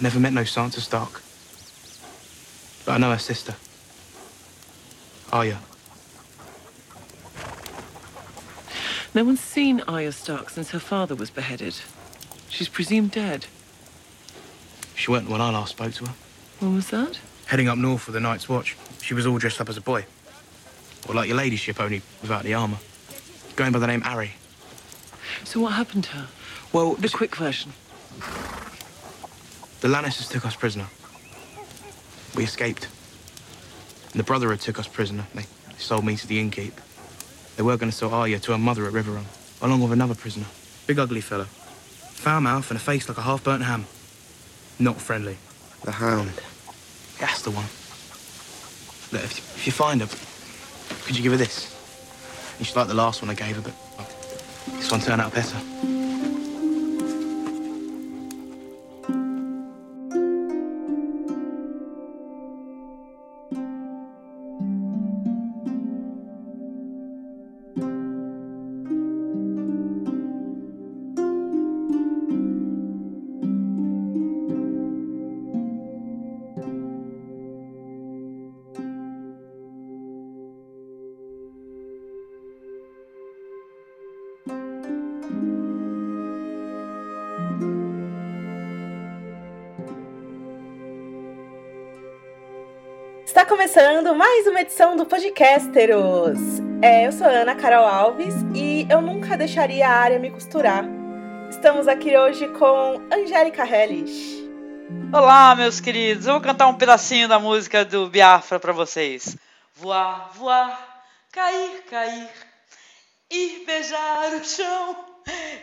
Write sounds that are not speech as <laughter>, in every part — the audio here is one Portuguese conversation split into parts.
Never met no Sansa Stark. But I know her sister. Arya. No one's seen Arya Stark since her father was beheaded. She's presumed dead. She weren't when I last spoke to her. When was that? Heading up north for the Night's Watch. She was all dressed up as a boy. Or like your ladyship, only without the armour. Going by the name Harry. So what happened to her? Well, The quick version. The Lannisters took us prisoner. We escaped. And the Brotherhood took us prisoner. They sold me to the innkeep. They were going to sell Arya to her mother at Riverrun, along with another prisoner. Big ugly fella. Foul mouth and a face like a half-burnt ham. Not friendly. The Hound. That's the one. Look, if you, if you find her, could you give her this? You should like the last one I gave her, but this one turned out better. Começando mais uma edição do Podcasteros. É, eu sou a Ana Carol Alves e eu nunca deixaria a área me costurar. Estamos aqui hoje com Angélica Hellish. Olá, meus queridos. Eu vou cantar um pedacinho da música do Biafra pra vocês. Voar, voar, cair, cair, ir beijar o chão.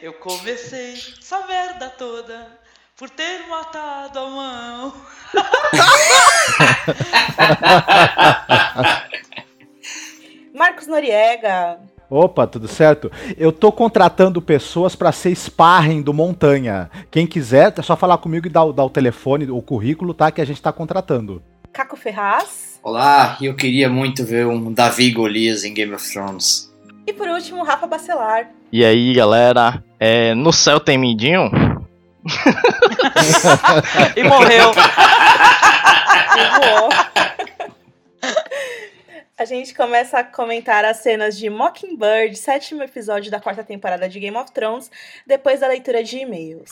Eu comecei essa merda toda por ter matado a mão. <laughs> <laughs> Marcos Noriega. Opa, tudo certo? Eu tô contratando pessoas para ser sparring do Montanha. Quem quiser, é só falar comigo e dar, o- dar o telefone, o currículo, tá? Que a gente tá contratando. Caco Ferraz. Olá, eu queria muito ver um Davi Golias em Game of Thrones. E por último, Rafa Bacelar. E aí, galera, é, no céu tem mindinho? <laughs> <laughs> E morreu. A gente começa a comentar as cenas de Mockingbird, sétimo episódio da quarta temporada de Game of Thrones, depois da leitura de e-mails.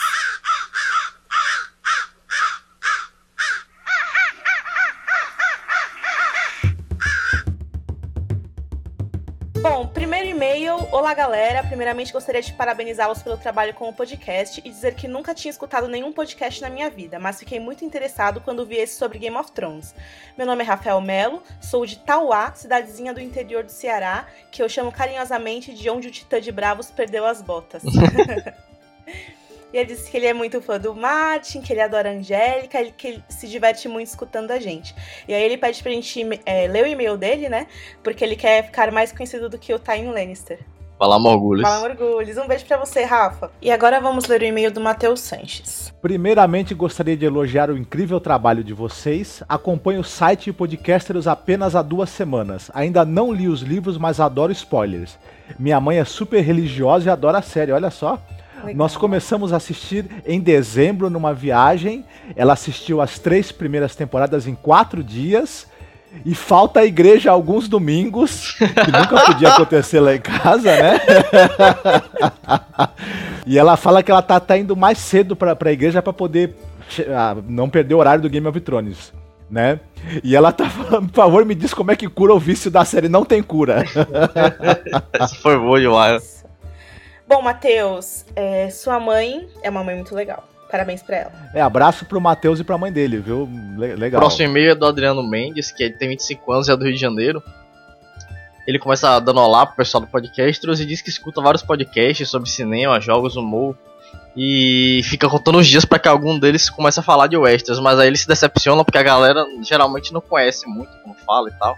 E-mail. Olá, galera. Primeiramente, gostaria de parabenizá-los pelo trabalho com o podcast e dizer que nunca tinha escutado nenhum podcast na minha vida, mas fiquei muito interessado quando vi esse sobre Game of Thrones. Meu nome é Rafael Melo, sou de Tauá, cidadezinha do interior do Ceará, que eu chamo carinhosamente de onde o Titã de Bravos perdeu as botas. <laughs> E ele disse que ele é muito fã do Martin, que ele adora a Angélica, que ele se diverte muito escutando a gente. E aí ele pede pra gente é, ler o e-mail dele, né? Porque ele quer ficar mais conhecido do que o Tywin Lannister. Fala, Morgulhos. Fala, Orgulhos. Um beijo pra você, Rafa. E agora vamos ler o e-mail do Matheus Sanches. Primeiramente, gostaria de elogiar o incrível trabalho de vocês. Acompanho o site e Podcasters apenas há duas semanas. Ainda não li os livros, mas adoro spoilers. Minha mãe é super religiosa e adora a série, olha só. Legal. Nós começamos a assistir em dezembro numa viagem. Ela assistiu as três primeiras temporadas em quatro dias. E falta a igreja alguns domingos, que nunca podia acontecer lá em casa, né? <laughs> e ela fala que ela tá, tá indo mais cedo pra, pra igreja pra poder ah, não perder o horário do Game of Thrones, né? E ela tá falando, por favor, me diz como é que cura o vício da série. Não tem cura. <laughs> Essa foi boa demais. Bom, Matheus, é, sua mãe é uma mãe muito legal. Parabéns pra ela. É, abraço pro Matheus e pra mãe dele, viu? Le- O legal. próximo e-mail é do Adriano Mendes, que ele tem 25 anos e é do Rio de Janeiro. Ele começa dando olá pro pessoal do Podcastros e diz que escuta vários podcasts sobre cinema, jogos, humor. E fica contando os dias pra que algum deles comece a falar de Westeros, mas aí ele se decepciona porque a galera geralmente não conhece muito como fala e tal.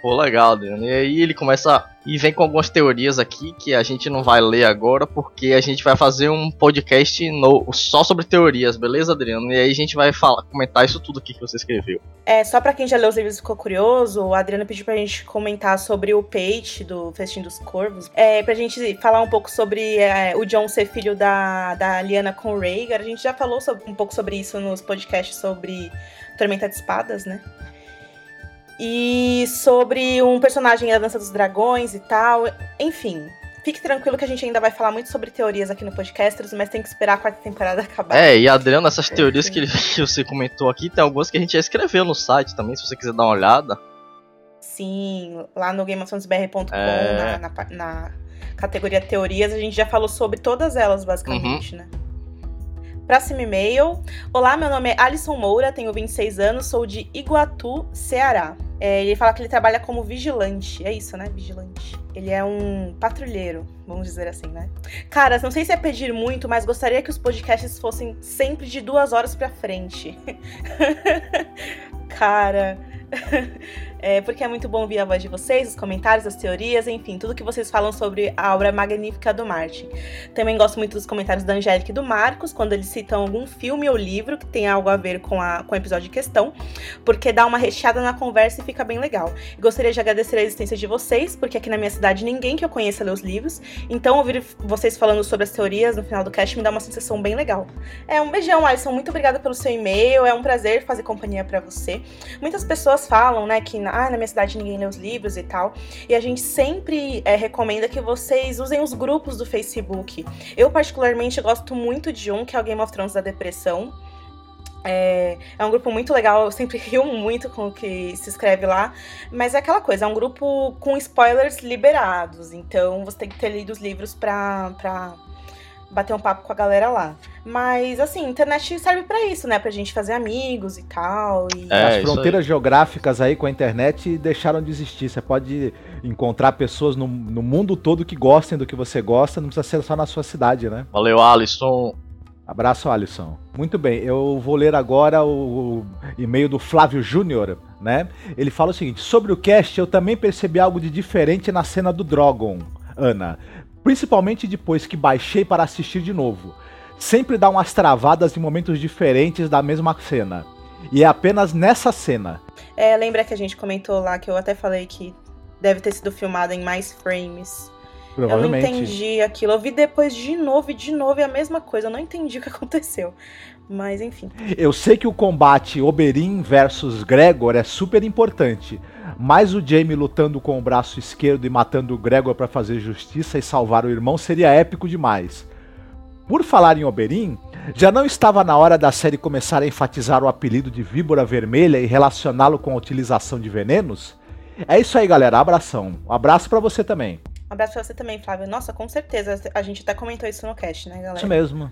Pô, legal, Adriano. E aí ele começa e vem com algumas teorias aqui que a gente não vai ler agora, porque a gente vai fazer um podcast no, só sobre teorias, beleza, Adriano? E aí a gente vai falar, comentar isso tudo aqui que você escreveu. É, só pra quem já leu os livros e ficou curioso, o Adriano pediu pra gente comentar sobre o Peixe do Festim dos Corvos. É, pra gente falar um pouco sobre é, o John ser filho da, da Liana com Rhaegar. A gente já falou sobre, um pouco sobre isso nos podcasts sobre Tormenta de Espadas, né? E sobre um personagem da Dança dos Dragões e tal. Enfim, fique tranquilo que a gente ainda vai falar muito sobre teorias aqui no Podcasters, mas tem que esperar a quarta temporada <laughs> acabar. É, e Adriano, essas teorias que, ele, <laughs> que você comentou aqui, tem algumas que a gente já escreveu no site também, se você quiser dar uma olhada. Sim, lá no GameOfThronesBR.com, é... na, na, na, categoria teorias, a gente já falou sobre todas elas, basicamente, uhum. né? Próximo e-mail. Olá, meu nome é Alisson Moura, tenho 26 anos, sou de Iguatu, Ceará. É, ele fala que ele trabalha como vigilante. É isso, né? Vigilante. Ele é um patrulheiro, vamos dizer assim, né? Caras, não sei se é pedir muito, mas gostaria que os podcasts fossem sempre de duas horas pra frente. <laughs> Cara. <laughs> é, porque é muito bom ouvir a voz de vocês, os comentários, as teorias, enfim, tudo que vocês falam sobre a obra magnífica do Martin. Também gosto muito dos comentários da Angélica e do Marcos, quando eles citam algum filme ou livro que tem algo a ver com, a, com o episódio em questão, porque dá uma recheada na conversa e fica bem legal. Gostaria de agradecer a existência de vocês, porque aqui na minha cidade ninguém que eu conheça lê os livros, então ouvir vocês falando sobre as teorias no final do cast me dá uma sensação bem legal. É, um beijão, Alisson, muito obrigada pelo seu e-mail, é um prazer fazer companhia para você. Muitas pessoas falam, né, que ah, na minha cidade ninguém lê os livros e tal. E a gente sempre é, recomenda que vocês usem os grupos do Facebook. Eu, particularmente, gosto muito de um, que é o Game of Thrones da Depressão. É, é, um grupo muito legal, eu sempre <laughs> rio muito com o que se escreve lá. Mas é aquela coisa, é um grupo com spoilers liberados. Então você tem que ter lido os livros pra, pra bater um papo com a galera lá. Mas, assim, internet serve para isso, né? Pra gente fazer amigos e tal. E... É, As fronteiras aí. geográficas aí com a internet deixaram de existir. Você pode encontrar pessoas no, no mundo todo que gostem do que você gosta, não precisa ser só na sua cidade, né? Valeu, Alisson. Abraço, Alisson. Muito bem, eu vou ler agora o e-mail do Flávio Júnior, né? Ele fala o seguinte: sobre o cast, eu também percebi algo de diferente na cena do Drogon, Ana principalmente depois que baixei para assistir de novo. Sempre dá umas travadas em momentos diferentes da mesma cena. E é apenas nessa cena. É, lembra que a gente comentou lá que eu até falei que deve ter sido filmada em mais frames. Eu não entendi aquilo. Eu vi depois de novo e de novo é a mesma coisa. Eu não entendi o que aconteceu. Mas enfim. Eu sei que o combate Oberyn versus Gregor é super importante. Mas o Jaime lutando com o braço esquerdo e matando o Gregor para fazer justiça e salvar o irmão seria épico demais. Por falar em Oberyn, já não estava na hora da série começar a enfatizar o apelido de Víbora Vermelha e relacioná-lo com a utilização de venenos? É isso aí, galera. Abração. Um abraço para você também. Um abraço pra você também, Flávio. Nossa, com certeza. A gente até comentou isso no cast, né, galera? Isso mesmo.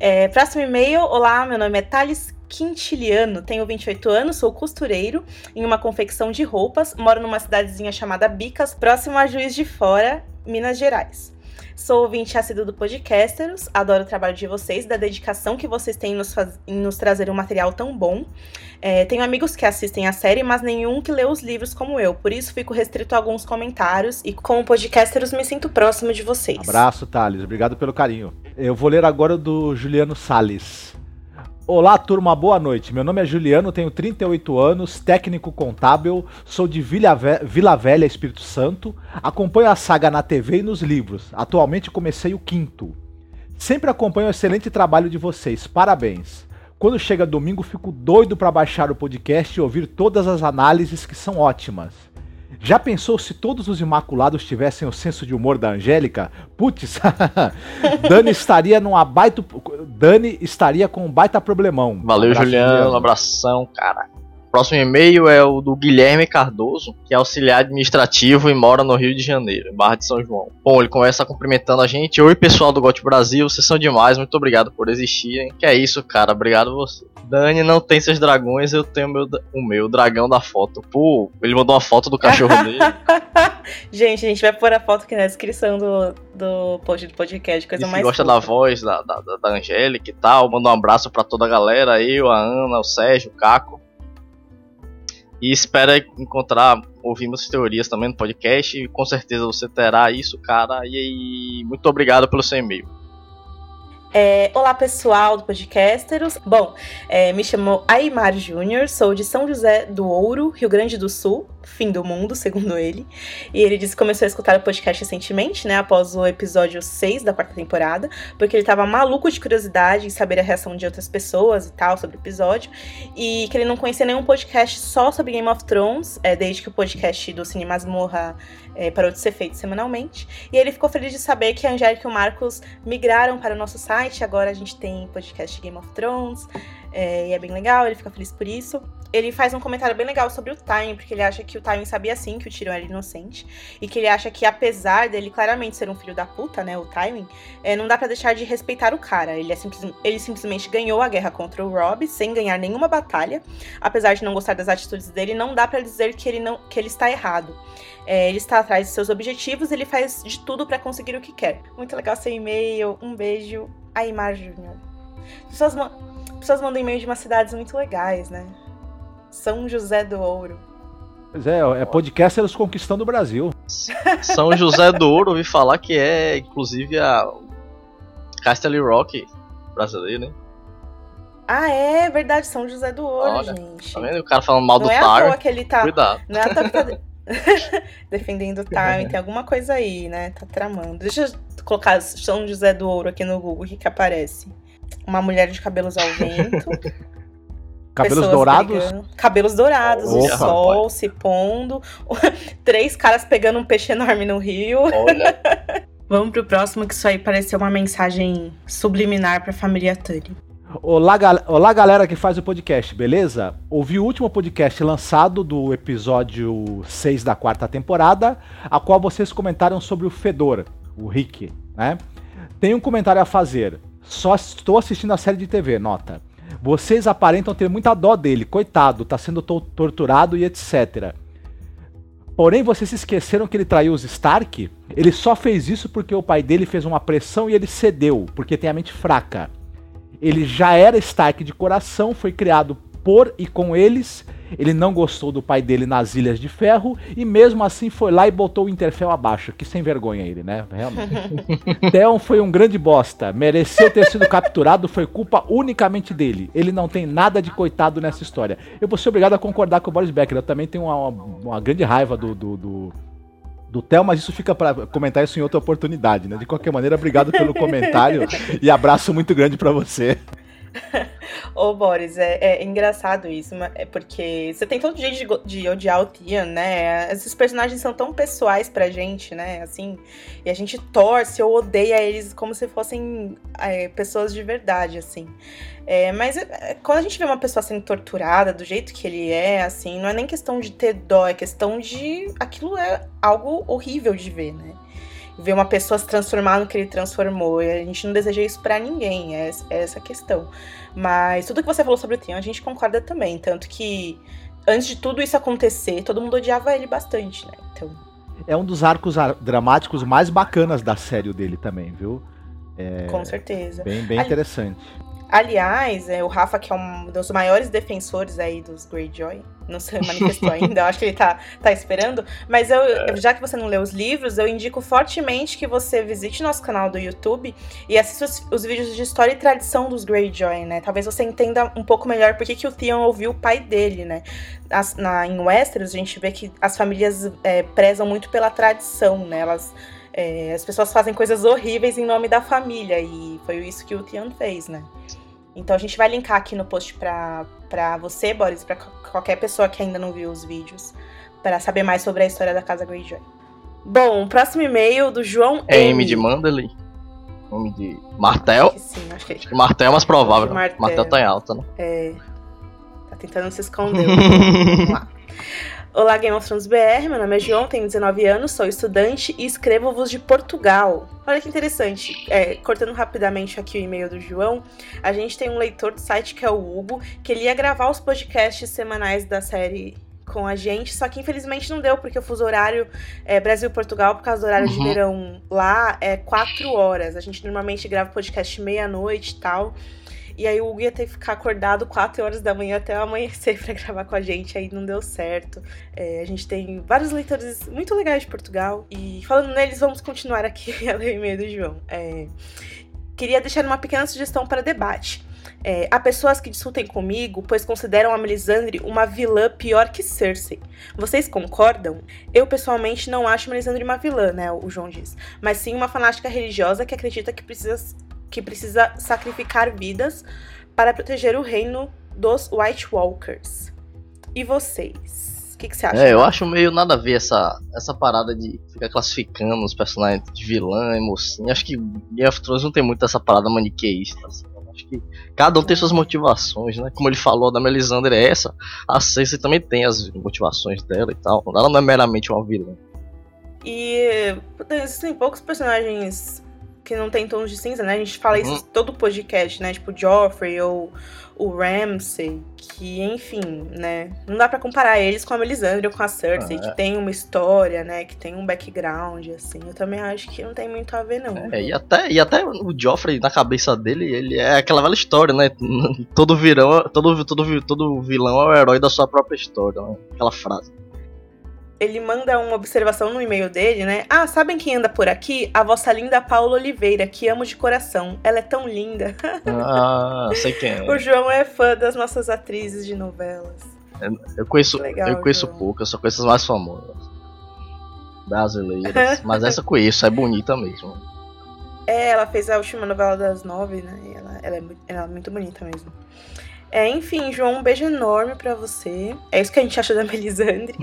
É, próximo e-mail. Olá, meu nome é Thales Quintiliano, tenho 28 anos, sou costureiro em uma confecção de roupas, moro numa cidadezinha chamada Bicas, próximo a Juiz de Fora, Minas Gerais. Sou ouvinte assíduo do Podcasteros, adoro o trabalho de vocês, da dedicação que vocês têm em nos, faz... em nos trazer um material tão bom. É, tenho amigos que assistem a série, mas nenhum que lê os livros como eu, por isso fico restrito a alguns comentários e com o Podcasteros me sinto próximo de vocês. Abraço, Thales, obrigado pelo carinho. Eu vou ler agora do Juliano Sales. Olá, turma, boa noite. Meu nome é Juliano, tenho 38 anos, técnico contábil, sou de Vila, Vila Velha, Espírito Santo. Acompanho a saga na TV e nos livros. Atualmente comecei o quinto. Sempre acompanho o excelente trabalho de vocês. Parabéns. Quando chega domingo, fico doido para baixar o podcast e ouvir todas as análises que são ótimas. Já pensou se todos os Imaculados tivessem o senso de humor da Angélica? Putz, <laughs> Dani estaria numa baita. Dani estaria com um baita problemão. Valeu, Juliano. Juliano. Abração, cara. Próximo e-mail é o do Guilherme Cardoso, que é auxiliar administrativo e mora no Rio de Janeiro, em Barra de São João. Bom, ele começa cumprimentando a gente. Oi, pessoal do Got Brasil, vocês são demais, muito obrigado por existirem. Que é isso, cara, obrigado a você. Dani não tem seus dragões, eu tenho meu, o meu, dragão da foto. Pô, ele mandou uma foto do cachorro dele. <laughs> gente, a gente vai pôr a foto aqui na descrição do, do post do podcast, coisa e mais. gosta da voz da, da, da Angélica e tal, manda um abraço para toda a galera, eu, a Ana, o Sérgio, o Caco. E espera encontrar, ouvir umas teorias também no podcast. E com certeza você terá isso, cara. E muito obrigado pelo seu e-mail. É, olá pessoal do Podcasteros. Bom, é, me chamo Aymar Júnior, sou de São José do Ouro, Rio Grande do Sul, fim do mundo, <laughs> segundo ele. E ele disse que começou a escutar o podcast recentemente, né, após o episódio 6 da quarta temporada, porque ele tava maluco de curiosidade em saber a reação de outras pessoas e tal sobre o episódio, e que ele não conhecia nenhum podcast só sobre Game of Thrones, é, desde que o podcast do Cine Masmorra é, parou de ser feito semanalmente. E ele ficou feliz de saber que a Angélica e o Marcos migraram para o nosso site. Agora a gente tem podcast Game of Thrones. É, e é bem legal, ele fica feliz por isso. Ele faz um comentário bem legal sobre o Time, porque ele acha que o Time sabia sim que o Tyrion era inocente. E que ele acha que, apesar dele claramente ser um filho da puta, né, o Tywin, é, não dá para deixar de respeitar o cara. Ele, é simples, ele simplesmente ganhou a guerra contra o Robb sem ganhar nenhuma batalha. Apesar de não gostar das atitudes dele, não dá para dizer que ele, não, que ele está errado. É, ele está atrás de seus objetivos, ele faz de tudo para conseguir o que quer. Muito legal seu e-mail. Um beijo, Aymar Júnior. Pessoas, pessoas mandam e-mail de umas cidades muito legais, né? São José do Ouro. Pois é, é podcasters conquistando o Brasil. São José do Ouro, ouvi falar que é, inclusive, a Castle Rock brasileiro, né? Ah, é verdade, São José do Ouro, Olha, gente. Tá vendo? O cara falando mal não do é Tar. que ele tá. Cuidado. Não é à toa que tá <laughs> defendendo o Time, <laughs> tem alguma coisa aí, né? Tá tramando. Deixa eu colocar São José do Ouro aqui no Google, o que que aparece? Uma mulher de cabelos ao vento. <laughs> Cabelos dourados? brigando. Cabelos dourados, o Opa. sol se pondo. <laughs> Três caras pegando um peixe enorme no rio. Olha, <laughs> Vamos pro próximo, que isso aí pareceu uma mensagem subliminar pra família Tully. Olá, gal- Olá, galera que faz o podcast, beleza? Ouvi o último podcast lançado do episódio 6 da quarta temporada, a qual vocês comentaram sobre o Fedor, o Rick, né? Tem um comentário a fazer. Só estou assistindo a série de TV, nota. Vocês aparentam ter muita dó dele, coitado, tá sendo to- torturado e etc. Porém, vocês se esqueceram que ele traiu os Stark? Ele só fez isso porque o pai dele fez uma pressão e ele cedeu, porque tem a mente fraca. Ele já era Stark de coração, foi criado por e com eles. Ele não gostou do pai dele nas Ilhas de Ferro e mesmo assim foi lá e botou o Interfell abaixo. Que sem vergonha ele, né? Realmente. <laughs> Theon foi um grande bosta. Mereceu ter sido capturado, foi culpa unicamente dele. Ele não tem nada de coitado nessa história. Eu vou ser obrigado a concordar com o Boris Becker. Eu também tenho uma, uma- uma grande raiva do, do, do, do Theo, mas isso fica para comentar isso em outra oportunidade, né? De qualquer maneira, obrigado pelo comentário <laughs> e abraço muito grande pra você. <laughs> Ô, Boris, é, é engraçado isso, é porque você tem todo jeito de, de odiar o Tian, né? Esses personagens são tão pessoais pra gente, né? Assim, e a gente torce ou odeia eles como se fossem é, pessoas de verdade, assim. É, mas é, é, quando a gente vê uma pessoa sendo torturada do jeito que ele é, assim, não é nem questão de ter dó, é questão de. Aquilo é algo horrível de ver, né? Ver uma pessoa se transformar no que ele transformou. E a gente não deseja isso pra ninguém, é, é essa a questão. Mas tudo que você falou sobre o Theon, a gente concorda também. Tanto que antes de tudo isso acontecer, todo mundo odiava ele bastante, né? Então, É um dos arcos ar- dramáticos mais bacanas da série dele também, viu? com certeza. Bem, bem Ali- interessante. Aliás, é, o Rafa, que é um dos maiores defensores aí dos Greyjoy, não se <laughs> manifestou ainda, eu acho que ele tá, tá esperando. Mas eu, já que você não leu os livros, eu indico fortemente que você visite nosso canal do YouTube e assista os, os vídeos de história e tradição dos Greyjoy, né? Talvez você entenda um pouco melhor por que, que o Theon ouviu o pai dele, né? As- na, em Westeros, a gente vê que as famílias é, prezam muito pela tradição, né? Elas, é, as pessoas fazem coisas horríveis em nome da família, e foi isso que o Theon fez, né? Então a gente vai linkar aqui no post pra, pra você, Boris, pra qualquer pessoa que ainda não viu os vídeos, pra saber mais sobre a história da Casa Greyjoy. Bom, o próximo e-mail do João é M de Mandalay. Nome de Martel. Que sim, acho que Acho que Martel é mais provável. Martel. Martel tá em alta, né? é, tá tentando se <laughs> esconder. Vamos lá. Olá, Game of Thrones BR. Meu nome é João, tenho 19 anos, sou estudante e escrevo-vos de Portugal. Olha que interessante. É, cortando rapidamente aqui o e-mail do João, a gente tem um leitor do site que é o Hugo, que ele ia gravar os podcasts semanais da série com a gente, só que infelizmente não deu, porque o fuso horário é Brasil-Portugal, por causa do horário de Uhum. verão lá, é 4 horas. A gente normalmente grava podcast meia-noite e tal. E aí o Hugo ia ter que ficar acordado 4 horas da manhã até amanhecer <laughs> pra gravar com a gente, aí não deu certo. É, a gente tem vários leitores muito legais de Portugal. E falando neles, vamos continuar aqui a ler do João. É, queria deixar uma pequena sugestão para debate. É, há pessoas que discutem comigo, pois consideram a Melisandre uma vilã pior que Cersei. Vocês concordam? Eu, pessoalmente, não acho Melisandre uma vilã, né? O João diz. Mas sim uma fanática religiosa que acredita que precisa, que precisa sacrificar vidas para proteger o reino dos White Walkers. E vocês? O que, que você acha? É, eu acho meio nada a ver essa, essa parada de ficar classificando os personagens de vilã e mocinha. Acho que Game of Thrones não tem muito essa parada maniqueísta. Assim. Acho que cada um tem suas motivações, né? Como ele falou da Melisandre é essa, a Cersei também tem as motivações dela e tal. Ela não é meramente uma vilã. E existem poucos personagens que não tem tons de cinza, né? A gente fala isso Uhum. em todo podcast, né? Tipo Joffrey ou o Ramsay, que enfim, né? Não dá pra comparar eles com a Melisandre ou com a Cersei, Ah, que é. tem uma história, né? Que tem um background, assim. Eu também acho que não tem muito a ver, não. É, e até, e até o Joffrey, na cabeça dele, ele é aquela velha história, né? <laughs> Todo vilão, todo, todo, todo vilão é o herói da sua própria história, né? Aquela frase. Ele manda uma observação no e-mail dele, né? Ah, sabem quem anda por aqui? A vossa linda Paula Oliveira, que amo de coração. Ela é tão linda. <laughs> Ah, sei quem é. O João é fã das nossas atrizes de novelas. Eu conheço, Legal, eu conheço eu só conheço as mais famosas. Brasileiras. mas essa eu conheço, é bonita mesmo. É, ela fez a última novela das nove, né? E ela, ela, é, ela é muito bonita mesmo. É, enfim, João, um beijo enorme pra você. É isso que a gente acha da <laughs> Melisandre.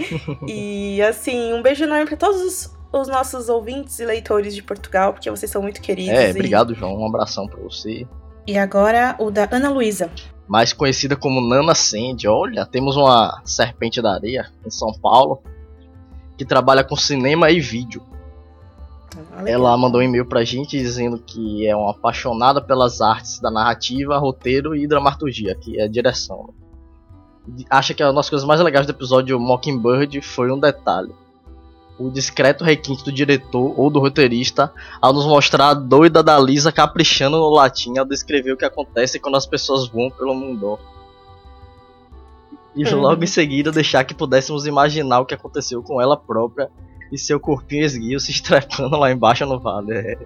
e, assim, um beijo enorme pra todos os, os nossos ouvintes e leitores de Portugal, porque vocês são muito queridos. É, e- obrigado, João. Um abração pra você. E agora o da Ana Luísa. mais conhecida como Nana Sandy. Olha, temos uma serpente da areia em São Paulo que trabalha com cinema e vídeo. Ah, legal. Ela mandou um e-mail pra gente dizendo que é uma apaixonada pelas artes da narrativa, roteiro e dramaturgia, que é a direção. Acha que uma das coisas mais legais do episódio Mockingbird foi um detalhe. O discreto requinte do diretor ou do roteirista ao nos mostrar a doida da Lisa caprichando no latim ao descrever o que acontece quando as pessoas voam pelo mundo. E Uhum. logo em seguida deixar que pudéssemos imaginar o que aconteceu com ela própria e seu corpinho esguio se estrepando lá embaixo no vale. É.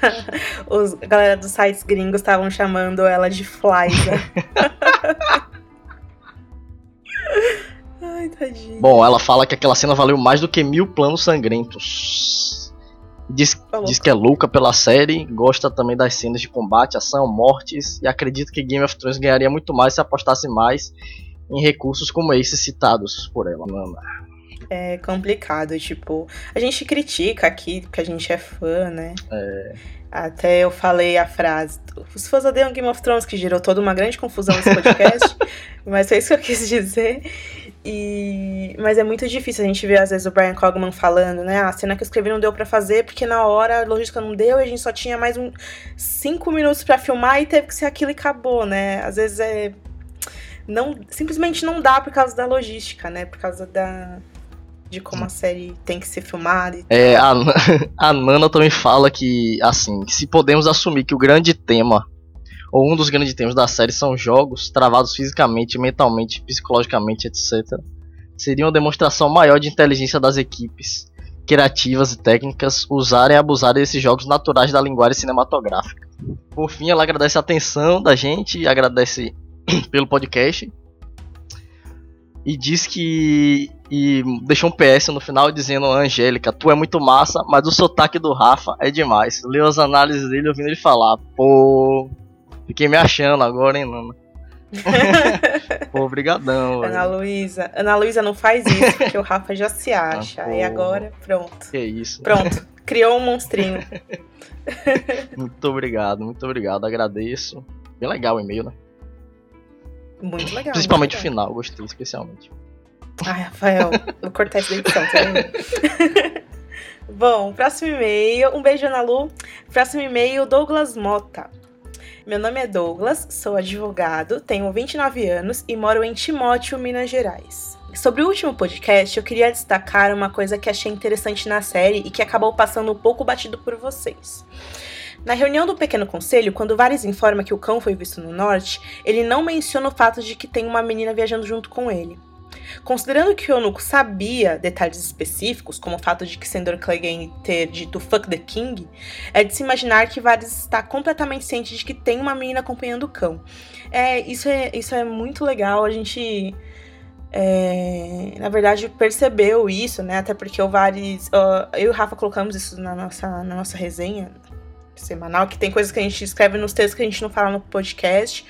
<laughs> Os, a galera dos sites gringos estavam chamando ela de Flyza. <laughs> Ai, tadinha. Bom, ela fala que aquela cena valeu mais do que mil planos sangrentos. Diz, Tá diz que é louca pela série, gosta também das cenas de combate, ação, mortes, e acredita que Game of Thrones ganharia muito mais se apostasse mais em recursos como esses citados por ela, Nana. É complicado, tipo, a gente critica aqui porque a gente é fã, né? Até eu falei a frase. Os fãs odeiam Game of Thrones, que gerou toda uma grande confusão nesse podcast. <laughs> mas foi isso que eu quis dizer. E... Mas é muito difícil a gente ver, às vezes, o Brian Cogman falando, né? A cena que eu escrevi não deu pra fazer, porque na hora a logística não deu e a gente só tinha mais um cinco minutos pra filmar e teve que ser aquilo e acabou, né? Às vezes é. Não, simplesmente não dá por causa da logística, né? Por causa da. De como a série tem que ser filmada e É, a, <laughs> a Nana também fala que, assim, se podemos assumir que o grande tema, ou um dos grandes temas da série são jogos travados fisicamente, mentalmente, psicologicamente, etc., seria uma demonstração maior de inteligência das equipes criativas e técnicas usarem e abusarem desses jogos naturais da linguagem cinematográfica. Por fim, ela agradece a atenção da gente, agradece <clears throat> pelo podcast e diz que. E deixou um PS no final dizendo: Angélica, tu é muito massa, mas o sotaque do Rafa é demais. Leu as análises dele ouvindo ele falar. Pô. Fiquei me achando agora, hein, Nana? <laughs> Pô, brigadão. Ana velho. Luísa, Ana Luísa não faz isso, porque o Rafa já se acha. Ah, e agora, pronto. Que isso. Pronto, criou um monstrinho. <laughs> Muito obrigado, muito obrigado. Agradeço. Bem legal o e-mail, né? Muito legal. Principalmente o muito final, gostei especialmente. Ai, Rafael, vou cortar isso da edição, tá vendo? <laughs> Bom, próximo e-mail. Um beijo, Ana Lu. Próximo e-mail, Douglas Mota. Meu nome é Douglas, sou advogado, tenho 29 anos e moro em Timóteo, Minas Gerais. Sobre o último podcast, eu queria destacar uma coisa que achei interessante na série e que acabou passando um pouco batido por vocês. Na reunião do Pequeno Conselho, quando Varys informa que o cão foi visto no norte, ele não menciona o fato de que tem uma menina viajando junto com ele. Considerando que o eunuco sabia detalhes específicos, como o fato de que Sandor Clegane ter dito fuck the king, é de se imaginar que Varys está completamente ciente de que tem uma menina acompanhando o cão. É, isso, é, isso é muito legal, a gente. É, na verdade, percebeu isso, né? Até porque o Varys. Uh, eu e o Rafa colocamos isso na nossa, na nossa resenha semanal, que tem coisas que a gente escreve nos textos que a gente não fala no podcast,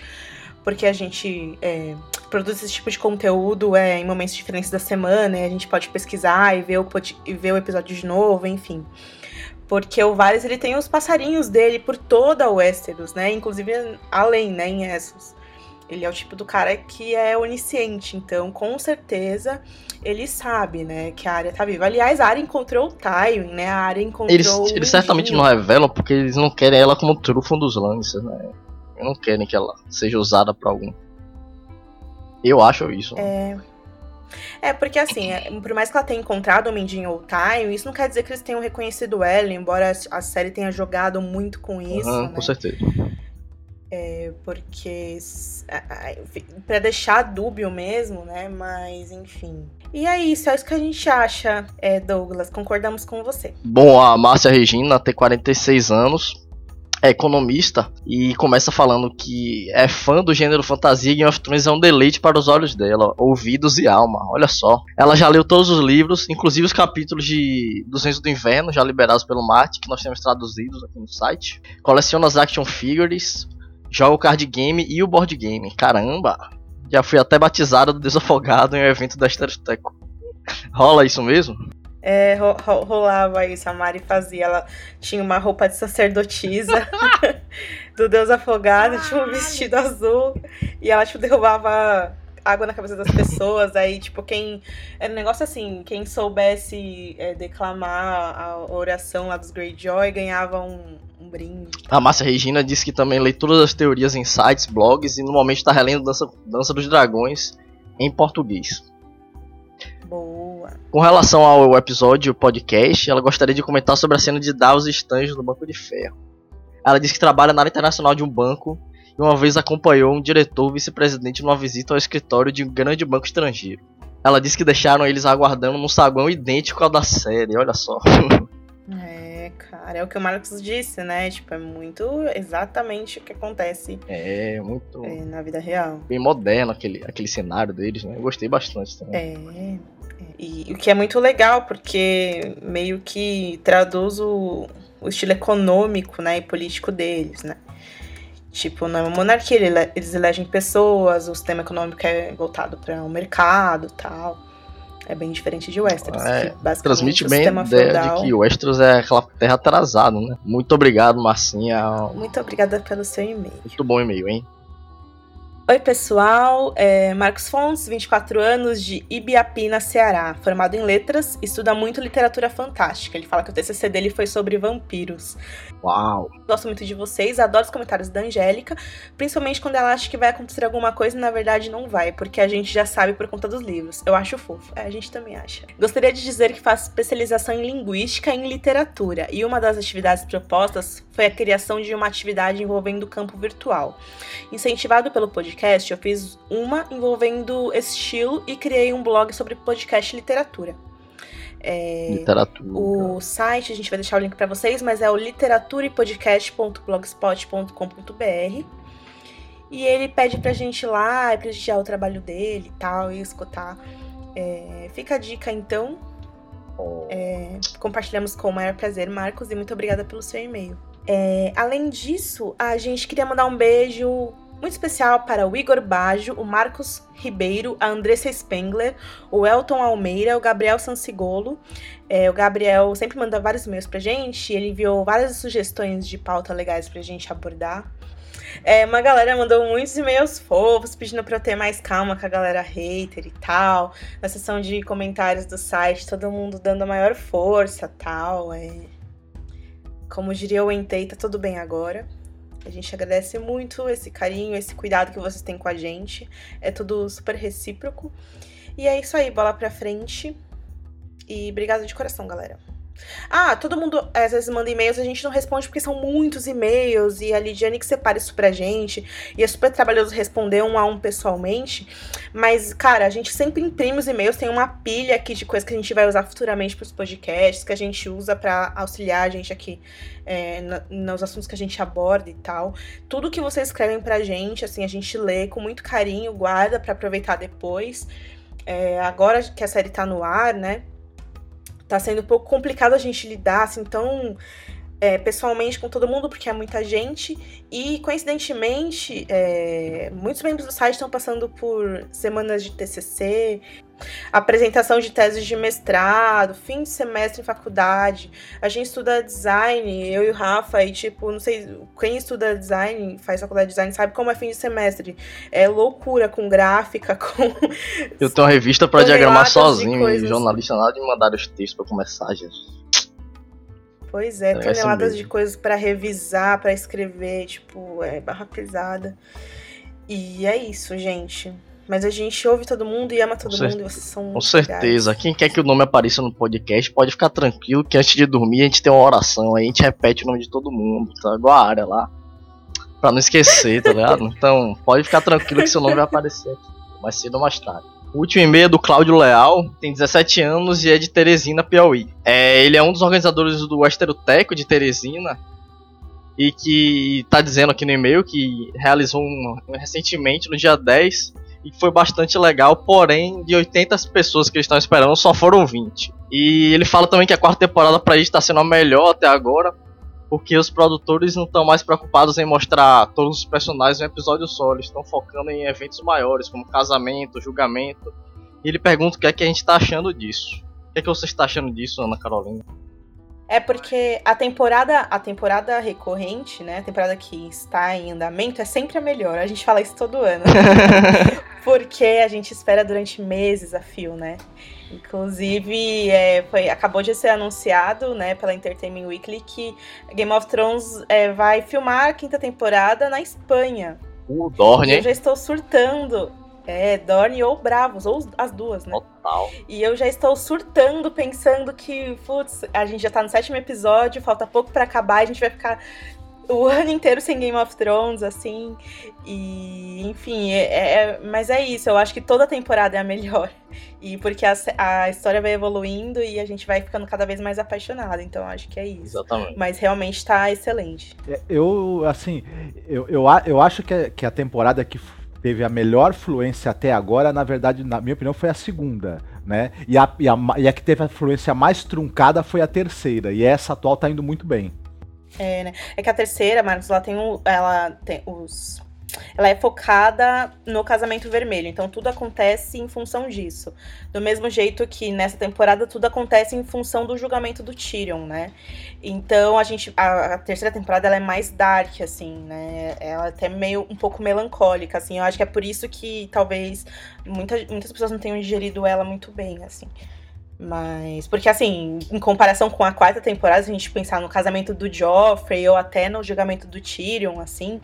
porque a gente é, produz esse tipo de conteúdo é, em momentos diferentes da semana, e a gente pode pesquisar e ver o, e ver o episódio de novo, enfim. Porque o Varys, ele tem os passarinhos dele por toda a Westeros, né? Inclusive além, né, em Essos. Ele é o tipo do cara que é onisciente, então com certeza ele sabe, né, que a área tá viva. Aliás, a área encontrou o Tywin, né? A área encontrou Eles, o eles certamente não revelam porque eles não querem ela como trufo dos Lancers, né? Não querem que ela seja usada para algum. Eu acho isso. É. É, porque assim, é, por mais que ela tenha encontrado o Mindinho ou Tywin, isso não quer dizer que eles tenham reconhecido ela, embora a série tenha jogado muito com isso. Uhum, né? Com certeza. É, porque para deixar dúbio mesmo, né? Mas enfim. E é isso, é isso que a gente acha, é, Douglas. Concordamos com você. Bom, a Márcia Regina tem 46 anos, é economista e começa falando que é fã do gênero fantasia e Game of Thrones é um deleite para os olhos dela, ouvidos e alma. Olha só. Ela já leu todos os livros, inclusive os capítulos de Dos Reinos do Inverno, já liberados pelo Marte, que nós temos traduzidos aqui no site. Coleciona as action figures, joga o card game e o board game. Caramba! Já fui até batizada do Desafogado em um evento da Estereoteco. Rola isso mesmo? É, ro ro rolava isso, a Mari fazia. Ela tinha uma roupa de sacerdotisa <laughs> do Deus Afogado, tinha um vestido azul e ela, tipo, derrubava água na cabeça das pessoas. Aí, tipo, quem. Era um negócio assim: quem soubesse é, declamar a oração lá dos Greyjoy ganhava um, um brinde. A Márcia Regina disse que também lê todas as teorias em sites, blogs e normalmente está relendo Dança, Dança dos Dragões em português. Com relação ao episódio podcast, ela gostaria de comentar sobre a cena de Davos e Stange no Banco de Ferro. Ela disse que trabalha na área internacional de um banco e uma vez acompanhou um diretor vice-presidente numa visita ao escritório de um grande banco estrangeiro. Ela disse que deixaram eles aguardando num saguão idêntico ao da série, olha só. É, cara, é o que o Marcos disse, né? Tipo, é muito exatamente o que acontece É, muito é, na vida real. bem moderno aquele, aquele cenário deles, né? Eu gostei bastante também. É. é. E o que é muito legal, porque meio que traduz o, o estilo econômico né, e político deles, né? Tipo, na monarquia ele- eles elegem pessoas, o sistema econômico é voltado para o mercado tal. É bem diferente de Westeros. É, que basicamente Transmite bem a ideia feudal- de que o Westeros é aquela terra atrasada, né? Muito obrigado, Marcinha. Muito obrigada pelo seu e-mail. Muito bom e-mail, hein? Oi, pessoal. É Marcos Fontes, 24 anos, de Ibiapina, Ceará. Formado em letras, estuda muito literatura fantástica. Ele fala que o TCC dele foi sobre vampiros. Uau! Gosto muito de vocês, adoro os comentários da Angélica, principalmente quando ela acha que vai acontecer alguma coisa e na verdade não vai, porque a gente já sabe por conta dos livros. Eu acho fofo, é, a gente também acha. Gostaria de dizer que faço especialização em linguística e em literatura, e uma das atividades propostas foi a criação de uma atividade envolvendo o campo virtual. Incentivado pelo podcast, eu fiz uma envolvendo esse estilo e criei um blog sobre podcast literatura. É, Literatura. o site, a gente vai deixar o link para vocês, mas é o literaturapodcast.blogspot.com.br. E ele pede pra gente ir lá, prestigiar o trabalho dele e tal, e escutar. É, fica a dica então. É, compartilhamos com o maior prazer, Marcos, e muito obrigada pelo seu e-mail. É, além disso, a gente queria mandar um beijo muito especial para o Igor Baggio, o Marcos Ribeiro, a Andressa Spengler, o Elton Almeida, o Gabriel Sansigolo. É, o Gabriel sempre manda vários e-mails pra gente, ele enviou várias sugestões de pauta legais pra gente abordar. É, uma galera mandou muitos e-mails fofos, pedindo pra eu ter mais calma com a galera hater e tal. Na seção de comentários do site, todo mundo dando a maior força tal. É... Como diria o Entei, tá tudo bem agora. A gente agradece muito esse carinho, esse cuidado que vocês têm com a gente. É tudo super recíproco. E é isso aí, bola pra frente. E obrigado de coração, galera. Ah, todo mundo às vezes manda e-mails, a gente não responde porque são muitos e-mails e a Lidiane que separa isso pra gente. E é super trabalhoso responder um a um pessoalmente. Mas, cara, a gente sempre imprime os e-mails, tem uma pilha aqui de coisas que a gente vai usar futuramente pros podcasts, que a gente usa para auxiliar a gente aqui é, nos assuntos que a gente aborda e tal. Tudo que vocês escrevem pra gente, assim, a gente lê com muito carinho, guarda para aproveitar depois. É, agora que a série tá no ar, né? Tá sendo um pouco complicado a gente lidar assim tão é, pessoalmente com todo mundo, porque é muita gente. E, coincidentemente, é, muitos membros do site estão passando por semanas de TCC, apresentação de teses de mestrado, fim de semestre em faculdade. A gente estuda design, eu e o Rafa, e tipo, não sei, quem estuda design, faz faculdade de design, sabe como é fim de semestre. É loucura com gráfica, <laughs> com. Eu tenho uma revista para diagramar sozinho, e jornalista nada de mandar os textos para começar, gente. Pois é, é toneladas de coisas para revisar, para escrever, tipo, é barra pesada. E é isso, gente. Mas a gente ouve todo mundo e ama todo Com mundo. Vocês são Com certeza. Quem quer que o nome apareça no podcast pode ficar tranquilo que antes de dormir a gente tem uma oração. Aí a gente repete o nome de todo mundo, tá? Igual a área lá. Pra não esquecer, tá ligado? <laughs> Então pode ficar tranquilo que seu nome vai aparecer aqui. Mais cedo ou mais tarde. O último e-mail é do Cláudio Leal, tem 17 anos e é de Teresina, Piauí. É, ele é um dos organizadores do Esteroteco de Teresina e que tá dizendo aqui no e-mail que realizou um, recentemente, no dia 10, e foi bastante legal, porém, de 80 pessoas que eles estão esperando, só foram 20. E ele fala também que a quarta temporada para ele está sendo a melhor até agora, porque os produtores não estão mais preocupados em mostrar todos os personagens em um episódio só, eles estão focando em eventos maiores, como casamento, julgamento. E ele pergunta o que é que a gente está achando disso. O que é que você está achando disso, Ana Carolina? É porque a temporada, a temporada recorrente, né, a temporada que está em andamento é sempre a melhor. A gente fala isso todo ano. <laughs> porque a gente espera durante meses a fio, né? Inclusive, é, foi, acabou de ser anunciado né, pela Entertainment Weekly que Game of Thrones é, vai filmar a quinta temporada na Espanha. O Dorne. Eu já estou surtando. É, Dorne ou Bravos, ou as duas, né? Total. E eu já estou surtando, pensando que, putz, a gente já tá no sétimo episódio, falta pouco para acabar, a gente vai ficar o <laughs> ano inteiro sem Game of Thrones, assim. E, enfim, é, é, mas é isso. Eu acho que toda temporada é a melhor. <laughs> E porque a, a história vai evoluindo e a gente vai ficando cada vez mais apaixonado. Então acho que é isso. Exatamente. Mas realmente tá excelente. É, eu, assim, eu, eu, eu acho que, a, que a temporada que teve a melhor fluência até agora, na verdade, na minha opinião, foi a segunda, né? E a, e a, e a que teve a fluência mais truncada foi a terceira. E essa atual tá indo muito bem. É, né? É que a terceira, Marcos, ela tem, um, ela tem os. Ela é focada no casamento vermelho, então tudo acontece em função disso. Do mesmo jeito que nessa temporada tudo acontece em função do julgamento do Tyrion, né? Então a gente. A, a terceira temporada ela é mais dark, assim, né? Ela é até meio um pouco melancólica, assim. Eu acho que é por isso que talvez muita, muitas pessoas não tenham digerido ela muito bem, assim. Mas, porque assim, em comparação com a quarta temporada, se a gente pensar no casamento do Joffrey ou até no julgamento do Tyrion, assim,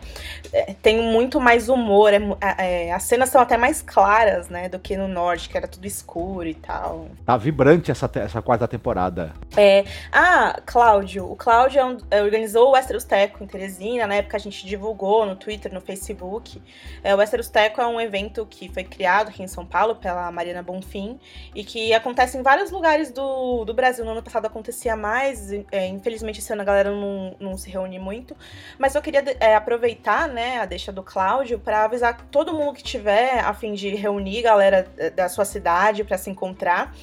é, tem muito mais humor. É, é, as cenas são até mais claras, né, do que no norte, que era tudo escuro e tal. Tá vibrante essa, essa quarta temporada. É. Ah, Cláudio. O Cláudio é é, organizou o Westeros Teco em Teresina, na época a gente divulgou no Twitter, no Facebook. É, o Westeros Teco é um evento que foi criado aqui em São Paulo pela Mariana Bonfim e que acontece em vários vários lugares do, do Brasil. No ano passado acontecia mais, é, infelizmente esse ano a galera não, não se reúne muito. Mas eu queria é, aproveitar né, a deixa do Cláudio para avisar todo mundo que tiver a fim de reunir galera da sua cidade para se encontrar.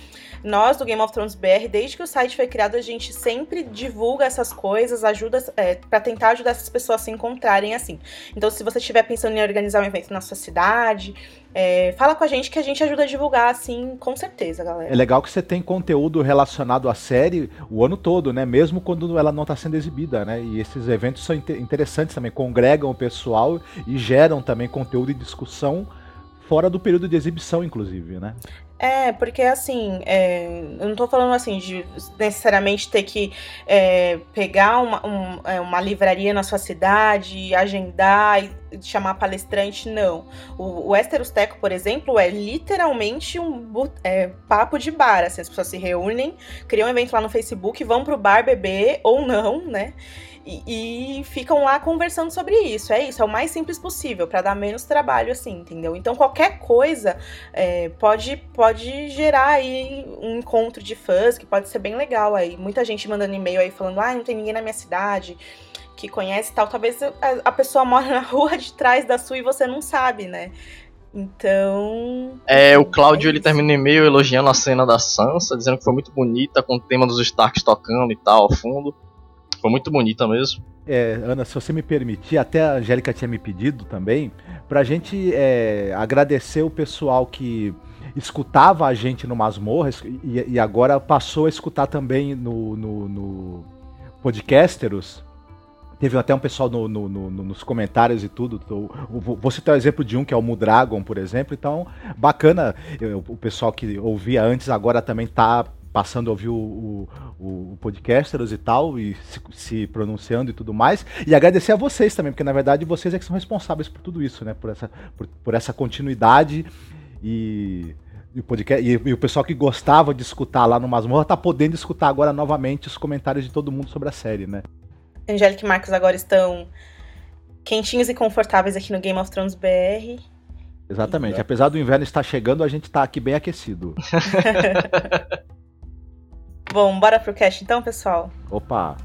Nós do Game of Thrones BR, desde que o site foi criado, a gente sempre divulga essas coisas, ajuda é, para tentar ajudar essas pessoas a se encontrarem assim. Então, se você estiver pensando em organizar um evento na sua cidade, é, fala com a gente que a gente ajuda a divulgar, assim, com certeza, galera. É legal que você tem conteúdo relacionado à série o ano todo, né? Mesmo quando ela não está sendo exibida, né? E esses eventos são interessantes também, congregam o pessoal e geram também conteúdo e discussão fora do período de exibição, inclusive, né? É, porque assim, é, eu não tô falando assim de necessariamente ter que é, pegar uma, um, é, uma livraria na sua cidade, agendar e chamar palestrante, não. O, o Esterosteco, por exemplo, é literalmente um é, papo de bar. Assim, as pessoas se reúnem, criam um evento lá no Facebook, vão pro bar beber ou não, né? E, e, ficam lá conversando sobre isso. É isso, é o mais simples possível, para dar menos trabalho, assim, entendeu? Então qualquer coisa é, pode, pode gerar aí um encontro de fãs que pode ser bem legal aí. Muita gente mandando e-mail aí falando, ah, não tem ninguém na minha cidade que conhece tal. Talvez a, a pessoa mora <laughs> na rua de trás da sua e você não sabe, né? Então. É, o Cláudio é ele termina o e-mail elogiando a cena da Sansa, dizendo que foi muito bonita, com o tema dos Starks tocando e tal ao fundo. Foi muito bonita mesmo. É, Ana, se você me permitir, até a Angélica tinha me pedido também, pra gente é, agradecer o pessoal que escutava a gente no Masmorra e, e agora passou a escutar também no, no, no Podcasteros. Teve até um pessoal no, no, no, nos comentários e tudo. Vou citar o exemplo de um que é o Mudragon, por exemplo. Então, bacana o pessoal que ouvia antes agora também tá passando a ouvir o, o, o, Podcasters e tal, e se, se, pronunciando e tudo mais. E agradecer a vocês também, porque na verdade vocês é que são responsáveis por tudo isso, né? Por essa, por, por essa continuidade e. E o, podcast, e, e o pessoal que gostava de escutar lá no Masmorra tá podendo escutar agora novamente os comentários de todo mundo sobre a série, né? Angélica e Marcos agora estão quentinhos e confortáveis aqui no Game of Thrones BR. Exatamente. Apesar do inverno estar chegando, a gente está aqui bem aquecido. <laughs> Bom, bora pro cast então, pessoal? Opa!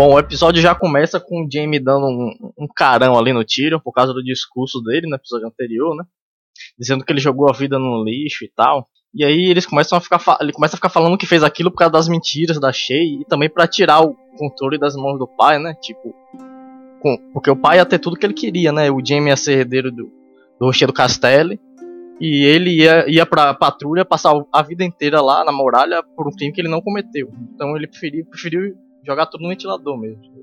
Bom, o episódio já começa com o Jamie dando um, um carão ali no tiro, por causa do discurso dele no episódio anterior, né? Dizendo que ele jogou a vida no lixo e tal. E aí eles começam a ficar ele começa a ficar falando que fez aquilo por causa das mentiras da Shay e também para tirar o controle das mãos do pai, né? Tipo, com, porque o pai ia ter tudo que ele queria, né? O Jamie ia ser herdeiro do, do Rochedo Castelli e ele ia, ia pra patrulha passar a vida inteira lá na muralha por um crime que ele não cometeu. Então ele preferiu, preferiu jogar tudo no ventilador mesmo.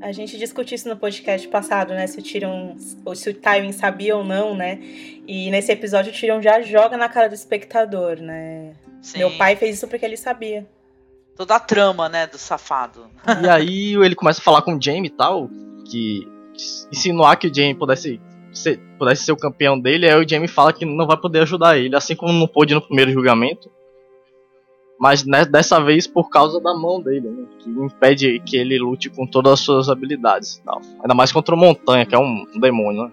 A gente discutiu isso no podcast passado, né? Se o Tyrion, ou se o Tywin sabia ou não, né? E nesse episódio o Tyrion já joga na cara do espectador, né? Sim. Meu pai fez isso porque ele sabia. Toda a trama, né, do safado. E aí ele começa a falar com o Jaime e tal, que insinuar que o Jaime pudesse ser, pudesse ser o campeão dele, aí o Jaime fala que não vai poder ajudar ele, assim como não pôde no primeiro julgamento mas né, dessa vez por causa da mão dele, né, que impede que ele lute com todas as suas habilidades e tal. Ainda mais contra o Montanha, que é um, demônio, né?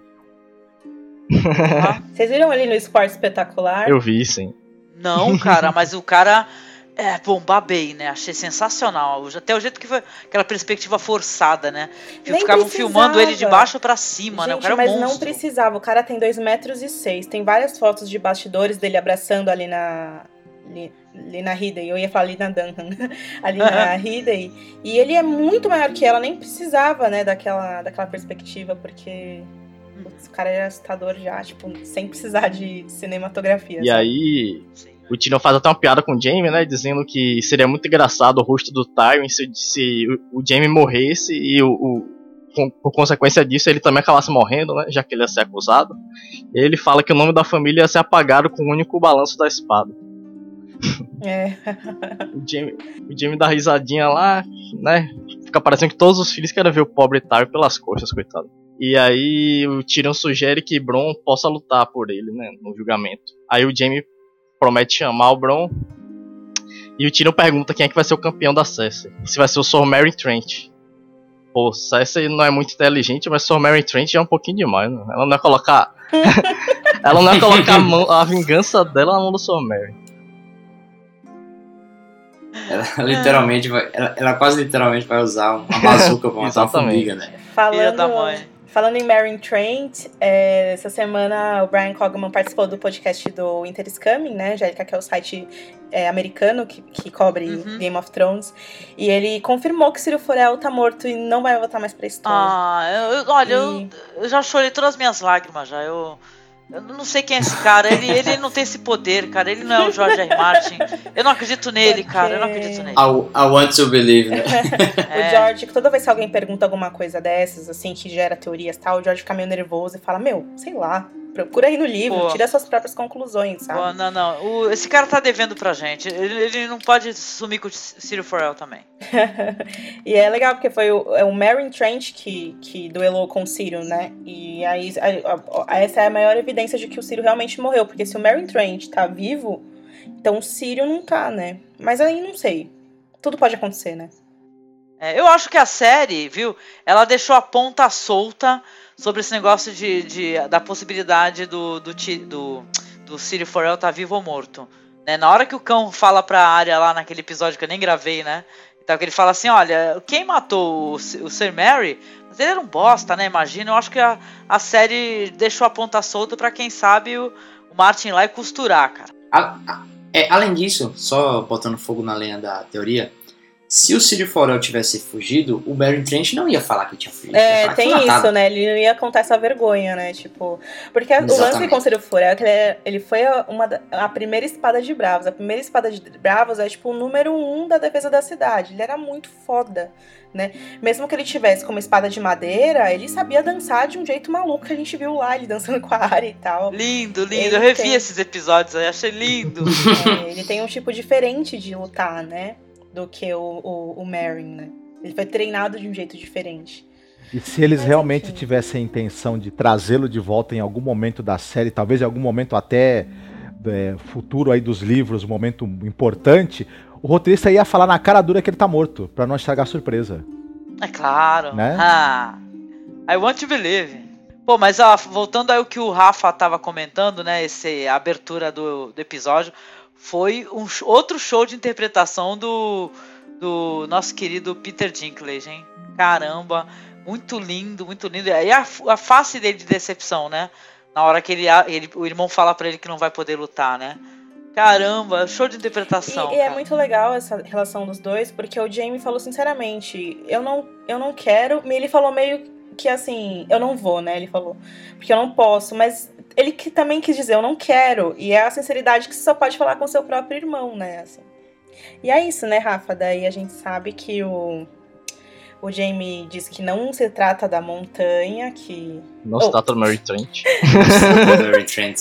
Ah, <laughs> vocês viram ele no esporte espetacular? Eu vi, sim. Não, cara, mas o cara. É, bom, babei, né? Achei sensacional. Até o jeito que foi aquela perspectiva forçada, né? Que ficavam filmando ele de baixo para cima, Gente, né? O cara é um mas não precisava. O cara tem 2 metros e 6. Tem várias fotos de bastidores dele abraçando ali na, Lina Hidey, eu ia falar Lina Dunham, a Lina Hidey, e ele é muito maior que ela, nem precisava, né, daquela, daquela perspectiva, porque putz, o cara era assustador já, tipo, sem precisar de cinematografia. E sabe? aí, o Tino faz até uma piada com o Jamie, né, dizendo que seria muito engraçado o rosto do Tywin se, se o, o Jamie morresse e o, o por consequência disso, ele também acabasse morrendo, né? Já que ele ia ser acusado. E ele fala que o nome da família ia ser apagado com o único balanço da espada. É. <laughs> o, Jamie, o Jamie dá risadinha lá, né? Fica parecendo que todos os filhos querem ver o pobre Tyr pelas costas, coitado. E aí o Tyrion sugere que Bron possa lutar por ele, né? No julgamento. Aí o Jamie promete chamar o Bron. E o Tyrion pergunta quem é que vai ser o campeão da Cersei. Se vai ser o Sir Mary Trent. Pô, Cersei não é muito inteligente, mas Sir Mary Trent é um pouquinho demais, né? Ela não vai colocar <laughs> Ela não ia colocar a, mão, a vingança dela na mão do Sr. Mary. Ela literalmente vai. Ela, ela quase literalmente vai usar uma bazuca pra matar uma <laughs> Exatamente. formiga, né? Da Falando, mãe. falando em Marion Trent, é, essa semana o Brian Cogman participou do podcast do Coming, né, Angélica, que é o site é, americano que, que cobre Uhum. Game of Thrones. E ele confirmou que Ciro Forel tá morto e não vai voltar mais pra história. Ah, eu, eu- olha, eu, E- eu já chorei todas as minhas lágrimas já. Eu, eu não sei quem é esse cara. Ele, ele não tem esse poder, cara. Ele não é o George R. Martin. Eu não acredito nele, Porque- cara. Eu não acredito nele. I, I want to believe, né? <laughs> É. O George, toda vez que alguém pergunta alguma coisa dessas, assim, que gera teorias e tal, o George fica meio nervoso e fala, meu, sei lá, procura aí no livro, Pô. tira suas próprias conclusões, sabe? Pô, não, não. O- esse cara tá devendo pra gente. Ele, ele não pode sumir com o Ciro Forel também. <laughs> e é legal porque foi o, é o Trent que, que duelou com o Ciro, né? E aí a- a- a- essa é a maior evidência de que o Ciro realmente morreu. Porque se o Meryn Trent tá vivo, então o Ciro não tá, né? Mas aí não sei. Tudo pode acontecer, né? É, eu acho que a série, viu, ela deixou a ponta solta sobre esse negócio de, de- da possibilidade do, do, do, do Ciro Forel estar vivo ou morto. Né? Na hora que o cão fala pra área lá naquele episódio que eu nem gravei, né? Então ele fala assim, olha, quem matou o, o Sir Mary, mas ele era um bosta, né? Imagina, eu acho que a, a série deixou a ponta solta pra quem sabe o, o Martin lá e costurar, cara. A- a- é, além disso, só botando fogo na lenha da teoria, se o Cid Forel tivesse fugido, o Barry Trent não ia falar que tinha fugido. É, tem isso, né? Ele não ia contar essa vergonha, né? Tipo. Porque o lance Exatamente. com o Ciro Furel é que ele, é- ele foi a- uma, a primeira espada de Bravos. A primeira espada de Bravos é, tipo, o número um da defesa da cidade. Ele era muito foda, né? Mesmo que ele tivesse como espada de madeira, ele sabia dançar de um jeito maluco que a gente viu lá, ele dançando <laughs> com a área e tal. Lindo, lindo. Ele eu revi tem. esses episódios aí, achei lindo. <laughs> É, ele tem um tipo diferente de lutar, né? Do que o, o, o né? Ele foi treinado de um jeito diferente. E se eles Mas, realmente enfim. tivessem a intenção de trazê-lo de volta em algum momento da série, talvez em algum momento até é, futuro aí dos livros, um momento importante, o roteirista ia falar na cara dura que ele tá morto, pra não estragar a surpresa. É claro. Né? Ah, I want to believe. Pô, mas ó, voltando ao que o Rafa tava comentando, né? Esse, a abertura do, do episódio foi um outro show de interpretação do, do nosso querido Peter Dinklage, hein? Caramba, muito lindo, muito lindo. E a, a face dele de decepção, né? Na hora que ele, ele- o irmão fala pra ele que não vai poder lutar, né? Caramba, show de interpretação. E, e é muito legal essa relação dos dois, porque o Jamie falou sinceramente, eu não, eu não quero. Ele falou meio que assim, eu não vou, né? Ele falou, porque eu não posso, mas ele que também quis dizer, eu não quero. E é a sinceridade que você só pode falar com seu próprio irmão, né? Assim. E é isso, né, Rafa? Daí a gente sabe que o. O Jamie diz que não se trata da montanha, que Não se Oh. trata do Mary Trent. <laughs> Barry Trent.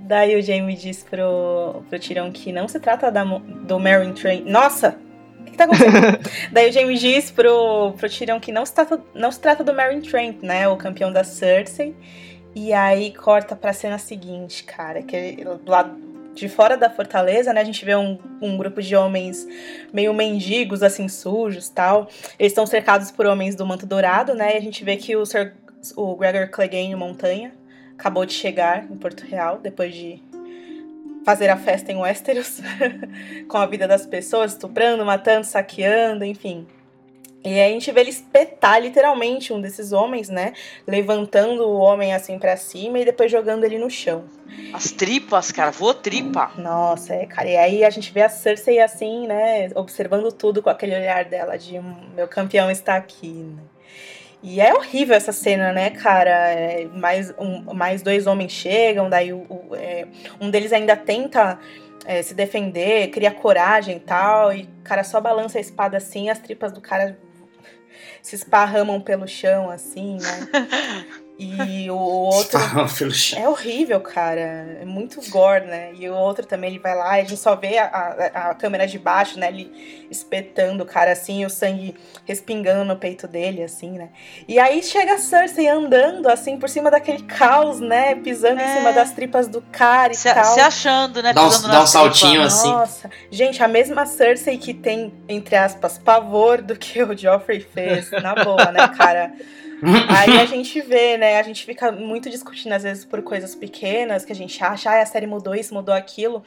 Daí o Jamie diz pro, pro Tirão que não se trata da, do Meryn Train. Nossa! O que, que tá acontecendo? <laughs> Daí o Jamie diz pro, pro Tirão que não se, trata, não se trata do Meryn Trent, né? O campeão da Cersei. E aí corta pra cena seguinte, cara. Que é lá de fora da fortaleza, né? A gente vê um, um grupo de homens meio mendigos, assim, sujos tal. Eles estão cercados por homens do manto dourado, né? E a gente vê que o, Sir, o Gregor Clegane Montanha acabou de chegar em Porto Real, depois de fazer a festa em Westeros, <laughs> com a vida das pessoas, estuprando, matando, saqueando, enfim. E aí a gente vê ele espetar literalmente um desses homens, né? Levantando o homem assim pra cima e depois jogando ele no chão. As tripas, cara, voou tripa. Nossa, é, cara. E aí a gente vê a Cersei assim, né? Observando tudo com aquele olhar dela de "Hum, meu campeão está aqui, né? E é horrível essa cena, né, cara? É, mais, um, mais dois homens chegam, daí o, o- é, um deles ainda tenta é, se defender, cria coragem e tal, e o cara só balança a espada assim, as tripas do cara se esparramam pelo chão, assim, né? <laughs> E o outro. <laughs> É horrível, cara. É muito gore, né? E o outro também, ele vai lá e a gente só vê a, a, a câmera de baixo, né? Ele espetando o cara assim, o sangue respingando no peito dele, assim, né? E aí chega a Cersei andando, assim, por cima daquele caos, né? Pisando em É. cima das tripas do cara e Se, tal. se achando, né? Dá um- dá um saltinho assim. Nossa, gente, a mesma Cersei que tem, entre aspas, pavor do que o Joffrey fez, na boa, né, cara? <laughs> Aí a <laughs> gente vê, né? A gente fica muito discutindo, às vezes, por coisas pequenas, que a gente acha, ah, a série mudou isso, mudou aquilo.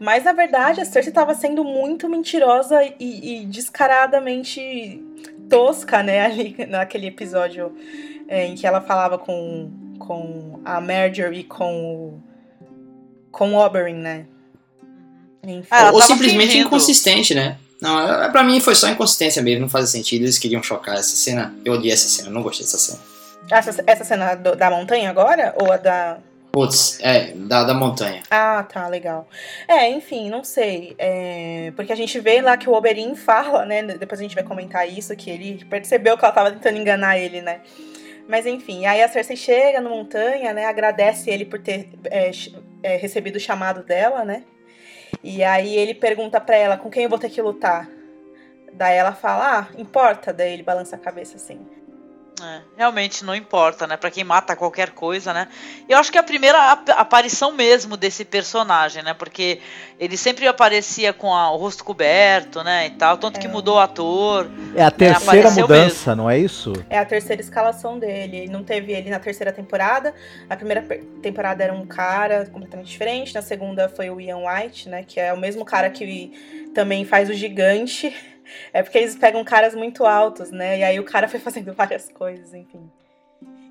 Mas, na verdade, a Cersei estava sendo muito mentirosa e, e, descaradamente tosca, né? <laughs> Ali naquele episódio é, em que ela falava com, com a Marjorie e com o, com o Oberyn, né? Enfim. Ah, Ou simplesmente fingindo. inconsistente, né? Não, é, pra mim foi só inconsistência mesmo, não fazia sentido. Eles queriam chocar essa cena. Eu odiei essa cena, não gostei dessa cena. Essa, essa cena do, da montanha agora? Ou a da. Putz, é, da, da montanha. Ah, tá, legal. É, enfim, não sei. É, porque a gente vê lá que o Oberyn fala, né? Depois a gente vai comentar isso, que ele percebeu que ela tava tentando enganar ele, né? Mas enfim, aí a Cersei chega no montanha, né? Agradece ele por ter é, é, recebido o chamado dela, né? E aí ele pergunta pra ela com quem eu vou ter que lutar. Daí ela fala, ah, importa. Daí ele balança a cabeça assim. É, realmente não importa, né? Para quem mata qualquer coisa, né? Eu acho que é a primeira ap aparição mesmo desse personagem, né? Porque ele sempre aparecia com a, o rosto coberto, né? E tal, tanto é. que mudou o ator. É a terceira né? mudança, mesmo. não é isso? É a terceira escalação dele. Não teve ele na terceira temporada. A primeira temporada era um cara completamente diferente. Na segunda foi o Ian White, né? Que é o mesmo cara que também faz o gigante. É porque eles pegam caras muito altos, né? E aí o cara foi <laughs> fazendo várias coisas, enfim.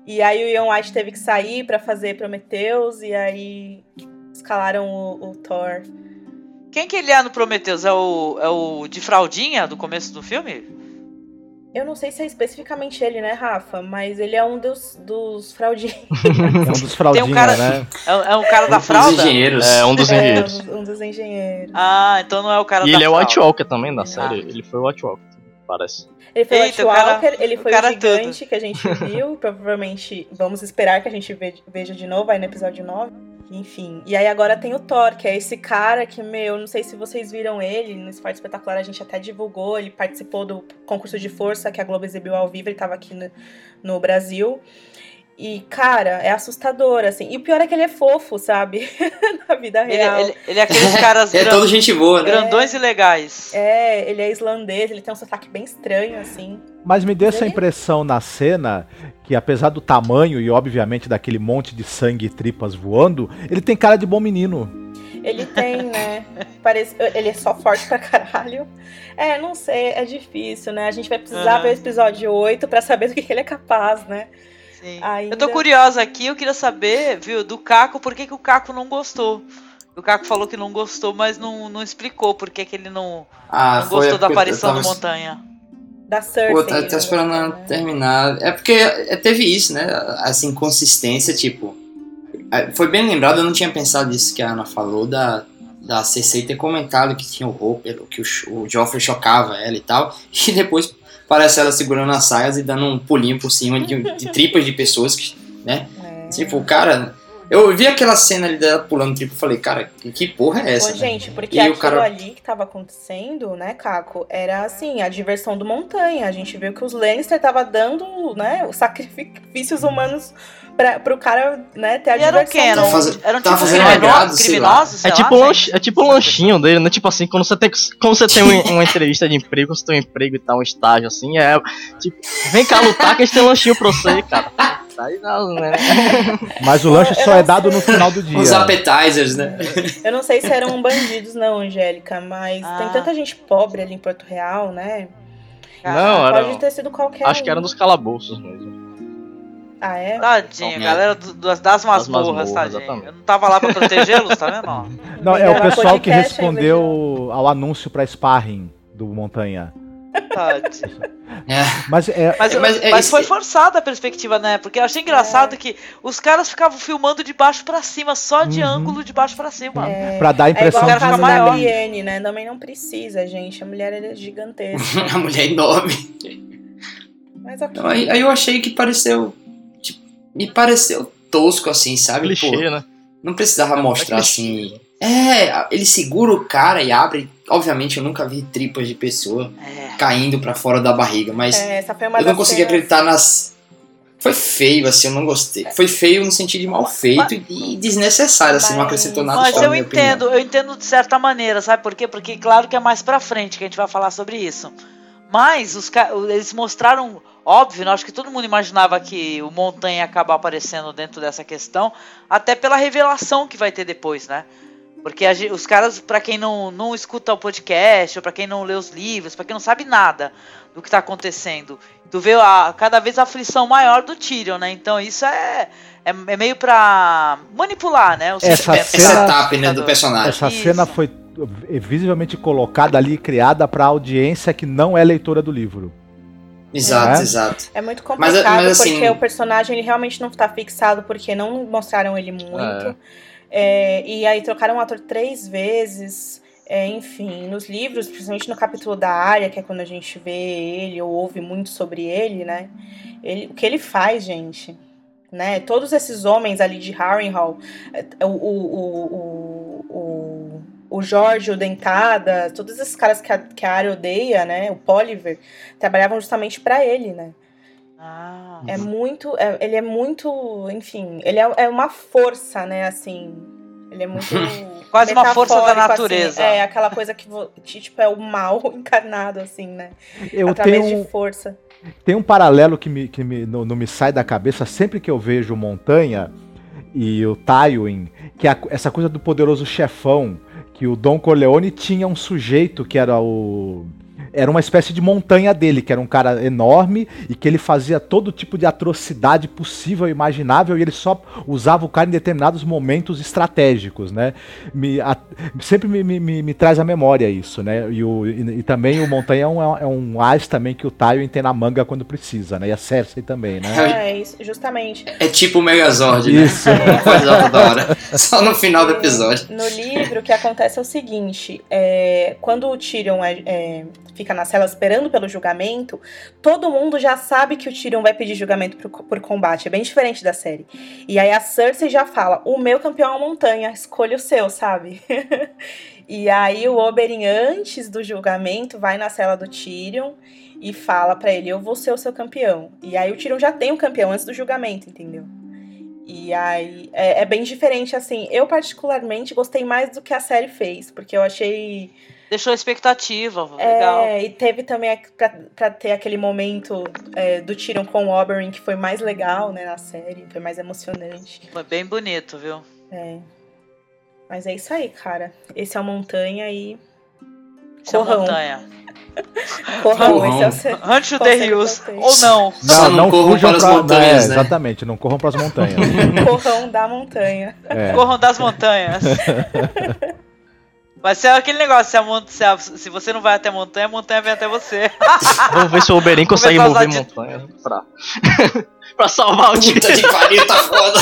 E aí o Ian White teve que sair para fazer Prometheus e aí escalaram o, o, Thor. Quem que ele é no Prometheus? É o, é o de fraldinha do começo do filme? Eu não sei se é especificamente ele, né, Rafa? Mas ele é um dos, dos fraudinhos. <laughs> é um dos fraudinhos, um cara, né? É, é um cara da fralda? Um dos engenheiros. É, um dos é, engenheiros. É, um, dos engenheiros. Ah, então não é o cara e da ele fralda. é o White Walker também da série. Ah. Ele foi o White Walker, parece. Ele foi Eita, o White Walker, cara, ele foi o, o gigante tudo. que a gente viu. Provavelmente vamos esperar que a gente veja de novo aí no episódio 9. Enfim. E aí agora tem o Thor, que é esse cara que, meu, não sei se vocês viram ele, no Esporte Espetacular a gente até divulgou, ele participou do concurso de força que a Globo exibiu ao vivo, ele tava aqui no, no Brasil. E, cara, é assustador, assim. E o pior é que ele é fofo, sabe? <laughs> Na vida real. Ele, ele, ele é aqueles caras <laughs> é todo gente boa, né? grandões é, e legais. É, ele é islandês, ele tem um sotaque bem estranho, assim. Mas me deu essa impressão na cena que, apesar do tamanho e, obviamente, daquele monte de sangue e tripas voando, ele tem cara de bom menino. Ele tem, né? <laughs> Parece, ele é só forte pra caralho. É, não sei, é difícil, né? A gente vai precisar uhum. ver o episódio 8 pra saber do que, que ele é capaz, né? Ainda... Eu tô curiosa aqui, eu queria saber, viu, do Caco, por que, que o Caco não gostou. O Caco falou que não gostou, mas não, não explicou por que, que ele não, ah, não gostou da aparição tava... do Montanha. Da Cersei. Pô, tá, tá esperando né? terminar. É porque é, teve isso, né? Essa inconsistência, tipo. É, foi bem lembrado, eu não tinha pensado nisso que a Ana falou, da, da Cersei ter comentado que tinha o Roper, que o, o Joffrey chocava ela e tal. <laughs> E depois parece ela segurando as saias e dando um pulinho por cima de, de tripas de pessoas, que, né? É. Tipo, cara, eu vi aquela cena ali dela pulando tripa e falei, cara, que porra é essa? Pô, né? gente, porque e aquilo cara... ali que tava acontecendo, né, Caco, era assim, a diversão do montanha. A gente viu que os Lannister tava dando, né, os sacrifícios humanos pra, pro cara, né, ter a e diversão. Era o quê? Eram, eram tipo fazendo criminosos, criminosos É tipo, lá, lanch, é tipo um lanchinho dele, né? Tipo assim, quando você tem, quando você tem <laughs> uma entrevista de emprego, você tem um emprego e tal, um estágio assim, é tipo, vem cá lutar que a gente tem um lanchinho pra você, cara. Aí não, né? <laughs> Mas o lanche só é dado no final do dia. Os appetizers, né? Eu não sei se eram bandidos, não, Angélica, mas ah. tem tanta gente pobre ali em Porto Real, né? Não, Pode era, ter sido qualquer Acho um. que era dos calabouços mesmo. Ah, é? Tadinho, galera do, das, das masmorras, tadinho. Eu não tava lá pra protegê-los, tá vendo? Não, é o pessoal que respondeu ao anúncio pra Sparring do Montanha. Tadinho. É. Mas, é, mas, mas, é, mas foi forçada a perspectiva, né? Porque eu achei engraçado é. que os caras ficavam filmando de baixo para cima, só de uhum. ângulo de baixo para cima. É. Pra dar a impressão é igual de... maior. da Brienne, né? Também não precisa, gente. A mulher é gigantesca. <laughs> a mulher é enorme. Mas ok. Então, aí, aí eu achei que pareceu me pareceu tosco, assim, sabe? Clichê, Pô, né? Não precisava é mostrar assim. É, ele segura o cara e abre. Obviamente, eu nunca vi tripas de pessoa é. caindo para fora da barriga, mas é, eu não consegui acreditar nas. Foi feio, assim, eu não gostei. Foi feio no sentido de mal feito mas, e desnecessário, assim, não acrescentou nada. Mas eu entendo, opinião. eu entendo de certa maneira, sabe por quê? Porque claro que é mais pra frente que a gente vai falar sobre isso. Mas os, eles mostraram Óbvio, né? acho que todo mundo imaginava que o Montanha ia acabar aparecendo dentro dessa questão, até pela revelação que vai ter depois, né? Porque a, os caras, para quem não, não escuta o podcast, ou para quem não lê os livros, para quem não sabe nada do que tá acontecendo, tu vê a, cada vez a aflição maior do Tyrion, né? Então isso é, é, é meio pra manipular, né? Essa cena- Essa etapa né, do personagem. Essa Isso. cena foi visivelmente colocada ali, criada pra audiência que não é leitora do livro. Exato, É. exato. É muito Mas- complicado mas, assim- porque o personagem ele realmente não tá fixado porque não mostraram ele muito. É, e aí trocaram o ator três vezes. É, enfim, nos livros, principalmente no capítulo da área, que é quando a gente vê ele ou ouve muito sobre ele, né? Ele, o que ele faz, gente, né? Todos esses homens ali de Harrenhal, é, o, o, o, o, Jorge, o Dentada, todos esses caras que a, que a área odeia, né? O Poliver, trabalhavam justamente pra ele, né? Ah, É muito. é- ele é muito. Enfim, ele é, é uma força, né? Assim. Ele é muito. <laughs> Quase uma força da metafórico, natureza. Assim, é, aquela coisa que, tipo, é o mal <laughs> encarnado, assim, né? Eu Através tenho, de força. tem um paralelo que, me, que me, não, não me sai da cabeça sempre que eu vejo Montanha e o Tywin, que é a- essa coisa do poderoso chefão, que o Don Corleone tinha um sujeito que era o. Era uma espécie de montanha dele, que era um cara enorme e que ele fazia todo tipo de atrocidade possível e imaginável e ele só usava o cara em determinados momentos estratégicos, né? Me, a- sempre me, me, me, me traz à memória isso, né? E, o, e, e também o Montanha é um, é um as também que o Tywin tem na manga quando precisa, né? E a Cersei também, né? É, isso, justamente. É tipo o Megazord, né? Isso. <laughs> Coisa toda hora. Só no final do episódio. No livro, o que acontece é o seguinte: é, quando o Tyrion é- é, fica na cela esperando pelo julgamento, todo mundo já sabe que o Tyrion vai pedir julgamento por, por combate. É bem diferente da série. E aí a Cersei já fala: o meu campeão é a montanha, escolha o seu, sabe? <laughs> e aí o Oberyn, antes do julgamento, vai na cela do Tyrion e fala pra ele: eu vou ser o seu campeão. E aí o Tyrion já tem um campeão antes do julgamento, entendeu? E aí é, é bem diferente, assim. Eu, particularmente, gostei mais do que a série fez, porque eu achei. Deixou expectativa, legal. É, e teve também a- pra, pra ter aquele momento é, do Tyrion com o Oberyn que foi mais legal, né, na série, foi mais emocionante. Foi bem bonito, viu? É. Mas é isso aí, cara. Esse é o Montanha e. É a Corrão. montanha. <laughs> Corrão, Corrão. esse é o seu. Hills. pra vocês. Ou não. Só não corram para as pra- montanhas, é, né? Exatamente, não corram para as montanhas. <laughs> Corrão da montanha. É. Corram das montanhas. <laughs> Vai ser aquele negócio, se, a mon- se, a- se você não vai até a montanha, a montanha vem até você. <laughs> Vamos ver se o Oberyn consegue mover de- montanha pra, <laughs> pra salvar o time. Puta que pariu, tá foda.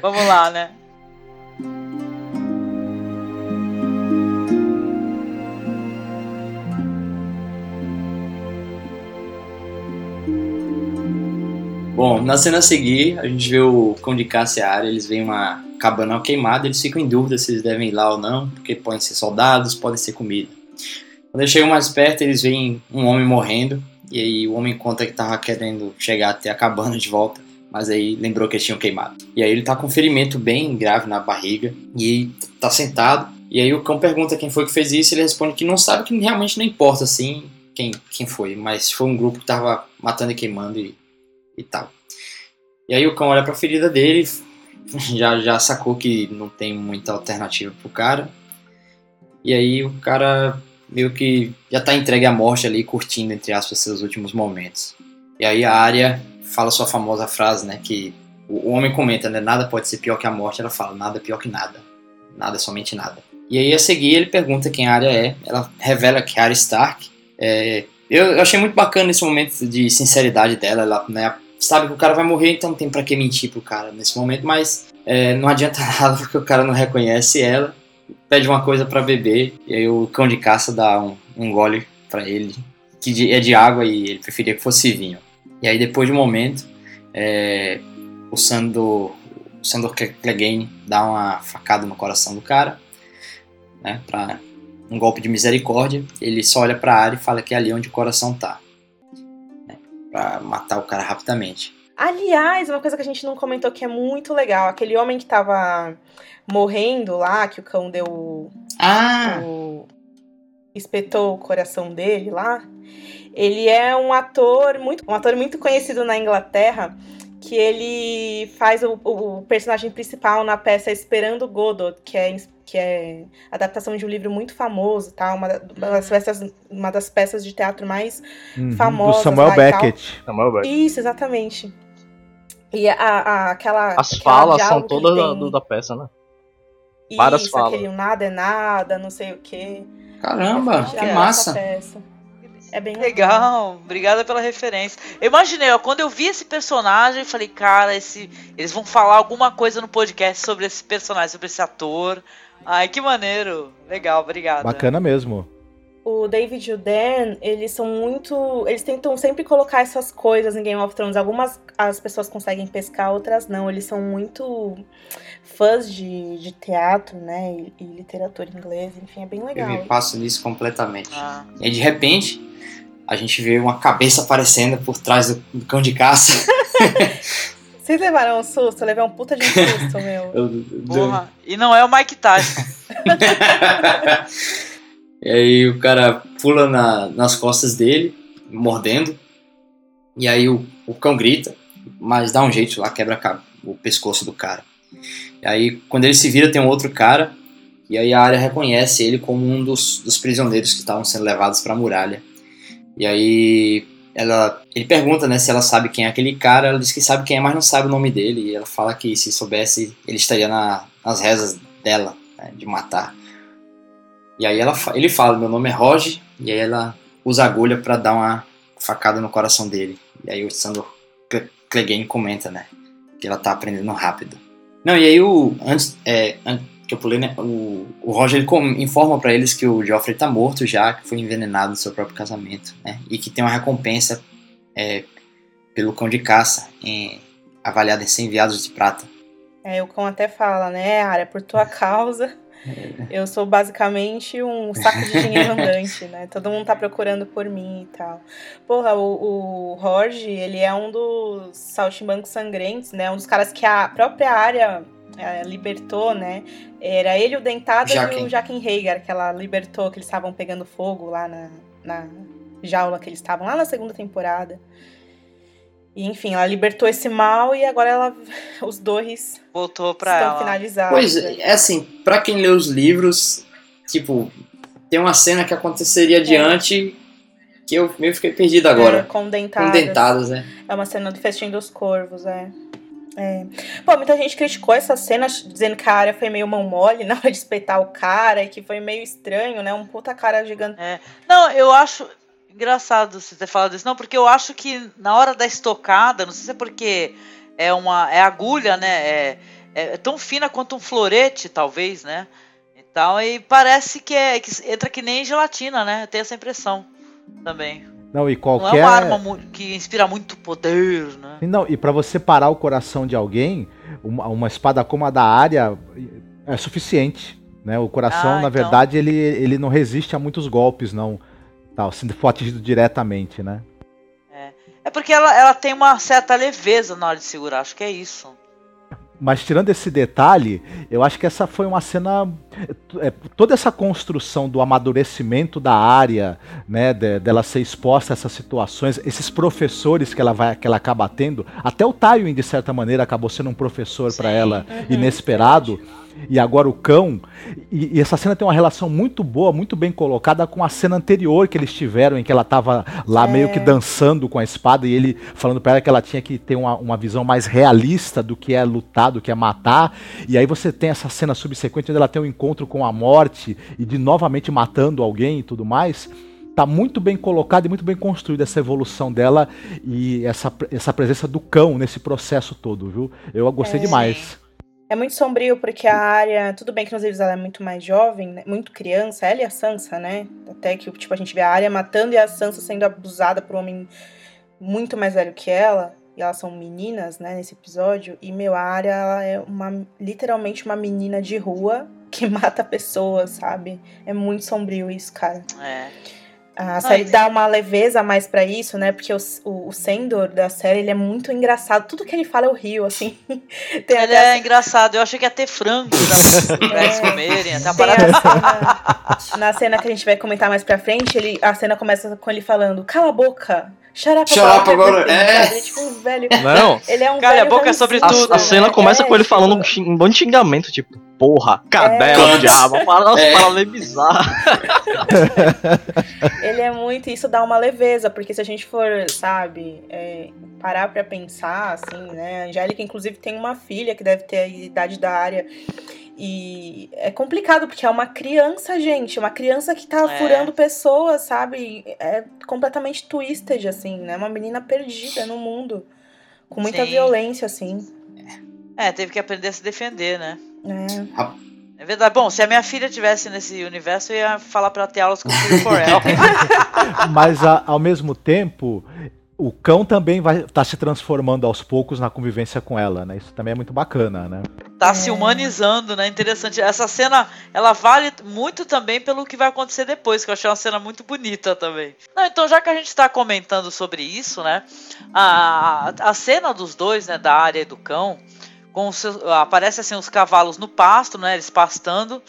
Vamos lá, né? Bom, na cena a seguir, a gente vê o Cão de área, eles veem uma cabana queimada, eles ficam em dúvida se eles devem ir lá ou não, porque podem ser soldados, podem ser comida. Quando eles chegam mais perto, eles veem um homem morrendo, e aí o homem conta que tava querendo chegar até a cabana de volta, mas aí lembrou que eles tinham queimado. E aí ele tá com um ferimento bem grave na barriga, e tá sentado, e aí o cão pergunta quem foi que fez isso, ele responde que não sabe, que realmente não importa, assim, quem, quem foi, mas foi um grupo que tava matando e queimando e e tal. E aí o cão olha pra ferida dele, já, já sacou que não tem muita alternativa pro cara. E aí o cara meio que já tá entregue à morte ali, curtindo, entre aspas, seus últimos momentos. E aí a área fala sua famosa frase, né, que o, homem comenta, né, nada pode ser pior que a morte, ela fala, nada é pior que nada. Nada é somente nada. E aí a seguir ele pergunta quem a área é, ela revela que a Arya Stark. É, eu achei muito bacana esse momento de sinceridade dela, ela né, sabe que o cara vai morrer, então não tem pra que mentir pro cara nesse momento, mas é, não adianta <laughs> nada porque o cara não reconhece ela, pede uma coisa pra beber, e aí o cão de caça dá um, um gole pra ele, que é de água e ele preferia que fosse vinho. E aí depois de um momento, é, o Sandor, o Sandor Clegane dá uma facada no coração do cara, né, pra um golpe de misericórdia, ele só olha pra área e fala que é ali onde o coração tá. Pra matar o cara rapidamente. Aliás, uma coisa que a gente não comentou que é muito legal, aquele homem que tava morrendo lá, que o cão deu Ah! o, espetou o coração dele lá. Ele é um ator muito, um ator muito conhecido na Inglaterra, que ele faz o, o personagem principal na peça Esperando Godot, que é, que é adaptação de um livro muito famoso, tá? Uma, das, peças, uma das peças de teatro mais Uhum, famosas. Do Samuel lá e tal. Beckett. Samuel Beckett. Isso, exatamente. E a, a- aquela. As aquela falas são todas da, da peça, né? várias Isso, falas. aquele nada é nada, não sei o quê. Caramba, que massa. É bem Legal, obrigada pela referência. Eu imaginei, ó, quando eu vi esse personagem, eu falei, cara, esse, eles vão falar alguma coisa no podcast sobre esse personagem, sobre esse ator. Ai, que maneiro. Legal, obrigada. Bacana mesmo. O David e o Dan, eles são muito. Eles tentam sempre colocar essas coisas em Game of Thrones. Algumas as pessoas conseguem pescar, outras não. Eles são muito fãs de, de teatro, né? E, e literatura inglesa, enfim, é bem Eu legal. me passo nisso completamente. Ah, E aí, de repente, a gente vê uma cabeça aparecendo por trás do, do cão de caça. <laughs> Vocês levaram um susto? Eu levei um puta de um susto, meu. <laughs> Porra. E não é o Mike Tyson. <laughs> e aí o cara pula na- nas costas dele, mordendo. E aí o, o cão grita, mas dá um jeito lá, quebra o pescoço do cara. E aí quando ele se vira tem um outro cara. E aí a área reconhece ele como um dos, dos prisioneiros que estavam sendo levados para a muralha. E aí ela, ele pergunta né, se ela sabe quem é aquele cara. Ela diz que sabe quem é, mas não sabe o nome dele. E ela fala que se soubesse, ele estaria na- nas rezas dela, né, de matar. E aí ela, ele fala, meu nome é Roger, e aí ela usa agulha pra dar uma facada no coração dele. E aí o Sandor Cle- Clegane comenta, né, que ela tá aprendendo rápido. Não, e aí o antes é, an- que eu pulei, né, o, o Roger informa pra eles que o Joffrey tá morto já, que foi envenenado no seu próprio casamento, né, e que tem uma recompensa é, pelo cão de caça, em, avaliada em 100 viados de prata. É, o cão até fala, né, Área, por tua causa, eu sou basicamente um saco de dinheiro <laughs> andante, né? Todo mundo tá procurando por mim e tal. Porra, o, o Jorge, ele é um dos saltimbancos sangrentos, né? Um dos caras que a própria área é, libertou, né? Era ele, o Dentada e o Jaquen Hagar, que ela libertou, que eles estavam pegando fogo lá na, na jaula que eles estavam, lá na segunda temporada. E, enfim, ela libertou esse mal e agora ela, <laughs> os dois Voltou pra estão ela. finalizados. Pois né? é, é assim, pra quem lê os livros, tipo, tem uma cena que aconteceria adiante que eu meio fiquei perdido É, agora. com Com dentadas. dentadas, né? É uma cena do Festim dos Corvos, é. É. Pô, muita gente criticou essa cena, dizendo que a área foi meio mão mole na hora de espetar o cara e que foi meio estranho, né? Um puta cara gigante. Não, eu acho engraçado você ter falado isso. Não, porque eu acho que na hora da estocada, não sei se é porque é uma é agulha, né? É, é, é tão fina quanto um florete, talvez, né? Então, e parece que é que entra que nem gelatina, né? Eu tenho essa impressão também. Não, e Não qualquer. é uma arma que inspira muito poder, né? Não, e pra você parar o coração de alguém, uma, uma espada como a da área é suficiente. Né? O coração, Ah, na então. verdade, ele, ele não resiste a muitos golpes, não. Tal, se for atingido diretamente, né? É porque ela, ela tem uma certa leveza na hora de segurar, acho que é isso. Mas tirando esse detalhe, eu acho que essa foi uma cena. é, toda essa construção do amadurecimento da área, né? de- dela ser exposta a essas situações, esses professores que ela vai, que ela acaba tendo, até o Tywin, de certa maneira, acabou sendo um professor para ela Uhum, inesperado. E agora o cão. E, e essa cena tem uma relação muito boa, muito bem colocada com a cena anterior que eles tiveram, em que ela tava lá É. meio que dançando com a espada e ele falando para ela que ela tinha que ter uma, uma visão mais realista do que é lutar, do que é matar. E aí você tem essa cena subsequente onde ela tem um encontro com a morte e de novamente matando alguém e tudo mais. Tá muito bem colocada e muito bem construída essa evolução dela e essa, essa presença do cão nesse processo todo, viu? Eu gostei É. demais. É muito sombrio porque a área, tudo bem que nos livros ela é muito mais jovem, né? muito criança, ela e a Sansa, né? Até que tipo a gente vê a área matando e a Sansa sendo abusada por um homem muito mais velho que ela. E elas são meninas, né, nesse episódio. E meu, a área ela é uma literalmente uma menina de rua que <laughs> mata pessoas, sabe? É muito sombrio isso, cara. É. A série Ai, dá uma leveza mais pra isso, né? Porque o, o, o Sendor da série, ele é muito engraçado. Tudo que ele fala eu rio, assim. <laughs> Tem Ele até é engraçado. Eu achei que ia ter frango pra, <laughs> eles comerem. Até parada a cena, na cena que a gente vai comentar mais pra frente, ele, a cena começa com ele falando, cala a boca, shut up Shut about up agora, everything", é. Tipo, um velho, Não. <laughs> ele é um Cala a boca sobre A, ranzinza, a cena né? começa É, com ele falando um, xing- um monte de xingamento, tipo, porra, cadela, É. diabo, para, nossa, É. <laughs> Ele é muito, isso dá uma leveza, porque se a gente for, sabe, é, parar pra pensar, assim, né? A Angélica, inclusive, tem uma filha que deve ter a idade da área. E é complicado, porque é uma criança, gente. Uma criança que tá É. furando pessoas, sabe? É completamente twisted, assim, né? Uma menina perdida no mundo. Com muita Sim. violência, assim. É, teve que aprender a se defender, né? É. É verdade. Bom, se a minha filha tivesse nesse universo, eu ia falar pra ela ter aulas com o Phil Forel. Mas a- ao mesmo tempo, o cão também vai estar se transformando aos poucos na convivência com ela, né? Isso também é muito bacana, né? tá se humanizando, né? Interessante. Essa cena, ela vale muito também pelo que vai acontecer depois, que eu achei uma cena muito bonita também. Não, então, já que a gente tá comentando sobre isso, né? A, a cena dos dois, né? Da área e do cão, com seus, aparece assim os cavalos no pasto, né? Eles pastando.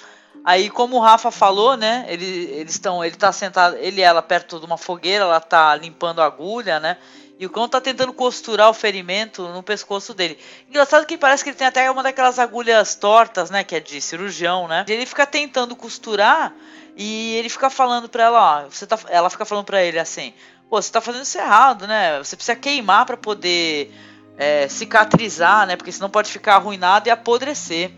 Aí, como o Rafa falou, né? Ele, eles estão, ele tá sentado, ele e ela perto de uma fogueira, ela tá limpando a agulha, né? E o cão tá tentando costurar o ferimento no pescoço dele. Engraçado que parece que ele tem até uma daquelas agulhas tortas, né? Que é de cirurgião, né? Ele fica tentando costurar e ele fica falando pra ela, ó, você tá, ela fica falando pra ele assim, pô, você tá fazendo isso errado, né? Você precisa queimar pra poder é, cicatrizar, né? Porque senão pode ficar arruinado e apodrecer.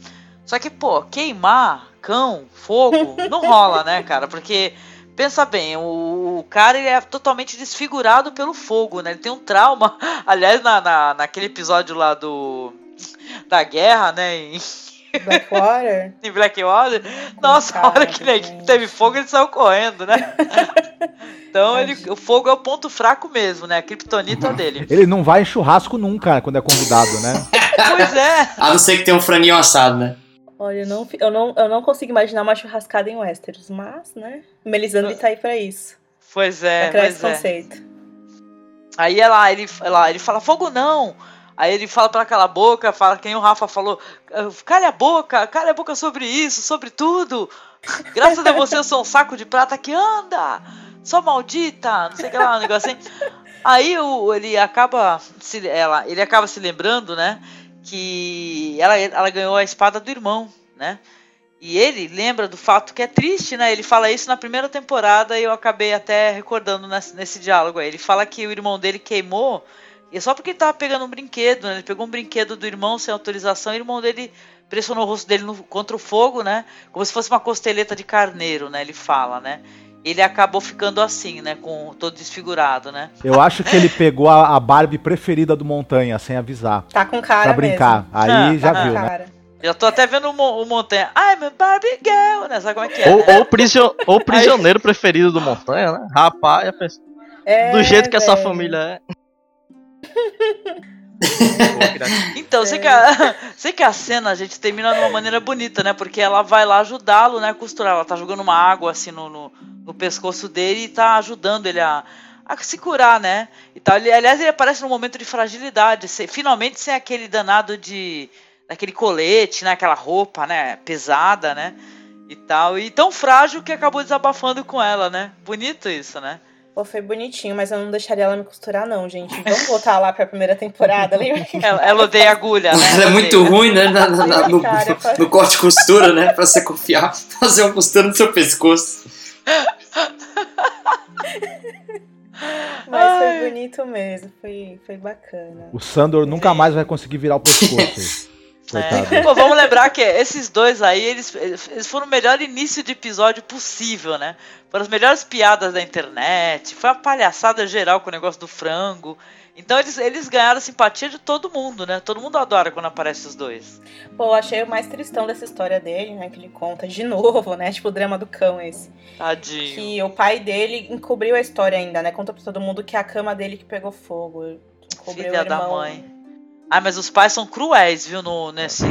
Só que, pô, queimar, cão, fogo, não rola, né, cara? Porque pensa bem, o, o cara ele é totalmente desfigurado pelo fogo, né? Ele tem um trauma. <laughs> Aliás, na, na, naquele episódio lá do. Da guerra, né? Em, Blackwater. <laughs> em Blackwater. Nossa, a hora que ele teve fogo, ele saiu correndo, né? <laughs> Então ele, o fogo é o ponto fraco mesmo, né? A criptonita dele. Ele não vai em churrasco nunca quando é convidado, né? Pois é. A não ser que tenha um franguinho assado, né? Olha, eu não, eu, não, eu não consigo imaginar uma churrascada em Westeros, mas, né? Melisandre tá aí pra isso. Pois é, pra pois é. conceito. Aí ela, ele, ela, ele fala, fogo não! Aí ele fala pra aquela boca, fala quem o Rafa falou, calha a boca, calha a boca sobre isso, sobre tudo. Graças a você eu sou um saco de prata que anda, só maldita, não sei o que lá, um negócio assim. Aí o, ele acaba se, ela, ele acaba se lembrando, né, que ela, ela ganhou a espada do irmão, né? E ele lembra do fato que é triste, né? Ele fala isso na primeira temporada e eu acabei até recordando nesse, nesse diálogo aí. Ele fala que o irmão dele queimou e é só porque ele tava pegando um brinquedo, né? Ele pegou um brinquedo do irmão sem autorização e o irmão dele pressionou o rosto dele no- contra o fogo, né? Como se fosse uma costeleta de carneiro, né? Ele fala, né? Ele acabou ficando assim, né? Com todo desfigurado, né? Eu acho que ele pegou a, a Barbie preferida do Montanha, sem avisar. Tá com cara Pra brincar. Aí já Ah, viu, mesmo. né? Cara. Já tô até vendo o, Mo- o Montanha. I'm a Barbie Girl, né? Sabe como é que é? Ou, né? ou, prisio- ou <laughs> prisioneiro preferido do Montanha, né? Rapaz, a pessoa- É, do jeito que essa velho. família é. <laughs> Então, sei que, a, <laughs> sei que a cena, a gente termina de uma maneira bonita, né? Porque ela vai lá ajudá-lo, né? A costurar. Ela tá jogando uma água assim no, no, no pescoço dele e tá ajudando ele a, a se curar, né? E tal. Ele, aliás, ele aparece num momento de fragilidade. se- finalmente sem aquele danado de. daquele colete, né? Aquela roupa, né? Pesada, né? E tal. E tão frágil que acabou desabafando com ela, né? Bonito isso, né? Pô, foi bonitinho, mas eu não deixaria ela me costurar, não, gente. Vamos voltar lá pra primeira temporada, <laughs> lembra? Ela, ela odeia agulha, né? Ela é muito ruim, né? na- na- na- no, no corte e costura, né? Pra você confiar, <laughs> fazer uma costura no seu pescoço. Mas foi bonito mesmo, foi, foi bacana. O Sandor nunca mais vai conseguir virar o pescoço. <laughs> Coitado. É. Pô, vamos lembrar que esses dois aí, eles, eles foram o melhor início de episódio possível, né? Foram as melhores piadas da internet, foi uma palhaçada geral com o negócio do frango. Então eles, eles ganharam a simpatia de todo mundo, né? Todo mundo adora quando aparece os dois. Pô, eu achei o mais tristão dessa história dele, né? Que ele conta de novo, né? Tipo o drama do cão esse. Tadinho. Que o pai dele encobriu a história ainda, né? Conta pra todo mundo que é a cama dele que pegou fogo. Encobriu Filha o da mãe. Ah, mas os pais são cruéis, viu? No, nesse,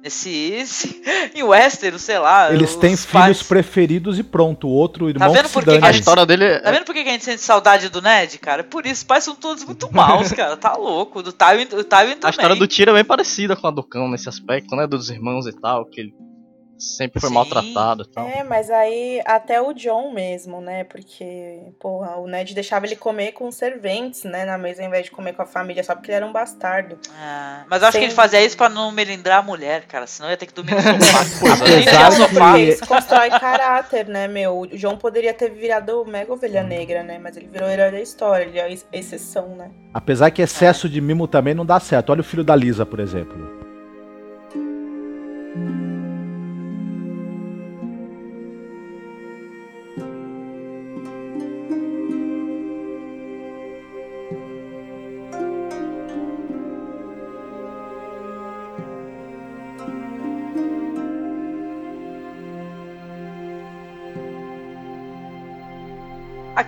Nesse, esse, <laughs> em Westeros, sei lá. Eles têm os filhos pais- preferidos e pronto. O outro irmão vendo que se por que A história dele é. Tá vendo por que que a gente sente saudade do Ned, cara? Por isso, os pais são todos muito maus, cara. Tá louco. Do Tywin, o Tywin também. A história do Tyrion é bem parecida com a do Cão nesse aspecto, né? Dos irmãos e tal, que ele sempre foi Sim. maltratado e tal. É, mas aí até o John mesmo, né? Porque, porra, o Ned deixava ele comer com os serventes, né? Na mesa, ao invés de comer com a família, só porque ele era um bastardo. É, mas eu acho que Sem- ele fazia isso pra não melindrar a mulher, cara. Senão ia ter que dormir no sofá. É. <laughs> Apesar sofá. que- Isso constrói caráter, né, meu? O John poderia ter virado mega ovelha negra, né? Mas ele virou herói da história, ele é ex- exceção, né? Apesar que excesso de mimo também não dá certo. Olha o filho da Lisa, por exemplo.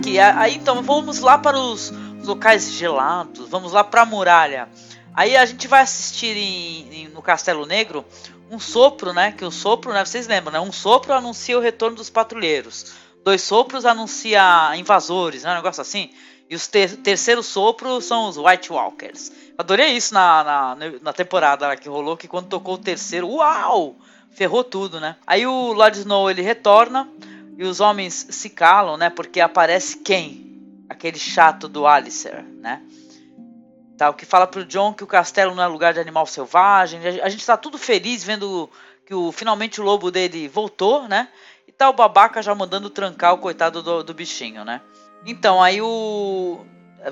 Aqui, aí então vamos lá para os locais gelados, vamos lá para a muralha. Aí a gente vai assistir em- em- no Castelo Negro um sopro, né? Que o sopro, né? Vocês lembram, né? Um sopro anuncia o retorno dos patrulheiros. Dois sopros anuncia invasores, né? Um negócio assim. E os ter terceiro sopro são os White Walkers. Adorei isso na, na, na temporada que rolou, que quando tocou o terceiro, uau! Ferrou tudo, né? Aí o Lord Snow ele retorna e os homens se calam, né? Porque aparece quem? Aquele chato do Alistair, né? Tá, o que fala pro John que o castelo não é lugar de animal selvagem. A gente tá tudo feliz vendo que o, finalmente o lobo dele voltou, né? E tá o babaca já mandando trancar o coitado do, do bichinho, né? Então, aí o.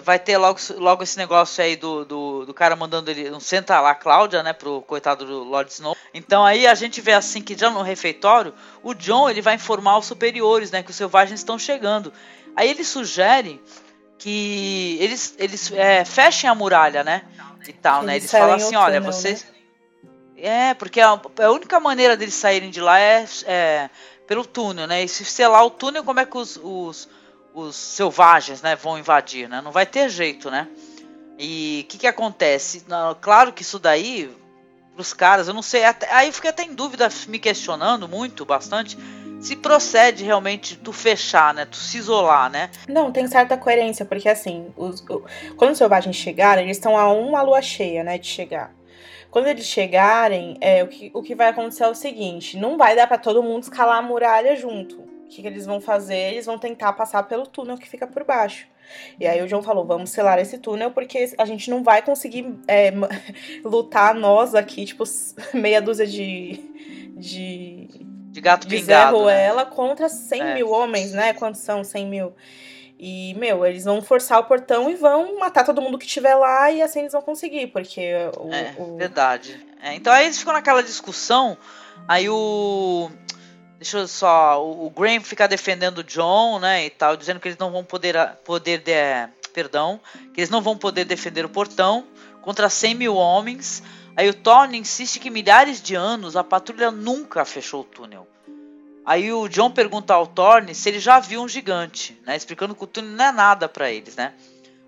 Vai ter logo, logo esse negócio aí do, do, do cara mandando ele. Não senta lá, Cláudia, né? Pro coitado do Lord Snow. Então aí a gente vê assim que já no refeitório, o John ele vai informar os superiores, né? Que os selvagens estão chegando. Aí ele sugere que eles, eles é, fechem a muralha, né? E tal, né? eles Eles falam assim, olha, túnel, vocês. É, porque a, a única maneira deles saírem de lá é, é pelo túnel, né? E se selar o túnel, como é que os, os, os selvagens, né, vão invadir, né? Não vai ter jeito, né? E o que que acontece? Claro que isso daí, pros caras, eu não sei, até, aí eu fiquei até em dúvida, me questionando muito, bastante, se procede realmente tu fechar, né? Tu se isolar, né? Não, tem certa coerência, porque assim, os- o- quando os selvagens chegarem, eles estão a uma lua cheia, né, de chegar. Quando eles chegarem, é, o, que, o que vai acontecer é o seguinte: não vai dar pra todo mundo escalar a muralha junto. O que, que eles vão fazer? Eles vão tentar passar pelo túnel que fica por baixo. E aí o João falou: vamos selar esse túnel, porque a gente não vai conseguir é, <laughs> lutar nós aqui, tipo, <laughs> meia dúzia de. de De gato de pingado. Né? Ruela contra 100 É. mil homens, né? Quantos são 100 mil? E, meu, eles vão forçar o portão e vão matar todo mundo que estiver lá e assim eles vão conseguir, porque o. É, o- verdade. É, então aí eles ficam naquela discussão, aí o. Deixa eu só. O, Graham fica defendendo o John, né? E tal, dizendo que eles não vão poder. poder de, é, perdão. Que eles não vão poder defender o portão contra 100 mil homens. Aí o Thorne insiste que milhares de anos a patrulha nunca fechou o túnel. Aí o John pergunta ao Thorne se ele já viu um gigante, né? Explicando que o túnel não é nada pra eles, né?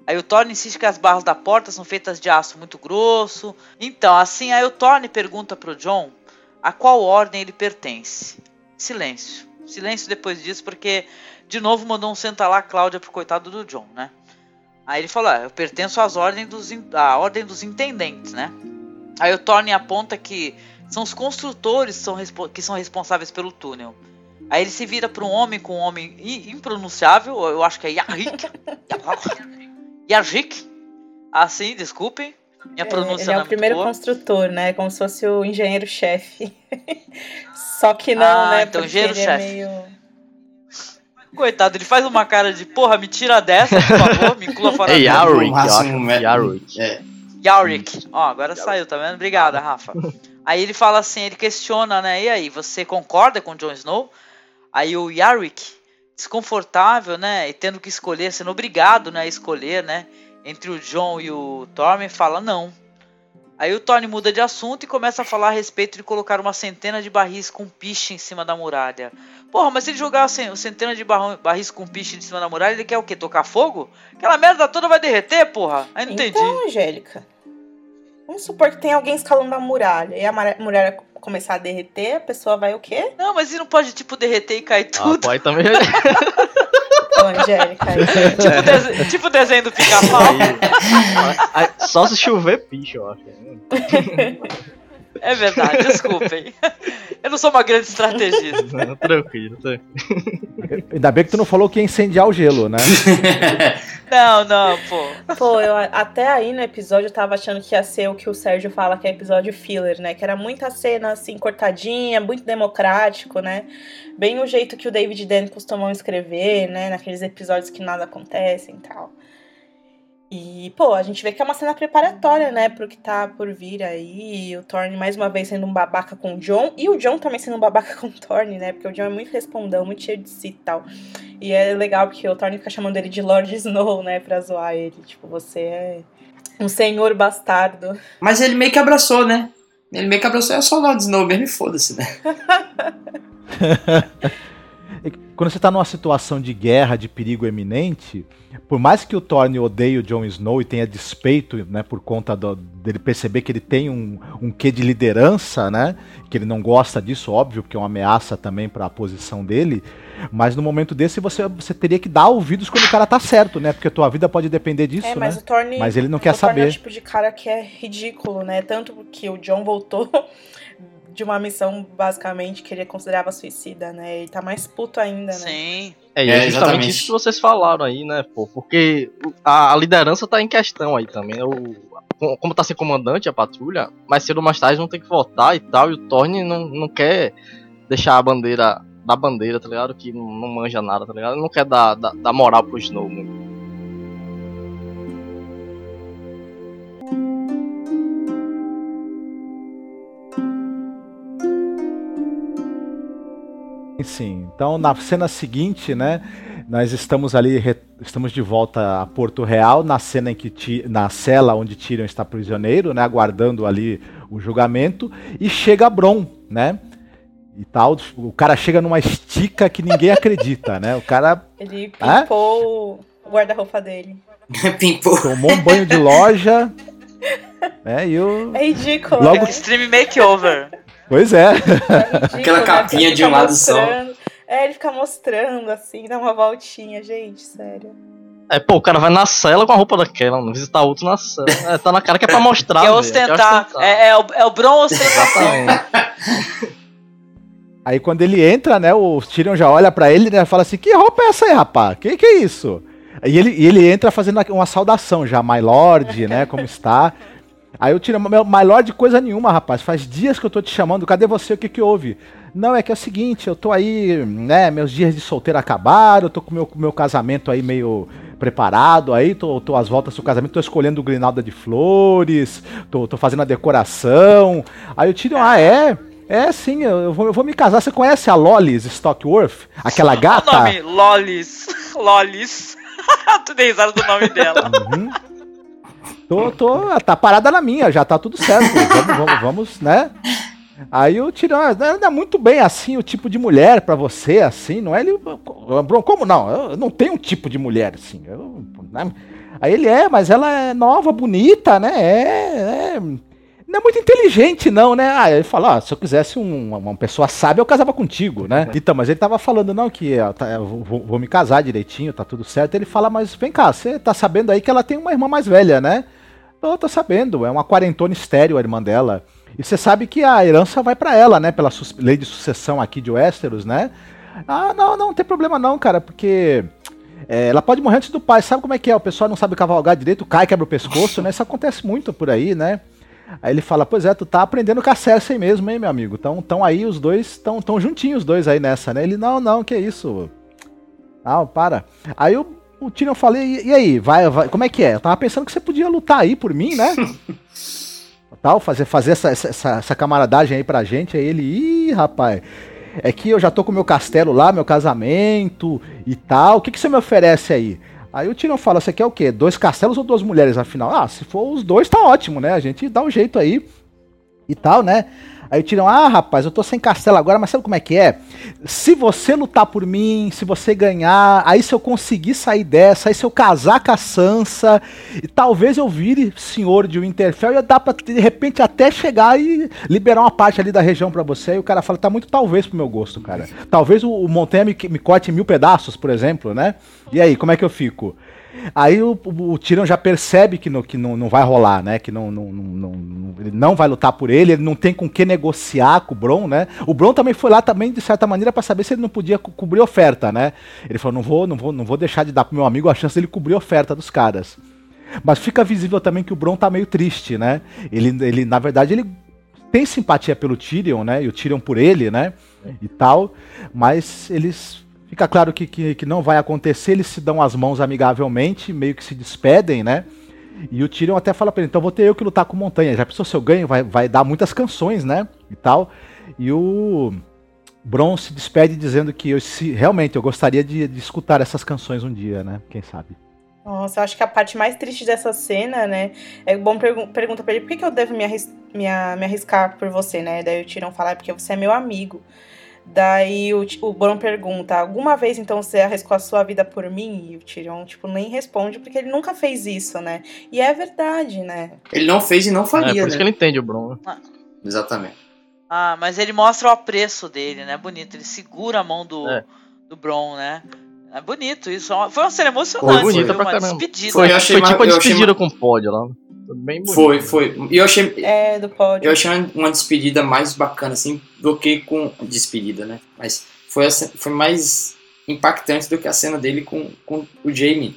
Aí o Thorne insiste que as barras da porta são feitas de aço muito grosso. Então, assim, aí o Thorne pergunta pro John a qual ordem ele pertence. Silêncio. Silêncio depois disso, porque de novo mandou um senta lá Cláudia pro coitado do John, né? Aí ele falou: ah, eu pertenço às ordens dos, à ordem dos intendentes, né? Aí o Thorne aponta que são os construtores que são, que são responsáveis pelo túnel. Aí ele se vira para um homem com um homem impronunciável, eu acho que é Yarrik. <laughs> Yarrik. Assim, desculpem. Minha é, pronúncia ele é não o é primeiro boa. construtor, né? Como se fosse o engenheiro-chefe. <laughs> Só que não, Ah, né? então é engenheiro-chefe. meio. Coitado, ele faz uma cara de porra, me tira dessa, por favor, me inclua fora É. Yarwick. Yarwick. É, Yarick. Ó, agora saiu, tá vendo? Obrigada, Rafa. Aí ele fala assim, ele questiona, né? E aí, você concorda com o Jon Snow? Aí o Yarick, desconfortável, né? E tendo que escolher, sendo obrigado, né, a escolher, né? Entre o Jon e o Tormund, fala não. Aí o Tony muda de assunto e começa a falar a respeito de colocar uma centena de barris com piche em cima da muralha. Porra, mas se ele jogar uma centena de barro- barris com piche em cima da muralha, ele quer o quê? Tocar fogo? Aquela merda toda vai derreter, porra? Aí não entendi. Então, Angélica. Vamos supor que tem alguém escalando a muralha e a muralha começar a derreter, a pessoa vai o quê? Não, mas e não pode, tipo, derreter e cair Ah, tudo? pô, aí também. <laughs> Angélica, tipo, dese- tipo o desenho do pica-pau. Só se chover picho, eu acho. <laughs> É verdade, <laughs> desculpem. Eu não sou uma grande estrategista. Não, tranquilo, tranquilo. Ainda bem que tu não falou que ia incendiar o gelo, né? <laughs> Não, não, pô. Pô, eu, até aí no episódio eu tava achando que ia ser o que o Sérgio fala que é episódio filler, né? Que era muita cena assim, cortadinha, muito democrático, né? Bem o jeito que o David e Dan costumam escrever, né? Naqueles episódios que nada acontece e tal. E, pô, a gente vê que é uma cena preparatória, né, pro que tá por vir aí. O Thorne mais uma vez sendo um babaca com o John. E o John também sendo um babaca <laughs> com o Thorne, né? Porque o John é muito respondão, muito cheio de si e tal. E é legal porque o Thorne fica chamando ele de Lord Snow, né? Pra zoar ele. Tipo, você é um senhor bastardo. Mas ele meio que abraçou, né? Ele meio que abraçou, é só Lord Snow mesmo e foda-se, né? <laughs> Quando você tá numa situação de guerra, de perigo eminente, por mais que o Thorne odeie o Jon Snow e tenha despeito, né, por conta do- dele perceber que ele tem um, um quê de liderança, né, que ele não gosta disso, óbvio, porque é uma ameaça também para a posição dele, mas no momento desse você, você teria que dar ouvidos quando o cara tá certo, né, porque a tua vida pode depender disso, é, mas né. o Thorne. Mas ele não quer o Thorne é o saber. tipo de cara que é ridículo, né? Tanto que o John voltou de uma missão, basicamente, que ele considerava suicida, né? Ele tá mais puto ainda, né? Sim. É, e É, é justamente exatamente. isso que vocês falaram aí, né, pô? Porque a, a liderança tá em questão aí também. né? O, com- como tá sem comandante a patrulha, mais cedo ou mais tarde vão ter que votar e tal. E o Thorne não, não quer deixar a bandeira da bandeira, tá ligado? Que não, não manja nada, tá ligado? Ele não quer dar, dar, dar moral pro Snow. muito. Sim. Então, na cena seguinte, né, nós estamos ali, re- estamos de volta a Porto Real, na cena em que Ti- na cela onde Tyrion está prisioneiro, né, aguardando ali o julgamento, e chega Bron, né? E tal, o cara chega numa estica que ninguém acredita, né? O cara Ele pimpou o guarda-roupa dele. <laughs> Pimpou. tomou um banho de loja, <laughs> né? E o É ridículo, Logo-? Extreme Makeover. Pois é. É ridículo, Aquela né? capinha Ele de um lado só. É, ele fica mostrando, assim, dá uma voltinha, gente, sério. É, pô, o cara vai na cela com a roupa daquela, não visitar outro na cela. É, tá na cara que é pra mostrar. <laughs> é velho, ostentar. ostentar. É, é o, é o Bron ostentação. Aí quando ele entra, né, o Tyrion já olha pra ele né, e fala assim, que roupa é essa aí, rapaz? Que que é isso? E ele, e ele entra fazendo uma saudação já, My Lord, né, como está. Aí o Tyrion, meu, My Lord coisa nenhuma, rapaz, faz dias que eu tô te chamando, cadê você, o que que houve? Não, é que é o seguinte, eu tô aí, né, meus dias de solteiro acabaram, eu tô com meu, com meu casamento aí meio preparado aí, tô, tô às voltas do casamento, tô escolhendo grinalda de flores, tô, tô fazendo a decoração. Aí o Tyrion, ah, é? É, sim, eu eu vou, eu vou me casar. Você conhece a Lolis Stockworth? Aquela Olha <laughs> o gata? nome, Lolis. Lolis. <laughs> tu dei risada do nome dela. Uhum. Tô, tô, tá parada na minha, já tá tudo certo. <laughs> Vamos, vamos, vamos, né? Aí o Tirão, não é muito bem assim o tipo de mulher pra você, assim, não é ele. Como não? Eu não tenho um tipo de mulher, assim. eu- né? Aí ele é, mas ela é nova, bonita, né? É, é- não é muito inteligente, não, né? Ah, ele fala, ó, se eu quisesse um- uma pessoa sábia, eu casava contigo, né? Então, mas ele tava falando, não, que ó, tá, eu vou, vou me casar direitinho, tá tudo certo. Ele fala, mas vem cá, você tá sabendo aí que ela tem uma irmã mais velha, né? Tô sabendo, é uma quarentona estéreo a irmã dela. E você sabe que a herança vai pra ela, né? Pela lei de sucessão aqui de Westeros, né? Ah, não, não, não tem problema não, cara, porque é, ela pode morrer antes do pai. Sabe como é que é? O pessoal não sabe cavalgar direito, cai, quebra o pescoço, né? Isso acontece muito por aí, né? Aí ele fala, pois é, tu tá aprendendo com a Cersei mesmo, hein, meu amigo? Tão, tão aí, os dois, tão, tão juntinhos os dois aí nessa, né? Ele, não, não, que isso? Não, para. Aí o, o Tyrion fala, e, e aí, vai, vai, como é que é? Eu tava pensando que você podia lutar aí por mim, né? <laughs> Tal, fazer, fazer essa, essa, essa, essa camaradagem aí pra gente. Aí ele, ih, rapaz, é que eu já tô com meu castelo lá, meu casamento e tal. O que, que você me oferece aí? Aí o Tyrion fala, você quer o quê? Dois castelos ou duas mulheres, afinal? Ah, se for os dois, tá ótimo, né? A gente dá um jeito aí. E tal, né? Aí Tyrion, ah, rapaz, eu tô sem castelo agora, mas sabe como é que é? Se você lutar por mim, se você ganhar, aí se eu conseguir sair dessa, aí se eu casar com a Sansa, e talvez eu vire senhor de Winterfell, ia dar pra, de repente, até chegar e liberar uma parte ali da região para você. E o cara fala, tá muito talvez pro meu gosto, cara. Talvez o, o Montanha me, me corte em mil pedaços, por exemplo, né? E aí, como é que eu fico? Aí o, o, o Tyrion já percebe que, no, que não, não vai rolar, né? Que não, não, não, não, ele não vai lutar por ele, ele não tem com que negociar com o Bron, né? O Bron também foi lá também, de certa maneira, para saber se ele não podia co cobrir oferta, né? Ele falou, não vou, não vou, não vou deixar de dar pro meu amigo a chance dele cobrir oferta dos caras. Mas fica visível também que o Bron tá meio triste, né? Ele, ele na verdade, ele tem simpatia pelo Tyrion, né? E o Tyrion por ele, né? E tal, mas eles Fica claro que, que, que, não vai acontecer, eles se dão as mãos amigavelmente, meio que se despedem, né? E o Tyrion até fala pra ele, então vou ter eu que lutar com montanha. Já pensou se eu ganho? Vai, vai dar muitas canções, né? E tal. E o Bron se despede dizendo que eu, se, realmente eu gostaria de, de escutar essas canções um dia, né? Quem sabe. Nossa, eu acho que a parte mais triste dessa cena, né? É bom pergu pergunta pra ele por que, que eu devo me, arris me, me arriscar por você, né? Daí o Tyrion fala, é porque você é meu amigo. Daí o, o Bron pergunta: Alguma vez então você arriscou a sua vida por mim? E o Tyrion, tipo, nem responde porque ele nunca fez isso, né? E é verdade, né? Ele não fez e não faria. É, por né? isso que ele entende o Bron. Ah. Exatamente. Ah, mas ele mostra o apreço dele, né? Bonito. Ele segura a mão do, é. do Bron, né? É bonito isso. Foi uma cena emocionante. Foi bonita pra uma caramba. despedida. Foi, foi tipo a despedida com o pódio lá. Bem bonito. Foi, foi. E eu achei. É, do pódio. Eu achei uma despedida mais bacana, assim, do que com. Despedida, né? Mas foi, foi mais impactante do que a cena dele com, com o Jamie.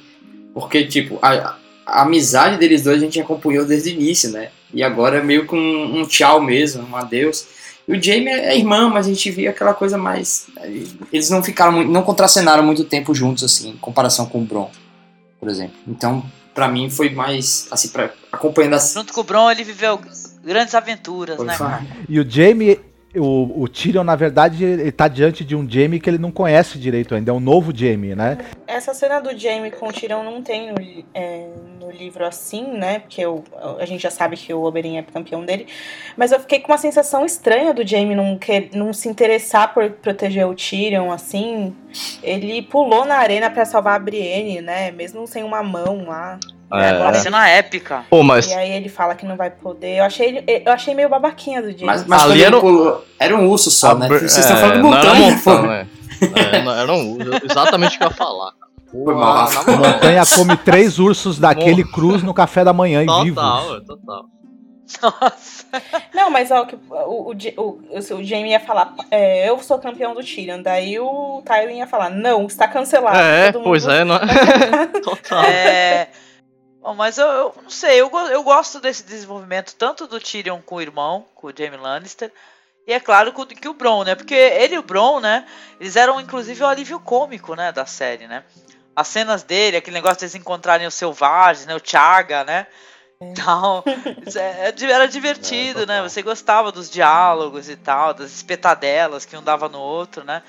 Porque, tipo, a, a amizade deles dois a gente acompanhou desde o início, né? E agora é meio com um, um tchau mesmo, um adeus. E o Jamie é irmã, mas a gente via aquela coisa mais. Eles não ficaram não contracenaram muito tempo juntos, assim, em comparação com o Bron, por exemplo. Então, para mim foi mais assim para acompanhando as junto com o Bron ele viveu grandes aventuras foi né cara? e o Jamie o, o Tyrion, na verdade, ele tá diante de um Jamie que ele não conhece direito ainda, é um novo Jamie, né? Essa cena do Jamie com o Tyrion não tem no, é, no livro assim, né? Porque eu, a gente já sabe que o Oberyn é campeão dele. Mas eu fiquei com uma sensação estranha do Jamie não, quer, não se interessar por proteger o Tyrion, assim. Ele pulou na arena para salvar a Brienne, né? Mesmo sem uma mão lá. É, agora cena épica. Pô, mas... E aí ele fala que não vai poder. Eu achei, eu achei meio babaquinha do dia. Mas, mas Ali era, pulou, era um urso só, né? Vocês é, estão falando do montanha, montanha, né? É, era um urso, exatamente o que eu ia falar. Pô, <laughs> montanha come três ursos daquele cruz no café da manhã total, em vivo. Total, total. Nossa. Não, mas ó, o, o, o, o Jamie ia falar, é, eu sou campeão do Tyrion. Daí o Tywin ia falar, não, está cancelado. É, pois é, não... <laughs> Total. É. Bom, mas eu, eu, não sei, eu, eu gosto desse desenvolvimento tanto do Tyrion com o irmão, com o Jaime Lannister, e é claro que, que o Bron, né? Porque ele e o Bron, né? Eles eram inclusive o alívio cômico, né? Da série, né? As cenas dele, aquele negócio de eles encontrarem os selvagens, né? O Chaga, né? Então, é, é era divertido, é, né? Você gostava dos diálogos e tal, das espetadelas que um dava no outro, né?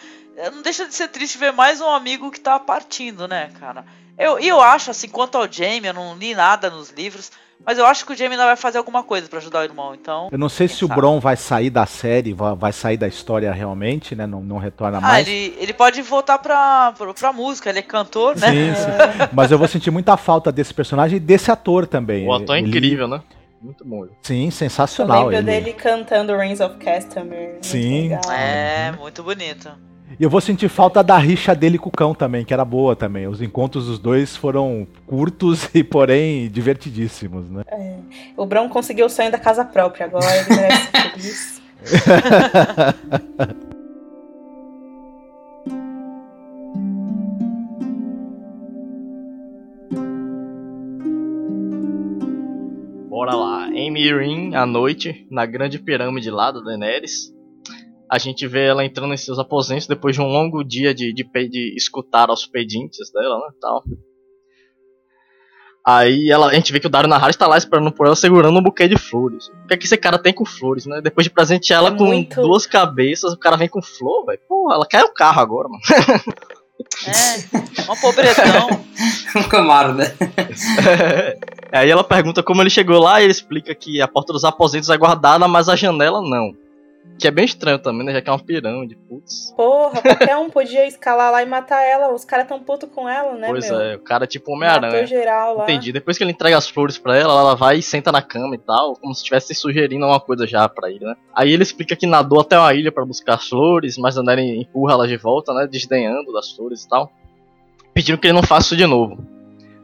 Não deixa de ser triste ver mais um amigo que tá partindo, né, cara? Eu, eu acho, assim, quanto ao Jamie, eu não li nada nos livros, mas eu acho que o Jamie ainda vai fazer alguma coisa para ajudar o irmão, então. Eu não sei se sabe? o Bron vai sair da série, vai, vai sair da história realmente, né? Não, não retorna ah, mais. Ele, ele pode voltar pra, pra, pra música, ele é cantor, né? Sim, sim. Mas eu vou sentir muita falta desse personagem e desse ator também. O ator é ele... incrível, né? Muito bom. Sim, sensacional. Eu lembro ele. dele cantando Reigns of Castamere. Sim. É, muito bonito. E eu vou sentir falta da rixa dele com o cão também, que era boa também. Os encontros dos dois foram curtos <laughs> e, porém, divertidíssimos, né? É. O Bron conseguiu o sonho da casa própria, agora ele merece <laughs> feliz. <laughs> Bora lá. Amy Rin, à noite, na grande pirâmide lá da Daenerys a gente vê ela entrando em seus aposentos depois de um longo dia de, de, de escutar aos pedintes dela, né, tal. Aí ela, a gente vê que o Dario Nahara está lá esperando por ela, segurando um buquê de flores. O que é que esse cara tem com flores, né? Depois de presentear ela é com muito... duas cabeças, o cara vem com flor, velho. Pô, ela caiu o carro agora, mano. É, uma pobretão. <laughs> um Camaro, né? <laughs> Aí ela pergunta como ele chegou lá e ele explica que a porta dos aposentos é guardada, mas a janela não. Que é bem estranho também, né? Já que é uma pirâmide, putz. Porra, qualquer um podia escalar lá e matar ela. Os caras tão puto com ela, né, pois meu? é, o cara é tipo Homem-Aranha. geral lá. Entendi. Depois que ele entrega as flores pra ela, ela vai e senta na cama e tal, como se estivesse sugerindo alguma coisa já pra ele, né? Aí ele explica que nadou até uma ilha pra buscar as flores, mas Daenerys empurra ela de volta, né? Desdenhando das flores e tal. Pedindo que ele não faça isso de novo.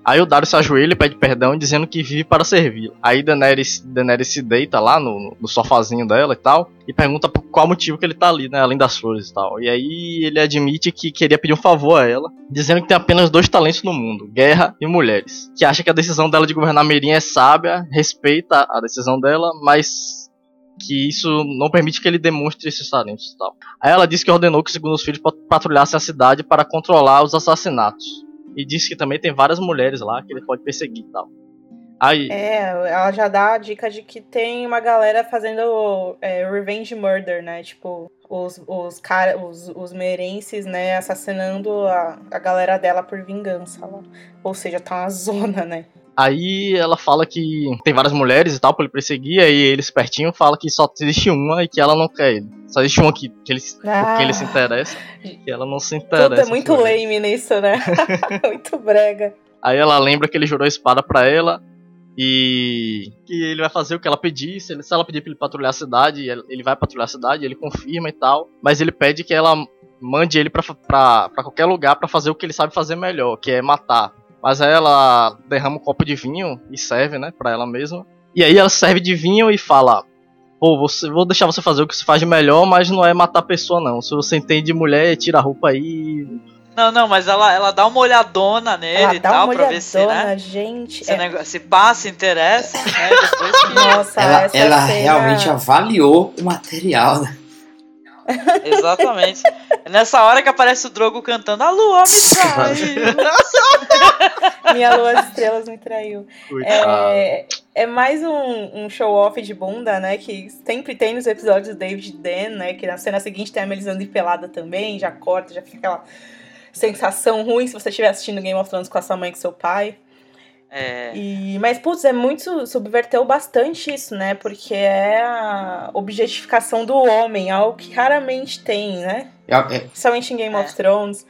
Aí o Dario se ajoelha e pede perdão, dizendo que vive para servir. Aí Daenerys, Daenerys se deita lá no, no sofazinho dela e tal, e pergunta por qual motivo que ele tá ali, né, além das flores e tal. E aí ele admite que queria pedir um favor a ela, dizendo que tem apenas dois talentos no mundo, guerra e mulheres. Que acha que a decisão dela de governar Meirin é sábia, respeita a decisão dela, mas que isso não permite que ele demonstre esses talentos e tal. Aí ela diz que ordenou que os segundos filhos pat- patrulhassem a cidade para controlar os assassinatos. E diz que também tem várias mulheres lá que ele pode perseguir e tal. Aí, É, ela já dá a dica de que tem uma galera fazendo é, revenge murder, né? Tipo, os, os, cara, os, os merenses, né, assassinando a, a galera dela por vingança. Ou seja, tá uma zona, né? Aí ela fala que tem várias mulheres e tal pra ele perseguir, aí ele espertinho fala que só existe uma e que ela não quer ele. Só existe uma que, que ele, porque ele se interessa, e ela não se interessa. Tudo é muito lame nisso, né? <laughs> <laughs> muito brega. Aí ela lembra que ele jurou a espada pra ela e que ele vai fazer o que ela pedir. Se, ele- se ela pedir pra ele patrulhar a cidade, ele ele vai patrulhar a cidade, ele confirma e tal. Mas ele pede que ela mande ele pra, pra, pra qualquer lugar pra fazer o que ele sabe fazer melhor, que é matar. Mas aí ela derrama um copo de vinho e serve, né, pra ela mesma. E aí ela serve de vinho e fala: Pô, você, vou deixar você fazer o que você faz de melhor, mas não é matar a pessoa, não. Se você entende de mulher, tira a roupa aí. Não, não, mas ela, ela dá uma olhadona nele Ela e dá tal, uma pra ver se, né? gente. Se, é- nego- se passa, interessa, né? Depois que. Nossa, Ela, essa ela cena... realmente avaliou o material, né? <laughs> Exatamente. É nessa hora que aparece o Drogo cantando A lua me trai. <laughs> <laughs> Minha lua das estrelas me traiu. É, é mais um, um show-off de bunda, né? Que sempre tem nos episódios do David Dan, né? Que na cena seguinte tem a Melisandre pelada também, já corta, já fica aquela sensação ruim se você estiver assistindo Game of Thrones com a sua mãe e com seu pai. É, E, mas, putz, é muito. Subverteu bastante isso, né? Porque é a objetificação do homem, algo que raramente tem, né? É- é- Principalmente em Game É. of Thrones.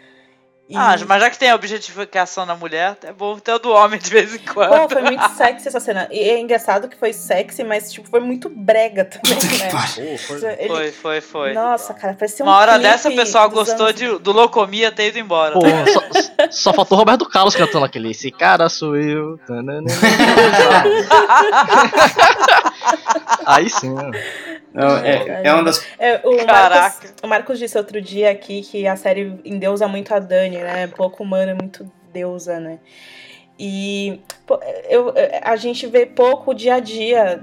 E- Ah, mas já que tem a objetificação da mulher, é bom ter o do homem de vez em Pô, quando. foi muito sexy essa cena. E é engraçado que foi sexy, mas tipo, foi muito brega também, né? Pô, foi- Ele- Foi, foi, foi. Nossa, cara, parecia um Uma hora dessa o pessoal gostou anos- de, do Locomia ter ido embora. Porra, só, só faltou o Roberto Carlos cantando aquele Esse cara sou eu. <laughs> <laughs> Aí sim, né? não, é, é uma das. É, o, Caraca. Marcos, o Marcos disse outro dia aqui que a série endeusa muito a Dani, né? Pouco humana, muito deusa, né? E pô, eu, a gente vê pouco o dia a dia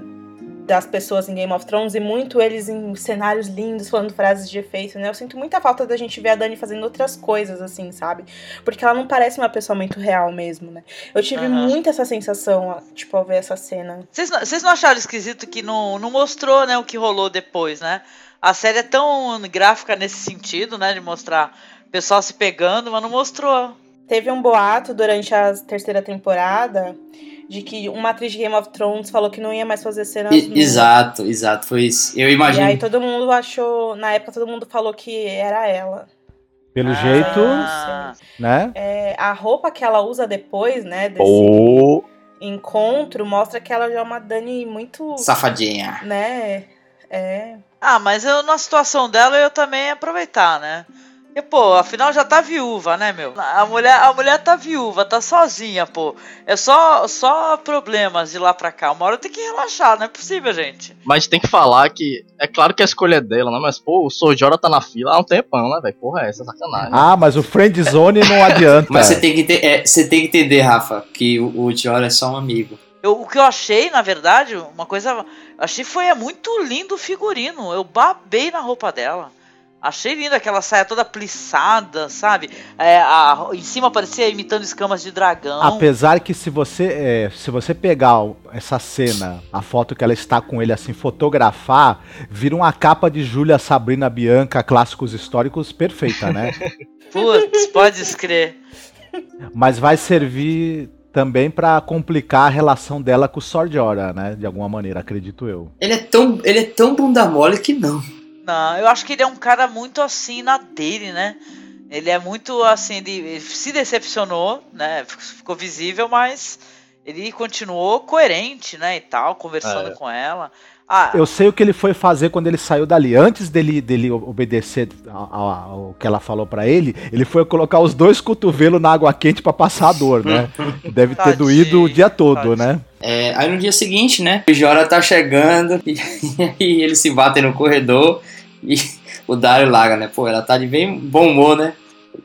das pessoas em Game of Thrones e muito eles em cenários lindos, falando frases de efeito, né? Eu sinto muita falta da gente ver a Dani fazendo outras coisas, assim, sabe? Porque ela não parece uma pessoa muito real mesmo, né? Eu tive Aham. muito essa sensação, tipo, ao ver essa cena. Vocês não, vocês não acharam esquisito que não, não mostrou né, o que rolou depois, né? A série é tão gráfica nesse sentido, né? De mostrar o pessoal se pegando, mas não mostrou. Teve um boato durante a terceira temporada de que uma atriz de Game of Thrones falou que não ia mais fazer cenas I-. Exato, exato, foi isso. Eu E imagino. aí todo mundo achou, na época todo mundo falou que era ela. Pelo Ah. jeito, né? É, a roupa que ela usa depois, né, desse Pô, encontro, mostra que ela já é uma Dani muito, Safadinha. né, é... Ah, mas eu, na situação dela, eu também ia aproveitar, né? Porque, pô, afinal já tá viúva, né, meu? A mulher, a mulher tá viúva, tá sozinha, pô. É só, só problemas de lá pra cá. Uma hora tem que relaxar, não é possível, gente. mas tem que falar que. É claro que a escolha é dela, né? Mas, pô, o Sojora tá na fila há um tempão, né, velho? Porra, é essa sacanagem. Ah, mas o friend zone não adianta. Mas você tem que ter, é, você tem que entender, Rafa, que o, o Dior é só um amigo. Eu, o que eu achei, na verdade, uma coisa. Eu achei foi é muito lindo o figurino. Eu babei na roupa dela. Achei linda aquela saia toda plissada, sabe? É, a- em cima parecia imitando escamas de dragão. Apesar que se você, é, se você pegar essa cena, a foto que ela está com ele assim, fotografar, vira uma capa de Júlia Sabrina Bianca, clássicos históricos, perfeita, né? <laughs> Putz, pode escrever. Mas vai servir também pra complicar a relação dela com o Sordiora, né? De alguma maneira, acredito eu. Ele é tão, ele é tão bunda mole que não. Não, eu acho que ele é um cara muito assim na dele, né? Ele é muito assim, ele, ele se decepcionou, né? Ficou visível, mas ele continuou coerente, né? E tal, conversando É. com ela. Ah, Eu sei o que ele foi fazer quando ele saiu dali. Antes dele, dele obedecer ao, que ela falou pra ele, ele foi colocar os dois cotovelos na água quente pra passar a dor, né? <laughs> Deve ter Tadinho, doído o dia todo, tadinho. né? É, aí no dia seguinte, né? O Jora tá chegando <laughs> e, e eles se batem no corredor e <laughs> o Dario larga, né? Pô, ela tá de bem bom humor, né?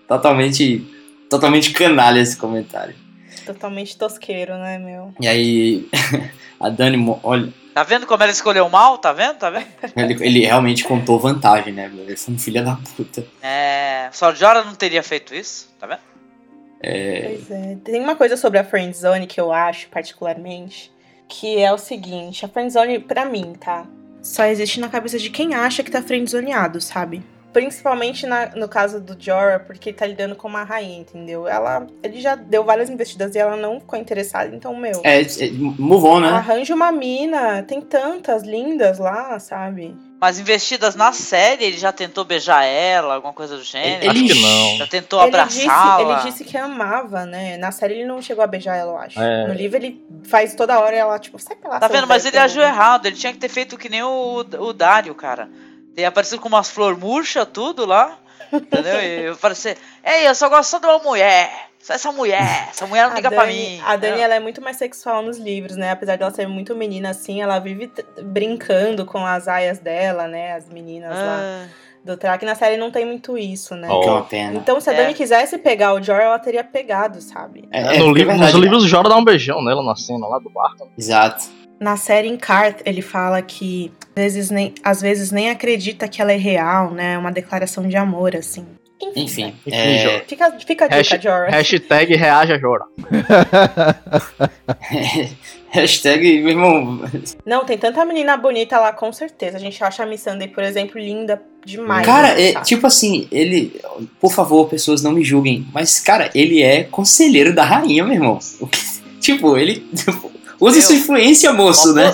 Totalmente, totalmente canalha esse comentário. Totalmente tosqueiro, né, meu? E aí <laughs> a Dani, olha, tá vendo como ela escolheu mal? Tá vendo? Tá vendo? <laughs> ele, ele realmente contou vantagem, né? Ele foi um filho da puta. É. Só Jora não teria feito isso, tá vendo? Pois é. Tem uma coisa sobre a friendzone que eu acho, particularmente, que é o seguinte, a friendzone, pra mim, tá? Só existe na cabeça de quem acha que tá friendzoneado, sabe? Principalmente na- no caso do Jorah, porque ele tá lidando com uma rainha, entendeu? Ela, ele já deu várias investidas e ela não ficou interessada, então, meu... É, é move on, né? Arranja uma mina, tem tantas lindas lá, sabe? Mas investidas na série, ele já tentou beijar ela, alguma coisa do gênero. Ele- Acho que não. Já tentou Ele abraçá-la. ele disse que amava, né? Na série ele não chegou a beijar ela, eu acho. É. No livro ele faz toda hora ela, tipo, sai pra lá. Tá vendo? Mas ele agiu peludo. errado. Ele tinha que ter feito que nem o, o Dário, cara. Tem aparecido com umas flor murcha, tudo lá. Entendeu? <laughs> E eu parecer, ei, eu só gosto só de uma mulher. Só essa mulher. Essa mulher não A liga Dani, pra mim. a Dani ela é muito mais sexual nos livros, né? Apesar dela ser muito menina assim, ela vive brincando com as aias dela, né? As meninas lá Ah, do track. Na série não tem muito isso, né? Ó, Que é uma pena. Então, se a É. Dani quisesse pegar o Jorah, ela teria pegado, sabe? É, É, é, no é livro, verdade, nos livros o Jora dá um beijão nela na cena lá do barco. Exato. Na série em Cart, ele fala que às vezes, nem, às vezes nem acredita que ela é real, né? É uma declaração de amor, assim. Enfim. Enfim, é, Jora. Fica, fica a dica, Hashtag, Jorah. hashtag reaja Jora. <laughs> hashtag, meu irmão. Não, tem tanta menina bonita lá, com certeza. A gente acha a Miss Sunday, por exemplo, linda demais. Cara, né, é, sabe? tipo assim, ele. Por favor, pessoas não me julguem. Mas, cara, ele é conselheiro da rainha, meu irmão. <laughs> Tipo, ele. tipo, usa Meu. sua influência, moço, o né?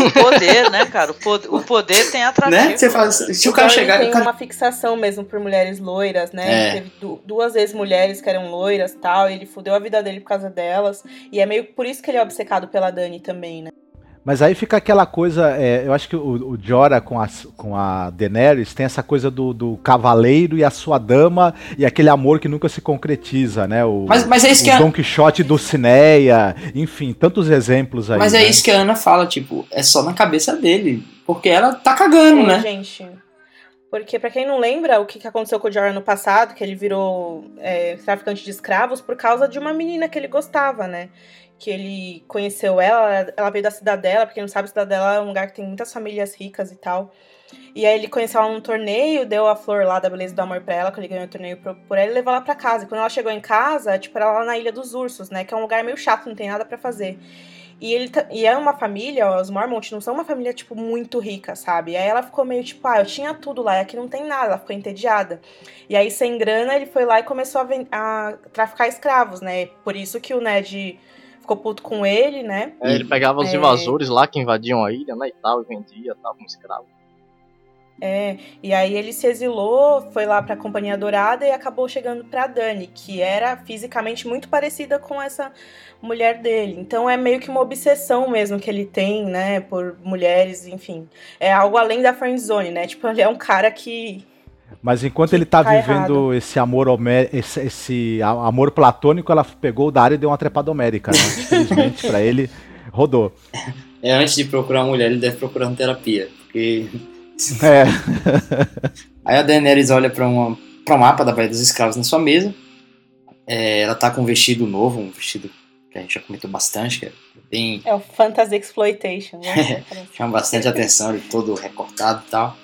O poder, né, cara? O poder, o poder tem <laughs> atrativo. Né? Você fala, se o O cara Jorah, chegar. tem cara- uma fixação mesmo por mulheres loiras, né? É. Teve du- duas vezes mulheres que eram loiras e tal, e ele fudeu a vida dele por causa delas. E é meio por isso que ele é obcecado pela Dani também, né? Mas aí fica aquela coisa, é, eu acho que o, o Jorah com a, com a Daenerys tem essa coisa do, do cavaleiro e a sua dama e aquele amor que nunca se concretiza, né? O, Mas, mas é isso o que a, Don Quixote do Cineia, enfim, tantos exemplos aí. Mas é né? isso que a Ana fala, tipo, é só na cabeça dele. Porque ela tá cagando, É, né? gente. Porque, pra quem não lembra, o que que aconteceu com o Jorah no passado, que ele virou é, traficante de escravos por causa de uma menina que ele gostava, né? Que ele conheceu ela, ela veio da cidadela, porque não sabe, cidadela é um lugar que tem muitas famílias ricas e tal. E aí ele conheceu ela num torneio, deu a flor lá da beleza do amor pra ela, quando ele ganhou o torneio por, ela, e levou ela pra casa. E quando ela chegou em casa, tipo, era lá na Ilha dos Ursos, né? Que é um lugar meio chato, não tem nada pra fazer. E, ele e é uma família, os Mormont não são uma família, tipo, muito rica, sabe? E aí ela ficou meio tipo, ah, eu tinha tudo lá, e aqui não tem nada, ela ficou entediada. E aí, sem grana, ele foi lá e começou a, a traficar escravos, né? Por isso que o Ned ficou puto com ele, né? É, ele pegava os É. invasores lá que invadiam a ilha, né, e tal, e vendia, tal, como escravo. É, e aí ele se exilou, foi lá pra Companhia Dourada e acabou chegando pra Dani, que era fisicamente muito parecida com essa mulher dele. Então é meio que uma obsessão mesmo que ele tem, né, por mulheres, enfim. É algo além da friendzone, né? Tipo, ele é um cara que Mas enquanto ele tá Tá vivendo esse amor homé- esse, esse amor platônico, ela pegou o Dario e deu uma trepada homérica, né? <laughs> Infelizmente pra ele, rodou. É, antes de procurar uma mulher, ele deve procurar uma terapia. Porque. <laughs> É, <laughs> Aí a Daenerys olha pra, uma, pra um mapa da Baía dos Escravos na sua mesa. É, ela tá com um vestido novo, um vestido que a gente já comentou bastante, que é bem. é o Fantasy Exploitation, né? chama bastante atenção, ele todo recortado e tal.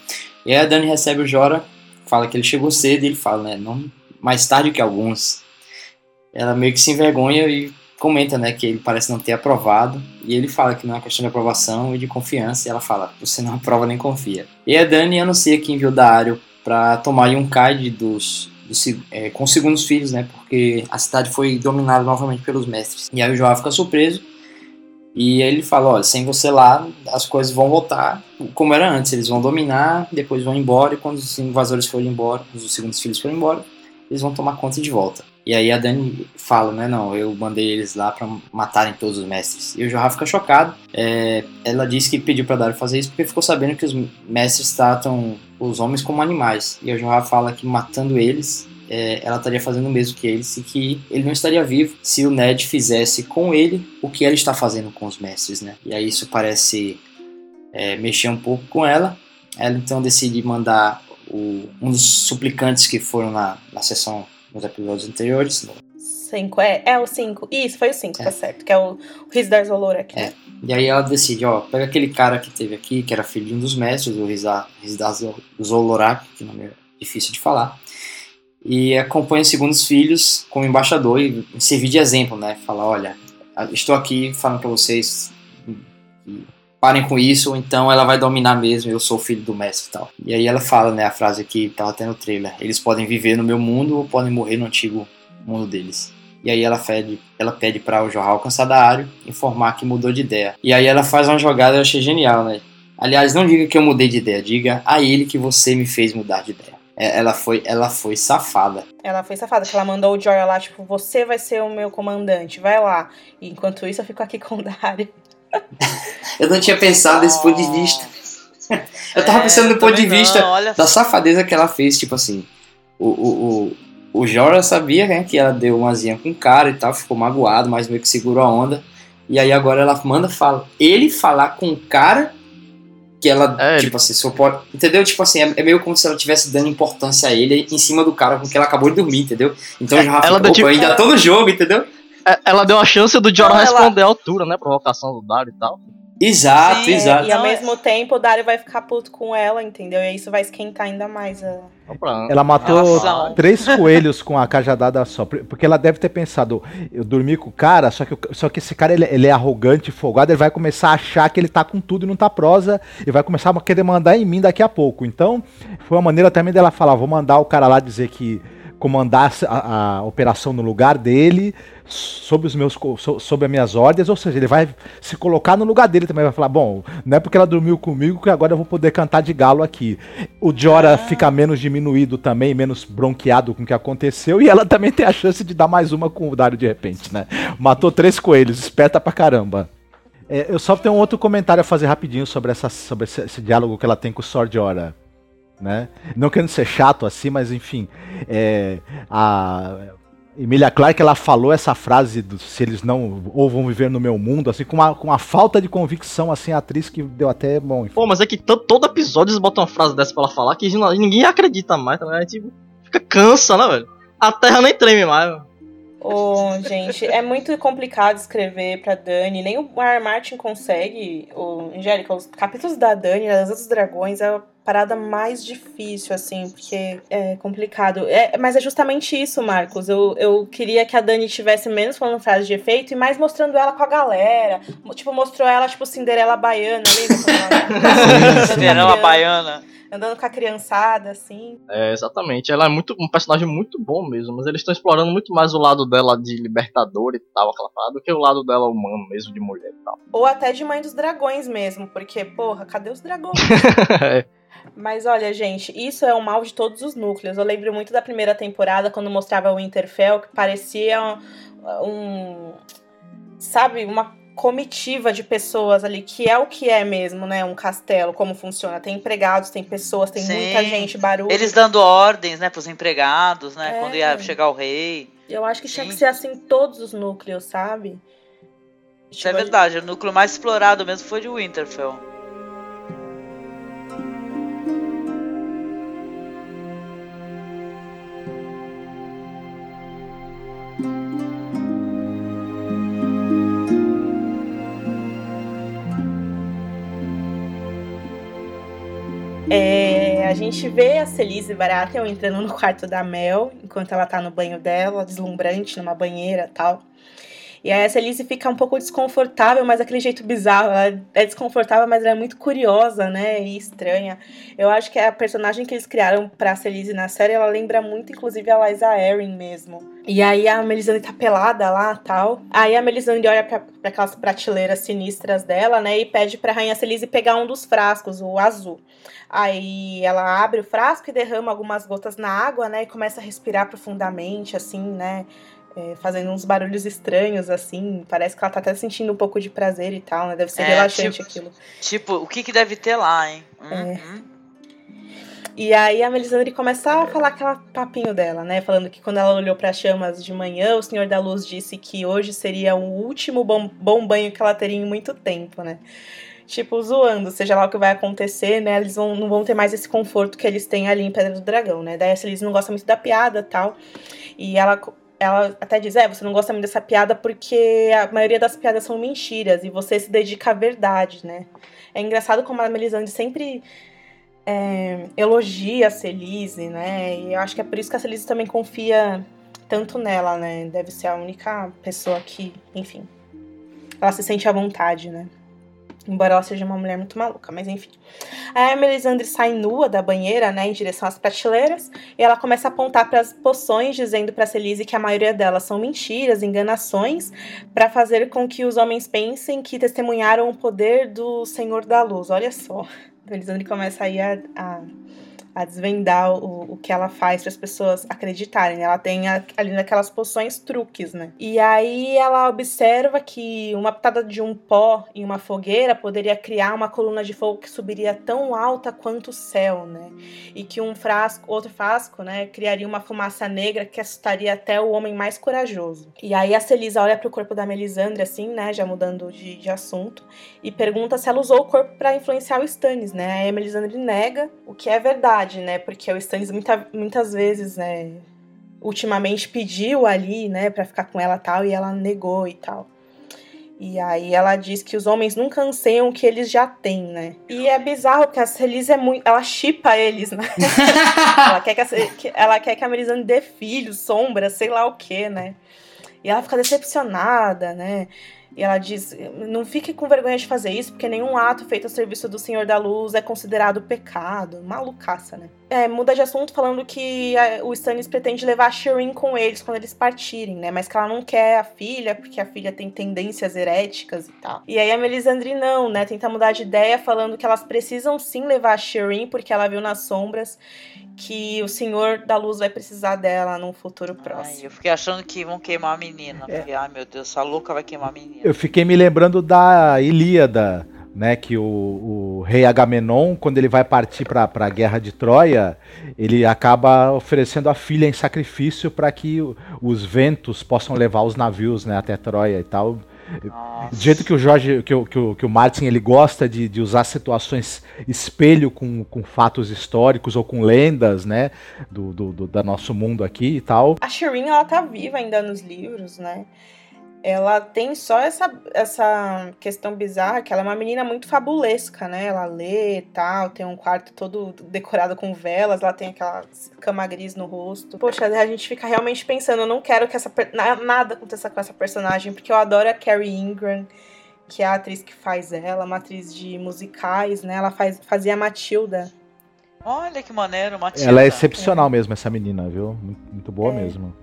E aí a Dani recebe o Jora fala que ele chegou cedo e ele fala, né? Não mais tarde que alguns. Ela meio que se envergonha e comenta, né, que ele parece não ter aprovado. E ele fala que não é questão de aprovação e de confiança. E ela fala, você não aprova nem confia. E a Dani anuncia que enviou Dario para tomar Yunkai dos, dos é, com os segundos filhos, né? Porque a cidade foi dominada novamente pelos mestres. E aí o João fica surpreso. E aí ele fala, olha, sem você lá, as coisas vão voltar como era antes. Eles vão dominar, depois vão embora, e quando os invasores forem embora, os segundos filhos forem embora, eles vão tomar conta de volta. E aí a Dani fala, né, não, eu mandei eles lá para matarem todos os mestres. E o Jorah fica chocado. É, ela diz que pediu para Dario fazer isso porque ficou sabendo que os mestres tratam os homens como animais. E o Jorah fala que matando eles, é, ela estaria fazendo o mesmo que eles e que ele não estaria vivo se o Ned fizesse com ele o que ela está fazendo com os mestres, né? E aí isso parece é, mexer um pouco com ela. Ela então decide mandar o, um dos suplicantes que foram na, na sessão nos episódios anteriores. Cinco, é, é o cinco. Isso, foi o cinco, é. tá certo. Que é o, o Rizdar aqui. É. E aí ela decide, ó, pega aquele cara que teve aqui, que era filho de um dos mestres, o Rizdar Zolorak, que nome é difícil de falar, e acompanha os segundos filhos como embaixador e servir de exemplo, né? Falar, olha, estou aqui falando para vocês parem com isso, ou então ela vai dominar mesmo, eu sou filho do mestre e tal. E aí ela fala, né, a frase que tava até no trailer, eles podem viver no meu mundo ou podem morrer no antigo mundo deles. E aí ela pede, ela pede para o Jorral Cansadaário informar que mudou de ideia. E aí ela faz uma jogada eu achei genial, né? Aliás, não diga que eu mudei de ideia, diga a ele que você me fez mudar de ideia. É, ela foi, ela foi safada. Ela foi safada, que ela mandou o Jorah lá, tipo, você vai ser o meu comandante, vai lá. E enquanto isso eu fico aqui com o Dario. <laughs> eu não tinha pensado desse ponto de vista. <laughs> eu tava é, pensando no ponto de vista não, da safadeza que ela fez, tipo assim. O, o, o, o Jorah sabia né, que ela deu uma zinha com o cara e tal, ficou magoado, mas meio que segurou a onda. E aí agora ela manda fala, ele falar com o cara que ela, é, tipo assim, pode. Entendeu? Tipo assim, é, é, meio como se ela tivesse dando importância a ele em cima do cara com que ela acabou de dormir, entendeu? Então é, já ela ficou, tipo, ainda tô no jogo, entendeu? É, ela deu a chance do Jorah responder ela... à altura, né? Provocação do Dario e tal. Exato, Sim, exato. E ao mesmo tempo o Dario vai ficar puto com ela, entendeu? E aí isso vai esquentar ainda mais a. Ela matou três coelhos com a cajadada só. Porque ela deve ter pensado, eu dormi com o cara, só que, só que esse cara ele, ele é arrogante, folgado, ele vai começar a achar que ele tá com tudo e não tá prosa, e vai começar a querer mandar em mim daqui a pouco. Então, foi uma maneira também dela falar, vou mandar o cara lá dizer que comandar a, a, operação no lugar dele, sob os meus sob as minhas ordens, ou seja, ele vai se colocar no lugar dele também, vai falar, bom, não é porque ela dormiu comigo que agora eu vou poder cantar de galo aqui. O Jora ah. fica menos diminuído também, menos bronqueado com o que aconteceu, e ela também tem a chance de dar mais uma com o Dario de repente, né? Matou três coelhos, esperta pra caramba. É, eu só tenho um outro comentário a fazer rapidinho sobre, essa, sobre esse, esse diálogo que ela tem com o Sordiora né? Não querendo ser chato assim, mas enfim, é, a Emilia Clarke ela falou essa frase do, se eles não ou vão viver no meu mundo, assim, com uma, com uma falta de convicção, assim, a atriz que deu até bom. Enfim. Pô, mas é que todo episódio eles botam uma frase dessa pra ela falar que ninguém acredita mais, tá ligado? Tipo, fica cansa, né, velho? A terra nem treme mais, velho. Oh, gente, é muito complicado escrever pra Dani. Nem o R. Martin consegue. O, Angélica, os capítulos da Dani, das dos dragões, é parada mais difícil, assim, porque é complicado. É, mas é justamente isso, Marcos. Eu, eu queria que a Dani tivesse menos falando frases de efeito e mais mostrando ela com a galera. Tipo, mostrou ela, tipo, Cinderela Baiana, lembra? <laughs> Cinderela Baiana andando com a criançada, assim. É, exatamente. Ela é muito um personagem muito bom mesmo, mas eles estão explorando muito mais o lado dela de libertador e tal, aquela parada, do que o lado dela humano mesmo, de mulher e tal. <laughs> Ou até de mãe dos dragões mesmo, porque, porra, cadê os dragões? <laughs> é. Mas olha, gente, isso é o mal de todos os núcleos. Eu lembro muito da primeira temporada, quando mostrava o Winterfell, que parecia um, um sabe, uma comitiva de pessoas ali, que é o que é mesmo, né? Um castelo, como funciona. Tem empregados, tem pessoas, tem Sim. muita gente, barulho. Eles dando ordens, né, pros empregados, né? É. Quando ia chegar o rei. Eu acho que Sim. tinha que ser assim todos os núcleos, sabe? Isso é tipo, é verdade. O núcleo mais explorado mesmo foi de Winterfell. A gente vê a Celise Baratheon entrando no quarto da Mel, enquanto ela tá no banho dela, deslumbrante, numa banheira tal. E aí a Celise fica um pouco desconfortável, mas daquele jeito bizarro. Ela é desconfortável, mas ela é muito curiosa, né? E estranha. Eu acho que a personagem que eles criaram pra Celise na série, ela lembra muito, inclusive, a Liza Erin mesmo. E aí a Melisandre tá pelada lá tal. Aí a Melisandre olha pra, pra aquelas prateleiras sinistras dela, né? E pede pra Rainha Celise pegar um dos frascos, o azul. Aí ela abre o frasco e derrama algumas gotas na água, né? E começa a respirar profundamente, assim, né? É, fazendo uns barulhos estranhos, assim. Parece que ela tá até sentindo um pouco de prazer e tal, né? Deve ser É, relaxante tipo- aquilo. Tipo, o que, que deve ter lá, hein? Uhum. E aí a Melisandre começa a falar aquela papinho dela, né? Falando que quando ela olhou para as chamas de manhã, o Senhor da Luz disse que hoje seria o último bom, bom banho que ela teria em muito tempo, né? Tipo, zoando, seja lá o que vai acontecer, né? Eles vão, não vão ter mais esse conforto que eles têm ali em Pedra do Dragão, né? Daí a Celise não gosta muito da piada tal. E ela, ela até diz: É, você não gosta muito dessa piada porque a maioria das piadas são mentiras e você se dedica à verdade, né? É engraçado como a Melisandre sempre é, elogia a Celise, né? E eu acho que é por isso que a Celise também confia tanto nela, né? Deve ser a única pessoa que, enfim, ela se sente à vontade, né? Embora ela seja uma mulher muito maluca, mas enfim. A Melisandre sai nua da banheira, né, em direção às prateleiras, e ela começa a apontar para as poções, dizendo para Celise que a maioria delas são mentiras, enganações, para fazer com que os homens pensem que testemunharam o poder do Senhor da Luz. Olha só. A Melisandre começa aí a, a, a desvendar o, o que ela faz para as pessoas acreditarem. né? Ela tem a- ali naquelas poções truques, né? E aí ela observa que uma pitada de um pó em uma fogueira poderia criar uma coluna de fogo que subiria tão alta quanto o céu, né? E que um frasco, outro frasco, né, criaria uma fumaça negra que assustaria até o homem mais corajoso. E aí a Celisa olha pro corpo da Melisandre, assim, né, já mudando de, de assunto, e pergunta se ela usou o corpo para influenciar o Stannis, né? Aí a Melisandre nega, o que é verdade, né? Porque o Stannis muita, muitas vezes, né, ultimamente pediu ali, né, para ficar com ela tal, e ela negou e tal. E aí ela diz que os homens nunca anseiam o que eles já têm, né? E é bizarro porque a Celise é muito. Ela chipa eles, né? <laughs> ela, quer que a, ela quer que a Melisandre dê filhos, sombra, sei lá o que, né? E ela fica decepcionada, né? E ela diz: não fique com vergonha de fazer isso, porque nenhum ato feito a serviço do Senhor da Luz é considerado pecado. Malucaça, né? É, muda de assunto falando que a- o Stannis pretende levar a Shireen com eles quando eles partirem, né? Mas que ela não quer a filha, porque a filha tem tendências heréticas e tal. E aí a Melisandre não, né? Tenta mudar de ideia, falando que elas precisam sim levar a Shireen, porque ela viu nas sombras que o Senhor da Luz vai precisar dela num futuro Ai, próximo. eu fiquei achando que vão queimar a menina. Porque, ai meu Deus, essa louca vai queimar a menina. Eu fiquei me lembrando da Ilíada, né? Que o, o rei Agamenon, quando ele vai partir para a guerra de Troia, ele acaba oferecendo a filha em sacrifício para que o- os ventos possam levar os navios né, até Troia e tal. Nossa. Do jeito que o Jorge, que o, que o, que o Martin ele gosta de, de usar situações espelho com, com fatos históricos ou com lendas, né? Do, do, do da nosso mundo aqui e tal. A Shireen, ela tá viva ainda nos livros, né? Ela tem só essa, essa questão bizarra, que ela é uma menina muito fabulesca, né? Ela lê e tal, tem um quarto todo decorado com velas, ela tem aquela cama gris no rosto. Poxa, a gente fica realmente pensando, eu não quero que essa nada aconteça com essa personagem, porque eu adoro a Carrie Ingram, que é a atriz que faz ela, uma atriz de musicais, né? Ela faz, fazia a Matilda. Olha que maneiro, Matilda. Ela é excepcional mesmo, essa menina, viu? Muito, muito boa É. mesmo.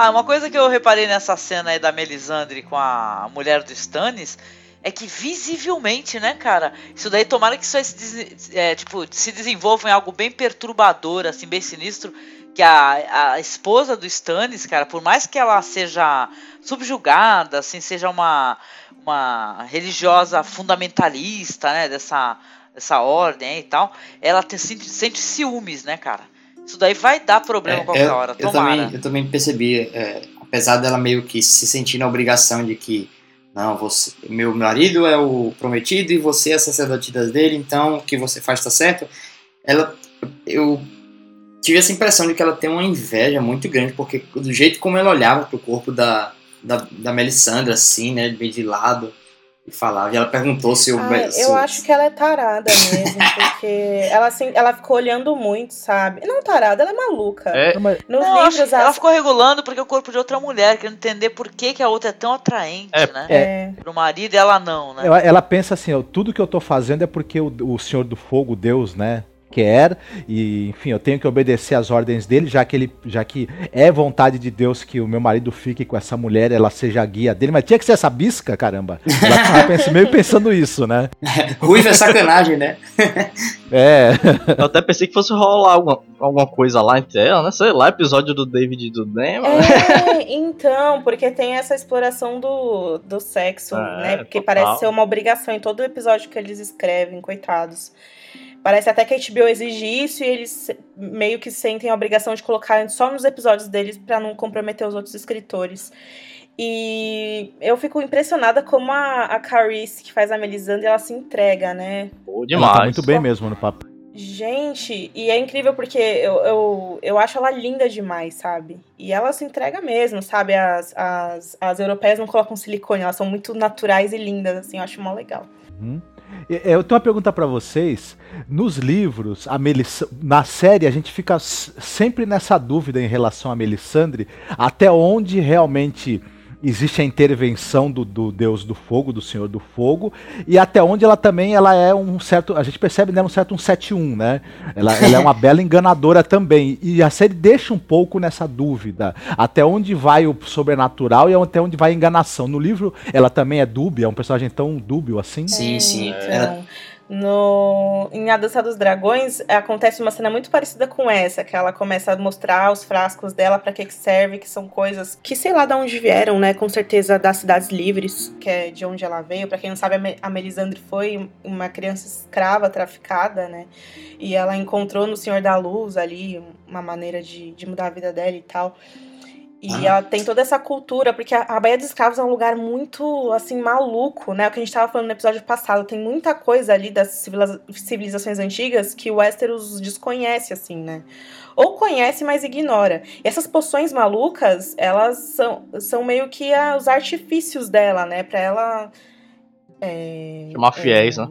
Ah, uma coisa que eu reparei nessa cena aí da Melisandre com a mulher do Stannis é que visivelmente, né, cara? Isso daí tomara que isso se, é, tipo, se desenvolva em algo bem perturbador, assim, bem sinistro. Que a, a esposa do Stannis, cara, por mais que ela seja subjugada, assim, seja uma, uma religiosa fundamentalista, né, dessa, dessa ordem e tal, ela te- sente, sente ciúmes, né, cara? Isso daí vai dar problema É, qualquer eu, hora, eu também, eu também percebi, é, apesar dela meio que se sentir na obrigação de que não, você, meu marido é o prometido e você é a sacerdotisa dele, então o que você faz está certo. Ela, eu tive essa impressão de que ela tem uma inveja muito grande, porque do jeito como ela olhava pro corpo da, da, da Melisandre, assim, né, meio de lado, e falava. E ela perguntou se o. Ai, se eu acho que ela é tarada mesmo, <laughs> porque ela, assim, ela ficou olhando muito, sabe? Não tarada, ela é maluca. É, Nos Não, acho livros, que ela ela ficou regulando porque o corpo de outra mulher, querendo entender por que, que a outra é tão atraente, É, né? é, Pro marido e ela não, né? Ela, ela pensa assim, ó, tudo que eu tô fazendo é porque o, o Senhor do Fogo, Deus, né, quer, e enfim, eu tenho que obedecer às ordens dele, já que ele, já que é vontade de Deus que o meu marido fique com essa mulher, ela seja a guia dele, mas tinha que ser essa bisca, caramba. Ela tava <laughs> pens- meio pensando isso, né? <laughs> Ruiva é sacanagem, né? <laughs> É, eu até pensei que fosse rolar alguma, alguma coisa lá entre ela, né? Sei lá, episódio do David e do Dan. É, então, porque tem essa exploração do, do sexo, É, né? Porque total. parece ser uma obrigação em todo episódio que eles escrevem, coitados. Parece até que a HBO exige isso e eles meio que sentem a obrigação de colocar só nos episódios deles pra não comprometer os outros escritores. E eu fico impressionada como a, a Carice, que faz a Melisandre, ela se entrega, né? Pô, ela demais. tá muito bem mesmo no papo. Gente, e é incrível porque eu, eu, eu acho ela linda demais, sabe? E ela se entrega mesmo, sabe? As, as, as europeias não colocam silicone, elas são muito naturais e lindas, assim, eu acho mó legal. Uhum. E- Eu tenho uma pergunta pra vocês. Nos livros, a Melis... na série, a gente fica sempre nessa dúvida em relação a Melisandre, até onde realmente existe a intervenção do, do Deus do Fogo, do Senhor do Fogo, e até onde ela também ela é um certo, a gente percebe nela um certo um 7-1, né? Ela, ela é uma <laughs> bela enganadora também. E a série deixa um pouco nessa dúvida, até onde vai o sobrenatural e até onde vai a enganação. No livro, ela também é dúbia, é um personagem tão dúbio assim. Sim, sim. Ela- no, em A Dança dos Dragões, acontece uma cena muito parecida com essa, que ela começa a mostrar os frascos dela pra que que serve, que são coisas que sei lá de onde vieram, né? Com certeza das cidades livres, que é de onde ela veio. Pra quem não sabe, a Melisandre foi uma criança escrava, traficada, né? E ela encontrou no Senhor da Luz ali uma maneira de, de mudar a vida dela e tal. E Ah. ela tem toda essa cultura, porque a, a Baía dos Escravos é um lugar muito, assim, maluco, né? O que a gente tava falando no episódio passado. Tem muita coisa ali das civiliza- civilizações antigas que o Westeros desconhece, assim, né? Ou conhece, mas ignora. E essas poções malucas, elas são, são meio que a- os artifícios dela, né? Pra ela... é, Chamar fiéis, é, né?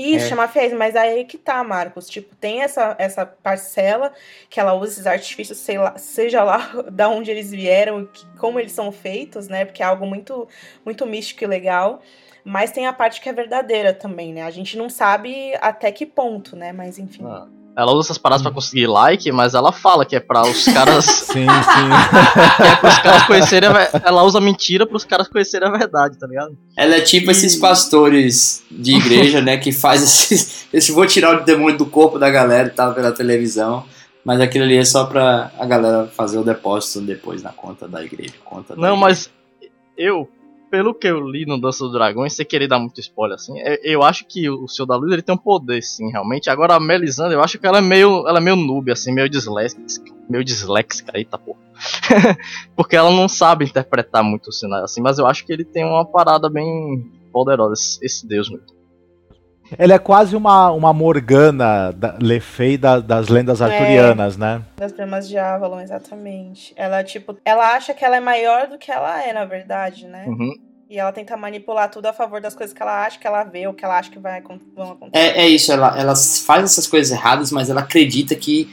Isso, É. chamar fiéis, mas aí que tá, Marcos. Tipo, tem essa, essa parcela que ela usa esses artifícios, sei lá, seja lá <laughs> da onde eles vieram, que- como eles são feitos, né? Porque é algo muito, muito místico e legal. Mas tem a parte que é verdadeira também, né? A gente não sabe até que ponto, né? Mas enfim. Ah. Ela usa essas paradas pra conseguir like, mas ela fala que é pra os caras. <laughs> Sim, sim. <laughs> que é pros caras conhecerem. a Ela usa mentira pros caras conhecerem a verdade, tá ligado? Ela é tipo esses pastores de igreja, né? Que faz <laughs> esse, esse vou tirar o demônio do corpo da galera e tal pela televisão. Mas aquilo ali é só pra a galera fazer o depósito depois na conta da igreja. Conta da Não, igreja. mas eu, pelo que eu li no Dança dos Dragões, sem querer dar muito spoiler assim, eu, eu acho que o Senhor da Luz ele tem um poder, sim, realmente. Agora a Melisandre, eu acho que ela é meio, ela é meio noob, assim, meio disléxica, meio disléxica, eita porra. <laughs> Porque ela não sabe interpretar muito os sinais, assim, mas eu acho que ele tem uma parada bem poderosa, esse, esse deus mesmo. Ela é quase uma, uma Morgana da, Lefei da- das lendas arturianas, né? Das Primas de Avalon, exatamente. Ela, tipo, ela acha que ela é maior do que ela é, na verdade, né? Uhum. E ela tenta manipular tudo a favor das coisas que ela acha que ela vê ou que ela acha que vai, vão acontecer. É, é isso, ela, ela faz essas coisas erradas, mas ela acredita que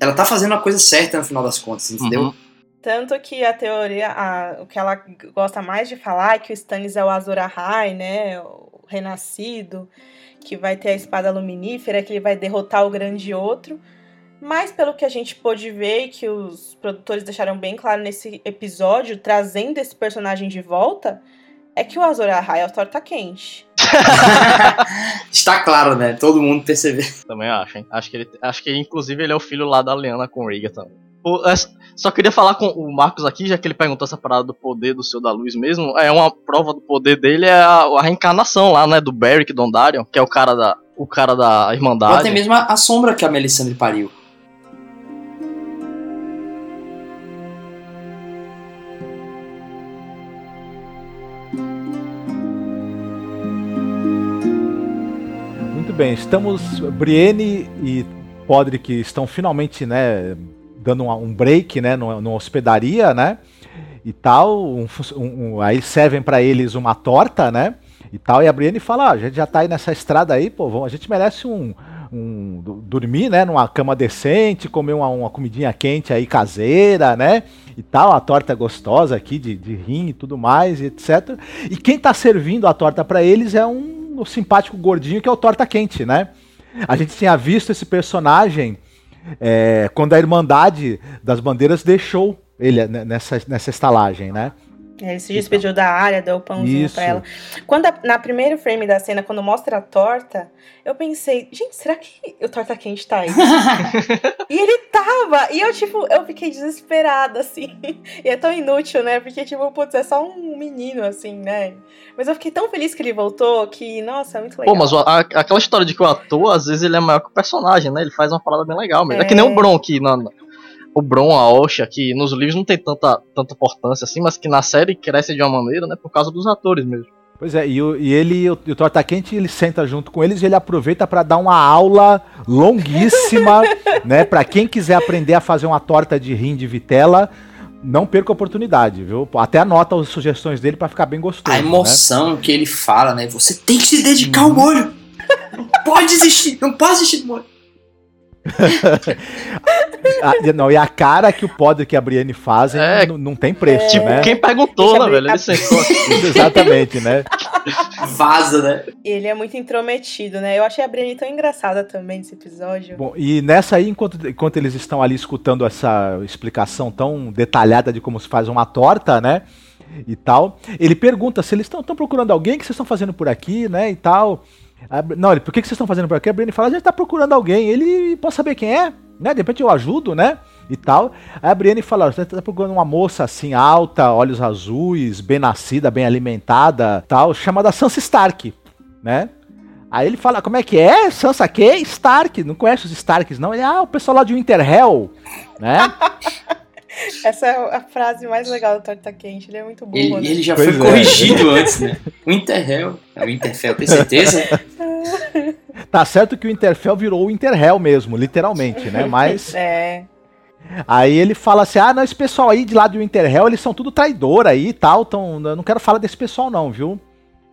ela tá fazendo a coisa certa no final das contas, entendeu? Uhum. Tanto que a teoria, a- o que ela gosta mais de falar é que o Stannis é o Azor Ahai, né? O renascido, que vai ter a espada luminífera, que ele vai derrotar o grande outro. Mas pelo que a gente pôde ver e que os produtores deixaram bem claro nesse episódio, trazendo esse personagem de volta, é que o Azor Ahai é o torta quente. <laughs> Está claro, né? Todo mundo percebeu. Também acho, hein? Acho que ele, acho que inclusive ele é o filho lá da Liana com Rhaegar também. Só queria falar com o Marcos aqui, já que ele perguntou essa parada do poder do Senhor da Luz mesmo. É uma prova do poder dele é a, a reencarnação lá, né, do Beric Dondarrion, que é o cara da o cara da Ou Irmandade. até mesmo a, a sombra que a Melisandre pariu. Muito bem, estamos. Brienne e Podrick estão finalmente, né, dando um, um break, né, numa, hospedaria, né, e tal. Um, um- aí servem para eles uma torta, né, E tal, e a Brienne fala, ah, a gente já tá aí nessa estrada aí, pô, vamos, a gente merece um, um dormir, né, numa cama decente, comer uma, uma comidinha quente aí caseira, né? E tal, a torta gostosa aqui de, de rim e tudo mais, etc. E quem tá servindo a torta para eles é um, um simpático gordinho que é o torta quente, né? A gente tinha visto esse personagem é, quando a Irmandade das Bandeiras deixou ele nessa, nessa estalagem, né? Ele se despediu da área, deu o pãozinho isso. pra ela. Quando a, na primeiro frame da cena, quando mostra a torta, eu pensei, gente, será que o torta quente tá aí? <laughs> e ele tava! E eu, tipo, eu fiquei desesperada, assim. E é tão inútil, né? Porque, tipo, putz, é só um menino, assim, né? Mas eu fiquei tão feliz que ele voltou que, nossa, é muito legal. Pô, mas a, aquela história de que o ator, às vezes, ele é maior que o personagem, né? Ele faz uma parada bem legal mesmo. É, é que nem o Bron aqui na, o Bron, a Osha, que nos livros não tem tanta, tanta importância assim, mas que na série cresce de uma maneira, né, por causa dos atores mesmo. Pois é, e, o, e ele, o, o Torta Quente, ele senta junto com eles e ele aproveita para dar uma aula longuíssima, <laughs> né, para quem quiser aprender a fazer uma torta de rim de vitela, não perca a oportunidade, viu? Até anota as sugestões dele para ficar bem gostoso. A emoção né? que ele fala, né? Você tem que se dedicar ao molho. Não pode desistir, não pode desistir do molho. <laughs> a, não, e a cara que o Podre e a Brienne fazem é, não, não, tem preço, tipo, né? Quem perguntou, né, velho? Ele sentou <laughs> Exatamente, né? Vaza, né? Ele é muito intrometido, né? Eu achei a Brienne tão engraçada também nesse episódio. Bom, e nessa aí, enquanto, enquanto eles estão ali escutando essa explicação tão detalhada de como se faz uma torta, né? E tal, ele pergunta se eles estão procurando alguém que vocês estão fazendo por aqui, né? E tal. Não, ele, por que, que vocês estão fazendo por aqui? A Brienne fala, a gente tá procurando alguém. Ele, pode saber quem é? Né? De repente eu ajudo, né? E tal. Aí a Brienne fala, você tá procurando uma moça assim, alta, olhos azuis, bem nascida, bem alimentada, tal, chamada Sansa Stark, né? Aí ele fala, como é que é? Sansa quê? Stark. Não conhece os Starks, não? Ele, ah, o pessoal lá de Winterhell, né? <laughs> Essa é a frase mais legal do Torta Quente. Ele é muito bom. Ele, né? ele já pois foi é. corrigido antes, né? O Interhell. É o Interfell, tem certeza? <laughs> tá certo que o Interfell virou o Interhell mesmo, literalmente, né? Mas. É. Aí ele fala assim: ah, não, esse pessoal aí de lá do Interhell, eles são tudo traidor aí e tal. Então, eu não quero falar desse pessoal, não, viu?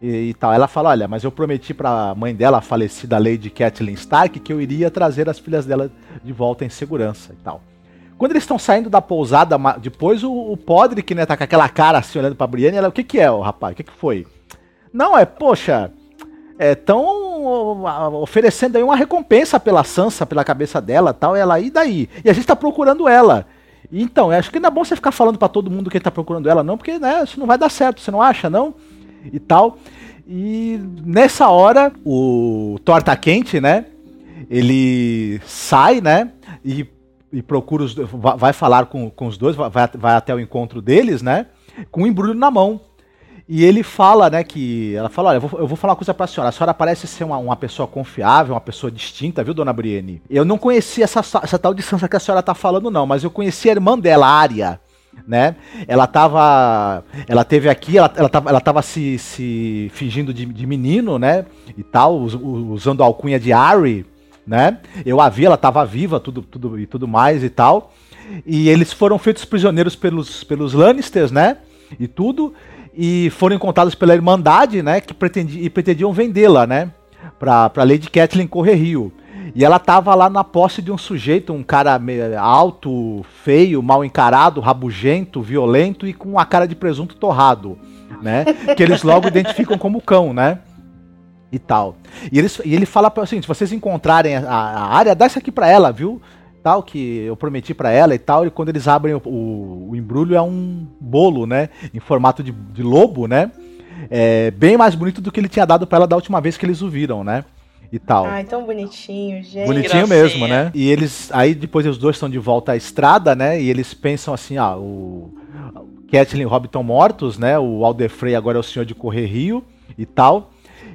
E, e, tal. Ela fala: olha, mas eu prometi pra mãe dela, a falecida Lady Catelyn Stark, que eu iria trazer as filhas dela de volta em segurança e tal. Quando eles estão saindo da pousada, depois o, o Podrick, né, tá com aquela cara assim, olhando pra Brienne, ela, o que que é, o rapaz? O que que foi? Não, é, poxa, estão oferecendo aí uma recompensa pela Sansa, pela cabeça dela tal, ela, e daí? E a gente tá procurando ela. Então, acho que não é bom você ficar falando para todo mundo que tá procurando ela, não, porque, né, isso não vai dar certo, você não acha, não? E tal. E nessa hora, o Torta Quente, né, ele sai, né, e e procura os vai falar com, com os dois, vai, vai até o encontro deles, né? Com um embrulho na mão. E ele fala, né, que. Ela fala: olha, eu vou, eu vou falar uma coisa pra senhora. A senhora parece ser uma, uma pessoa confiável, uma pessoa distinta, viu, dona Brienne? Eu não conhecia essa, essa tal Sansa que a senhora tá falando, não, mas eu conheci a irmã dela, a Arya. Né? Ela tava. Ela teve aqui, ela, ela tava, ela tava se, se fingindo de, de menino, né? E tal, usando a alcunha de Ari né? Eu a vi, ela estava viva, tudo, tudo e tudo mais e tal. E eles foram feitos prisioneiros pelos, pelos Lannisters, né? E tudo. E foram encontrados pela Irmandade, né? Que e pretendiam vendê-la, né? Pra, pra Lady Catelyn correr rio. E ela tava lá na posse de um sujeito, um cara alto, feio, mal encarado, rabugento, violento e com a cara de presunto torrado, né? Que eles logo identificam como cão, né? E tal. E, eles, e ele fala para assim, se vocês encontrarem a, a, área, dá isso aqui para ela, viu? Tal, que eu prometi para ela e tal. E quando eles abrem o, o, o, embrulho é um bolo, né? Em formato de, de lobo, né? É bem mais bonito do que ele tinha dado para ela da última vez que eles o viram, né? E tal. Ai, tão bonitinho, gente. Bonitinho mesmo, né? E eles. Aí depois os dois estão de volta à estrada, né? E eles pensam assim, ah, o. Kathleen e Rob estão mortos, né? O Aldefrey agora é o senhor de Correr Rio e tal.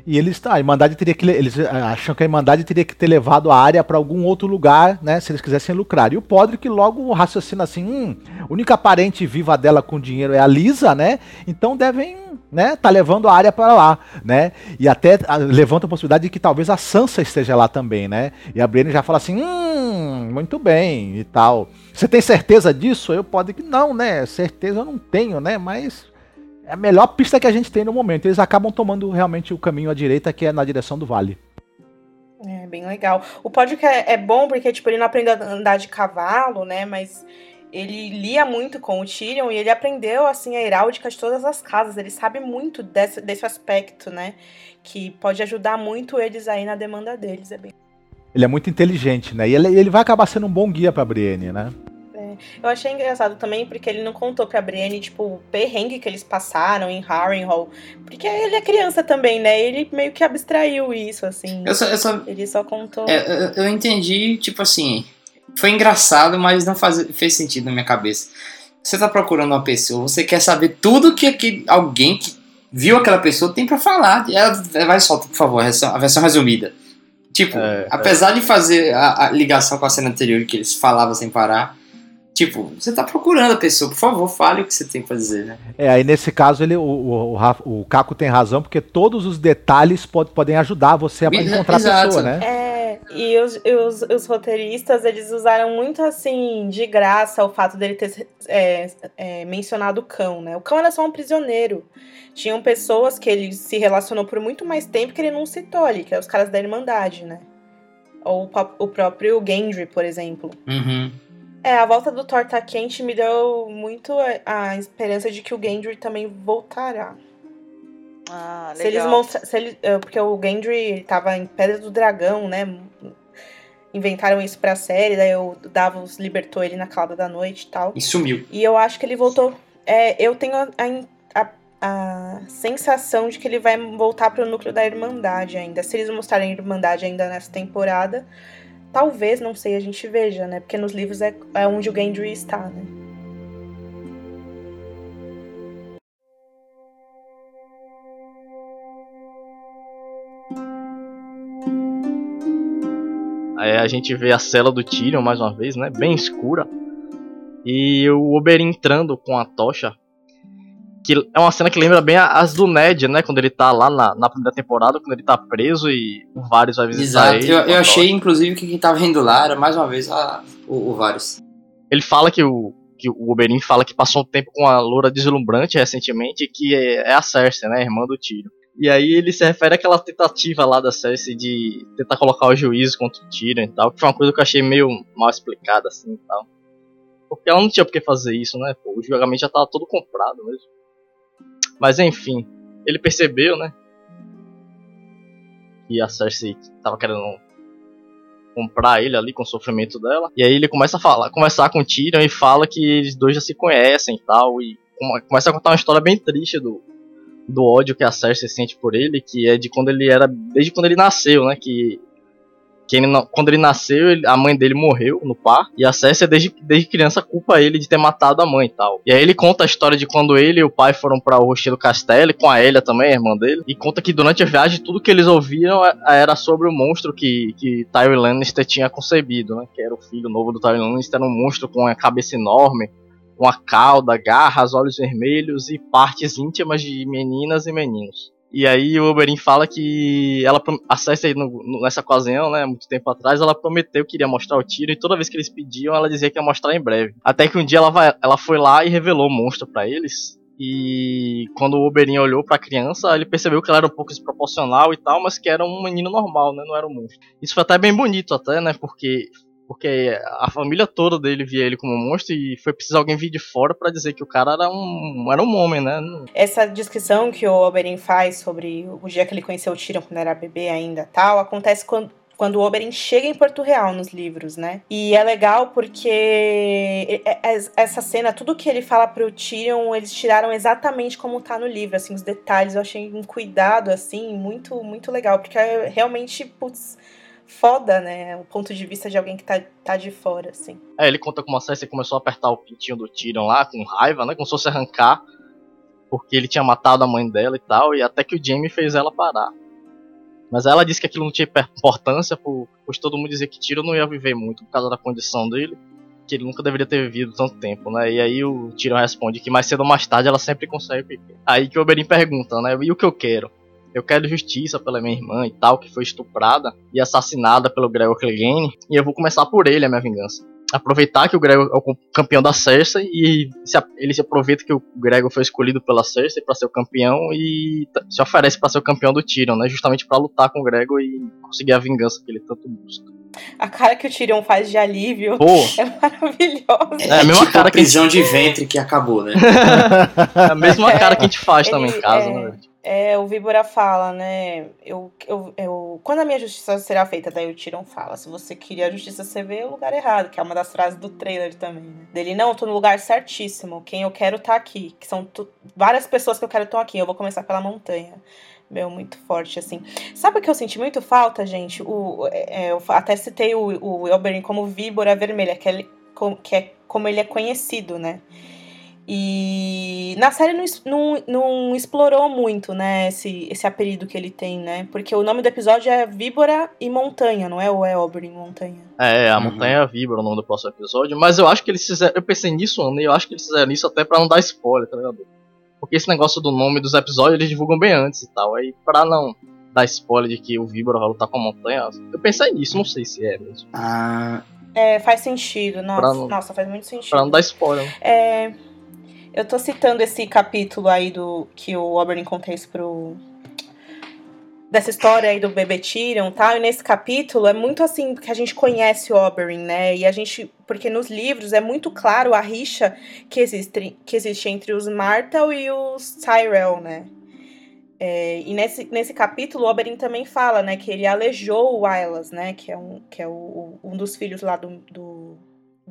E eles, tá, a Irmandade teria que. Eles eh, acham que a Irmandade teria que ter levado a área para algum outro lugar, né? Se eles quisessem lucrar. E o Podrick logo raciocina assim: hum, única parente viva dela com dinheiro é a Lisa, né? Então devem, né? Tá levando a área para lá, né? E até levanta a possibilidade de que talvez a Sansa esteja lá também, né? E a Brienne já fala assim: hum, muito bem e tal. Você tem certeza disso? Eu pode que não, né? Certeza eu não tenho, né? Mas É a melhor pista que a gente tem no momento. Eles acabam tomando realmente o caminho à direita, que é na direção do vale. É, bem legal. O Podrick é, é bom porque, tipo, ele não aprendeu a andar de cavalo, né? Mas ele lia muito com o Tyrion e ele aprendeu, assim, a heráldica de todas as casas. Ele sabe muito desse, desse aspecto, né? Que pode ajudar muito eles aí na demanda deles. É bem... Ele é muito inteligente, né? E ele, ele vai acabar sendo um bom guia pra Brienne, né? Eu achei engraçado também porque ele não contou pra Brienne, tipo, o perrengue que eles passaram em Harrenhal. Porque ele é criança também, né? Ele meio que abstraiu isso, assim. Eu só, eu só, ele só contou. é, eu, eu entendi, tipo assim. Foi engraçado, mas não faz, fez sentido na minha cabeça. Você tá procurando uma pessoa, você quer saber tudo que, que alguém que viu aquela pessoa tem pra falar. Ela, vai solta, por favor, a versão, a versão resumida. Tipo, É, apesar de fazer a, a ligação com a cena anterior que eles falavam sem parar, tipo, você tá procurando a pessoa, por favor, fale o que você tem pra dizer, né? É, aí nesse caso ele, o, o, o, o Caco tem razão, porque todos os detalhes pod- podem ajudar você a encontrar a pessoa, né? É, e os, os, os roteiristas, eles usaram muito, assim, de graça o fato dele ter é, é, mencionado o cão, né? O cão era só um prisioneiro. Tinham pessoas que ele se relacionou por muito mais tempo que ele não citou ali, que é os caras da Irmandade, né? Ou o, o próprio Gendry, por exemplo. Uhum. É, a volta do Torta Quente me deu muito a, esperança de que o Gendry também voltará. Ah, Se eles legal. mostram. Se ele, eh, porque o Gendry tava em Pedra do Dragão, né? Inventaram isso pra série, daí o Davos libertou ele na calada da noite e tal. E sumiu. E eu acho que ele voltou. É, eu tenho a, a, a sensação de que ele vai voltar pro núcleo da Irmandade ainda. Se eles mostrarem a Irmandade ainda nessa temporada, talvez, não sei, a gente veja, né? Porque nos livros é, é onde o Gendry está, né? Aí a gente vê a cela do Tyrion mais uma vez, né? Bem escura. E o Oberyn entrando com a tocha. Que é uma cena que lembra bem as do Ned, né? Quando ele tá lá na, na primeira temporada, quando ele tá preso e o Varys vai visitar Exato. ele. Eu, com a eu achei, inclusive, que quem tava indo lá era mais uma vez a, o, o Varys. Ele fala que o, que o Oberyn fala que passou um tempo com a loura deslumbrante recentemente, que é, é a Cersei, né? Irmã do Tyrion. E aí ele se refere àquela tentativa lá da Cersei de tentar colocar o juízo contra o Tyrion e tal, que foi uma coisa que eu achei meio mal explicada assim e tal. Porque ela não tinha por que fazer isso, né? Pô, o julgamento já tava todo comprado mesmo. Mas enfim, ele percebeu, né? Que a Cersei tava querendo comprar ele ali com o sofrimento dela. E aí ele começa a falar, conversar com o Tyrion e fala que eles dois já se conhecem e tal. E come- começa a contar uma história bem triste do, do ódio que a Cersei sente por ele, que é de quando ele era. Desde quando ele nasceu, né? Que. Que ele quando ele nasceu, ele- a mãe dele morreu no par. E a Cersei, desde, desde criança, culpa ele de ter matado a mãe e tal. E aí ele conta a história de quando ele e o pai foram para o Rochedo Castelo, com a Elia também, a irmã dele. E conta que durante a viagem, tudo que eles ouviram é- era sobre o monstro que, que Tywin Lannister tinha concebido, né? Que era o filho novo do Tywin Lannister, era um monstro com a cabeça enorme com a cauda, garras, olhos vermelhos e partes íntimas de meninas e meninos. E aí o Oberyn fala que ela prom- a Cersei no- nessa ocasião, né, muito tempo atrás, ela prometeu que iria mostrar o tiro e toda vez que eles pediam, ela dizia que ia mostrar em breve. Até que um dia ela, vai, ela foi lá e revelou o monstro pra eles. E quando o Oberyn olhou pra criança, ele percebeu que ela era um pouco desproporcional e tal, mas que era um menino normal, né, não era um monstro. Isso foi até bem bonito até, né, porque porque a família toda dele via ele como um monstro e foi preciso alguém vir de fora pra dizer que o cara era um, era um homem, né? Essa descrição que o Oberyn faz sobre o dia que ele conheceu o Tyrion quando era bebê ainda tal, acontece quando, quando o Oberyn chega em Porto Real nos livros, né? E é legal porque essa cena, tudo que ele fala pro Tyrion, eles tiraram exatamente como tá no livro, assim, os detalhes, eu achei um cuidado, assim, muito, muito legal, porque é realmente, putz, foda, né? O ponto de vista de alguém que tá, tá de fora, assim. É, ele conta como a Cersei começou a apertar o pintinho do Tyrion lá, com raiva, né? Como se fosse arrancar, porque ele tinha matado a mãe dela e tal, e até que o Jaime fez ela parar. Mas ela disse que aquilo não tinha importância, por- pois todo mundo dizia que Tyrion não ia viver muito por causa da condição dele, que ele nunca deveria ter vivido tanto tempo, né? E aí o Tyrion responde que mais cedo ou mais tarde ela sempre consegue viver. Aí que o Oberyn pergunta, né? E o que eu quero? Eu quero justiça pela minha irmã e tal, que foi estuprada e assassinada pelo Gregor Clegane, e eu vou começar por ele a minha vingança. aproveitar que o Gregor é o campeão da Cersei e se, ele se aproveita que o Gregor foi escolhido pela Cersei para ser o campeão e se oferece para ser o campeão do Tyrion, né? Justamente para lutar com o Gregor e conseguir a vingança que ele tanto busca. A cara que o Tyrion faz de alívio Pô. <laughs> é maravilhosa. É, É a mesma tipo cara a que a gente- prisão de ventre que acabou, né? <laughs> É a mesma cara que a gente faz também Ele- em casa, é, né? É, o Víbora fala, né? Eu, eu, eu, quando a minha justiça será feita, daí o Tyrion fala: se você queria a justiça, você vê o lugar errado, que é uma das frases do trailer também. Né? Dele, não, eu tô no lugar certíssimo. Quem eu quero tá aqui. Que são várias pessoas que eu quero estão aqui. Eu vou começar pela montanha. Meu, muito forte, assim. Sabe o que eu senti muito falta, gente? O, é, eu fa- até citei o, o Oberyn como víbora vermelha, que é, que é como ele é conhecido, né? E na série não, não, não explorou muito, né, esse, esse apelido que ele tem, né? Porque o nome do episódio é Víbora e Montanha, não é? Ou é Oberyn Montanha? É, a Uhum. Montanha Vibra o nome do próximo episódio, mas eu acho que eles fizeram. Eu pensei nisso, Ana, e eu acho que eles fizeram isso até pra não dar spoiler, tá ligado? Porque esse negócio do nome dos episódios eles divulgam bem antes e tal. Aí, pra não dar spoiler de que o Vibra vai lutar com a montanha, eu pensei nisso, não sei se é mesmo. Ah, É, faz sentido. Nossa, não- nossa faz muito sentido. Pra não dar spoiler. né? É, eu tô citando esse capítulo aí do que o Oberyn conta pro dessa história aí do bebê Tyrion, tá? E nesse capítulo é muito assim que a gente conhece o Oberyn, né? E a gente porque nos livros é muito claro a rixa que existe que existe entre os Martell e os Tyrell, né? É, e nesse, nesse capítulo, o Oberyn também fala, né, que ele alejou o Ailas, né, que é um, que é o- um dos filhos lá do, do,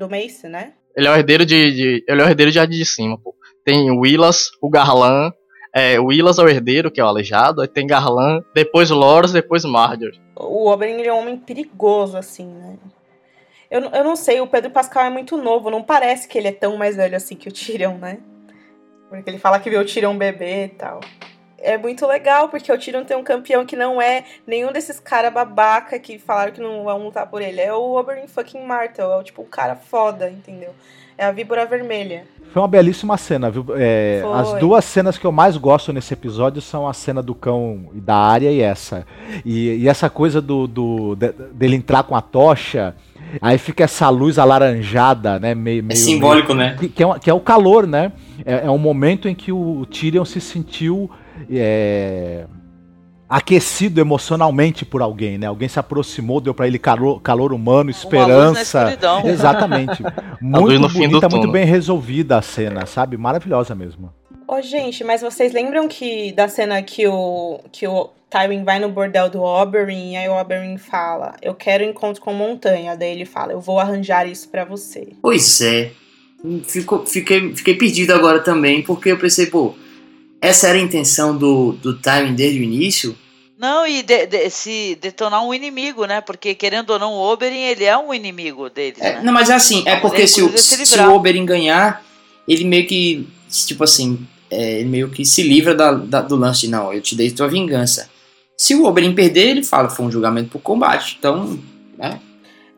do Mace, né? Ele é o herdeiro de. de- ele é o herdeiro de Ade de cima, pô. Tem o Willas, o Garlan. É, o Willas é o herdeiro, que é o aleijado. Aí tem Garlan, depois Loras, depois Marjorie. O Oberyn ele é um homem perigoso, assim, né? Eu, não- eu não sei, o Pedro Pascal é muito novo, não parece que ele é tão mais velho assim que o Tyrion, né? Porque ele fala que viu o Tyrion bebê e tal. É muito legal, porque o Tyrion tem um campeão que não é nenhum desses cara babaca que falaram que não vão lutar por ele. É o Oberyn fucking Martel, é o tipo um cara foda, entendeu? É a víbora vermelha. Foi uma belíssima cena, viu? É, as duas cenas que eu mais gosto nesse episódio são a cena do cão e da área e essa. E, e essa coisa do, do- de- dele entrar com a tocha, aí fica essa luz alaranjada, né? Meio, é meio, simbólico, né? que, que é, que é o calor, né? É, é um momento em que o Tyrion se sentiu é, aquecido emocionalmente por alguém, né? Alguém se aproximou, deu pra ele calor, calor humano, Uma luz na esperança. <laughs> Exatamente. Muito no fim do bonita, muito bem resolvida a cena, sabe? Maravilhosa mesmo. Ô, gente, mas vocês lembram que da cena que o, que o Tywin vai no bordel do Oberyn e aí o Oberyn fala, eu quero encontro com montanha. Daí ele fala, eu vou arranjar isso pra você. Pois é. Ficou, fiquei, fiquei perdido agora também, porque eu pensei, pô, essa era a intenção do, do timing desde o início? Não, e de- de- se detonar um inimigo, né? Porque querendo ou não, o Oberyn, ele é um inimigo deles, É, né? não, mas é assim, é porque se o, se se o Oberyn ganhar, ele meio que, tipo assim, é, ele meio que se livra da, da- do lance de, não, eu te dei tua vingança. Se o Oberyn perder, ele fala, foi um julgamento por combate, então, né?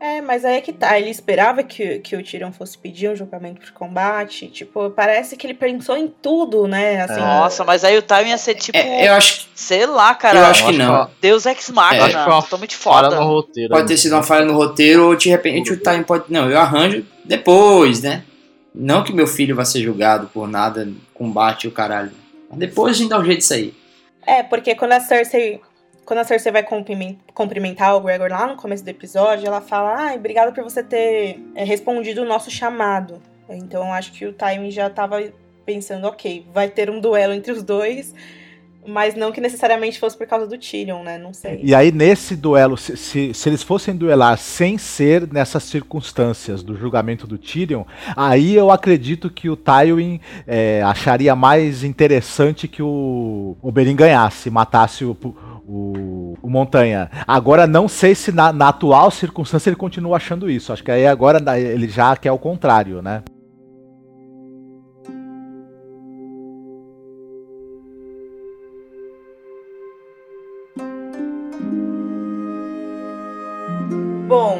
É, mas aí é que tá. Ele esperava que, que o Tyrion fosse pedir um julgamento por combate. Tipo, parece que ele pensou em tudo, né? Assim, Nossa, mas aí o time ia ser tipo, É, eu acho, sei lá, cara. eu acho que não. Deus Ex É, Machina, acho foi uma totalmente Fora foda. no roteiro. Pode aí. ter sido uma falha no roteiro, ou de repente o time pode, não, eu arranjo depois, né? Não que meu filho vai ser julgado por nada, combate o caralho. Mas depois a gente dá um jeito disso aí. É, porque quando a Cersei. Quando a Cersei vai cumprimen- cumprimentar o Gregor lá no começo do episódio, ela fala: Ai, obrigada por você ter é, respondido o nosso chamado. Então acho que o Tywin já tava pensando, ok, vai ter um duelo entre os dois, mas não que necessariamente fosse por causa do Tyrion, né? Não sei. E aí, nesse duelo, se, se, se eles fossem duelar sem ser nessas circunstâncias do julgamento do Tyrion, aí eu acredito que o Tywin é, acharia mais interessante que o Oberyn ganhasse, matasse o, o, o Montanha. Agora, não sei se na, na atual circunstância ele continua achando isso. Acho que aí agora ele já quer o contrário, né? Bom,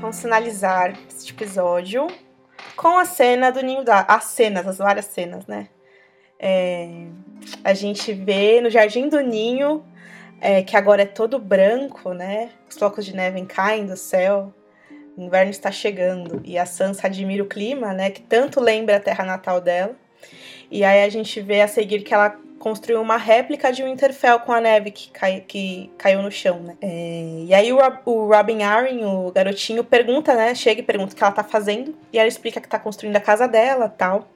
vamos finalizar este episódio com a cena do ninho da. As cenas, as várias cenas, né? É, a gente vê no Jardim do Ninho, é, que agora é todo branco, né? Os flocos de neve caem do céu. O inverno está chegando e a Sansa admira o clima, né, que tanto lembra a terra natal dela. E aí a gente vê a seguir que ela construiu uma réplica de Winterfell com a neve que, cai, que caiu no chão, né? É, e aí o, o Robin Arryn, o garotinho, pergunta, né? Chega e pergunta o que ela tá fazendo. E ela explica que tá construindo a casa dela tal.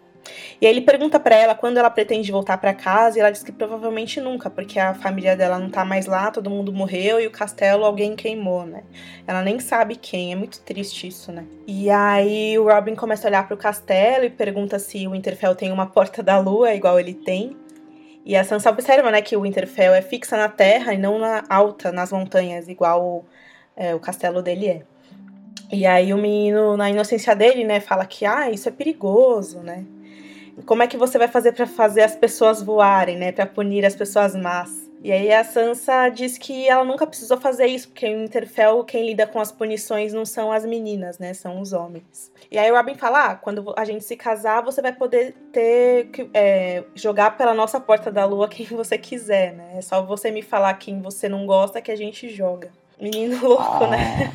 E aí ele pergunta para ela quando ela pretende voltar para casa e ela diz que provavelmente nunca, porque a família dela não tá mais lá, todo mundo morreu e o castelo alguém queimou, né? Ela nem sabe quem, é muito triste isso, né? E aí o Robin começa a olhar para o castelo e pergunta se o Winterfell tem uma porta da lua igual ele tem. E a Sansa observa, né, que o Winterfell é fixa na terra e não na alta, nas montanhas, igual é, o castelo dele é. E aí o menino, na inocência dele, né, fala que, ah, isso é perigoso, né? Como é que você vai fazer para fazer as pessoas voarem, né, para punir as pessoas más? E aí a Sansa diz que ela nunca precisou fazer isso, porque em Interfell quem lida com as punições não são as meninas, né? São os homens. E aí o Robin fala: ah, quando a gente se casar, você vai poder ter que é, jogar pela nossa porta da lua <laughs> quem você quiser, né? É só você me falar quem você não gosta que a gente joga. Menino <laughs> louco, né?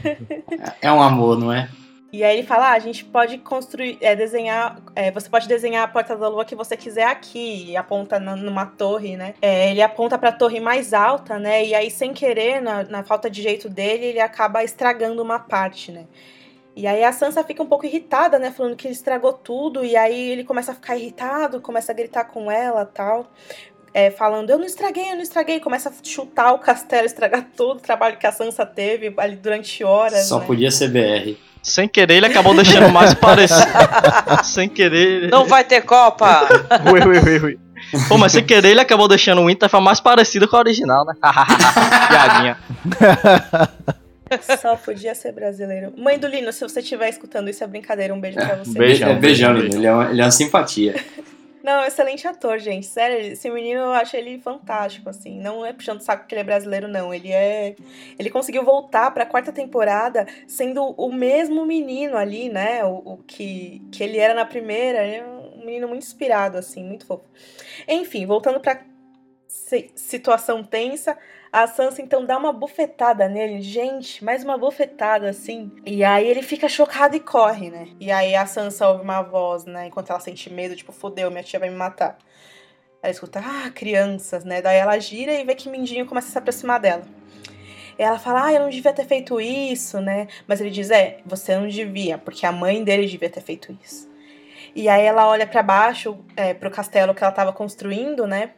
É um amor, não é? E aí ele fala: ah, a gente pode construir, é, desenhar, é, você pode desenhar a porta da lua que você quiser aqui, e aponta numa torre, né? É, ele aponta para a torre mais alta, né? E aí, sem querer, na, na falta de jeito dele, ele acaba estragando uma parte, né? E aí a Sansa fica um pouco irritada, né? Falando que ele estragou tudo. E aí ele começa a ficar irritado, começa a gritar com ela tal. É, falando, eu não estraguei, eu não estraguei. Começa a chutar o castelo, estragar todo o trabalho que a Sansa teve ali durante horas. Só né? podia ser BR. Sem querer, ele acabou deixando mais <laughs> parecido. sem querer. Não vai ter Copa! <laughs> Ui, ui, ui, ui. Pô, mas sem querer, ele acabou deixando o Winterfell mais parecido com o original, né? <laughs> Piadinha. Só podia ser brasileiro. Mãe do Lino, se você estiver escutando isso, é brincadeira. Um beijo pra você. Beijão, é, beijão, beijo. Ele, é uma, ele é uma simpatia. Não, excelente ator, gente. Sério, esse menino eu acho ele fantástico, assim. Não é puxando o saco que ele é brasileiro, não. Ele é. Ele conseguiu voltar pra quarta temporada sendo o mesmo menino ali, né? O, o que, que ele era na primeira. Ele é um menino muito inspirado, assim, muito fofo. Enfim, voltando pra situação tensa. A Sansa então dá uma bufetada nele, gente, mais uma bufetada assim. E aí ele fica chocado e corre, né? E aí a Sansa ouve uma voz, né? Enquanto ela sente medo, tipo, fodeu, minha tia vai me matar. Ela escuta, ah, crianças, né? Daí ela gira e vê que Mindinho começa a se aproximar dela. Ela fala, ah, eu não devia ter feito isso, né? Mas ele diz, é, você não devia, porque a mãe dele devia ter feito isso. E aí ela olha para baixo, é, pro castelo que ela tava construindo, né?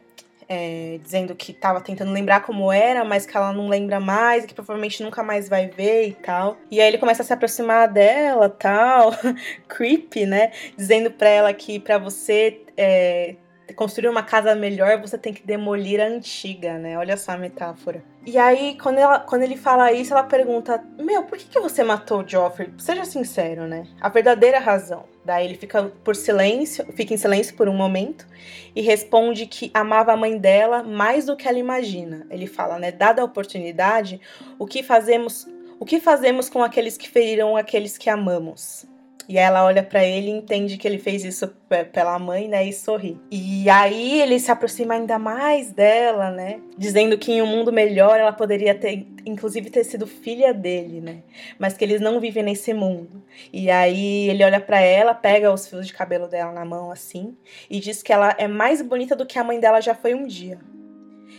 É, dizendo que tava tentando lembrar como era, mas que ela não lembra mais, que provavelmente nunca mais vai ver e tal. E aí ele começa a se aproximar dela, tal, <laughs> creepy, né? Dizendo pra ela que pra você é, construir uma casa melhor, você tem que demolir a antiga, né? Olha só a metáfora. E aí, quando, ela, quando ele fala isso, ela pergunta: Meu, por que, que você matou o Joffrey? Seja sincero, né? A verdadeira razão. Daí ele fica por silêncio, fica em silêncio por um momento e responde que amava a mãe dela mais do que ela imagina. Ele fala, né? Dada a oportunidade, o que fazemos, o que fazemos com aqueles que feriram aqueles que amamos? E ela olha para ele e entende que ele fez isso pela mãe, né, e sorri. E aí ele se aproxima ainda mais dela, né, dizendo que em um mundo melhor ela poderia ter, inclusive ter sido filha dele, né, mas que eles não vivem nesse mundo. E aí ele olha para ela, pega os fios de cabelo dela na mão assim e diz que ela é mais bonita do que a mãe dela já foi um dia.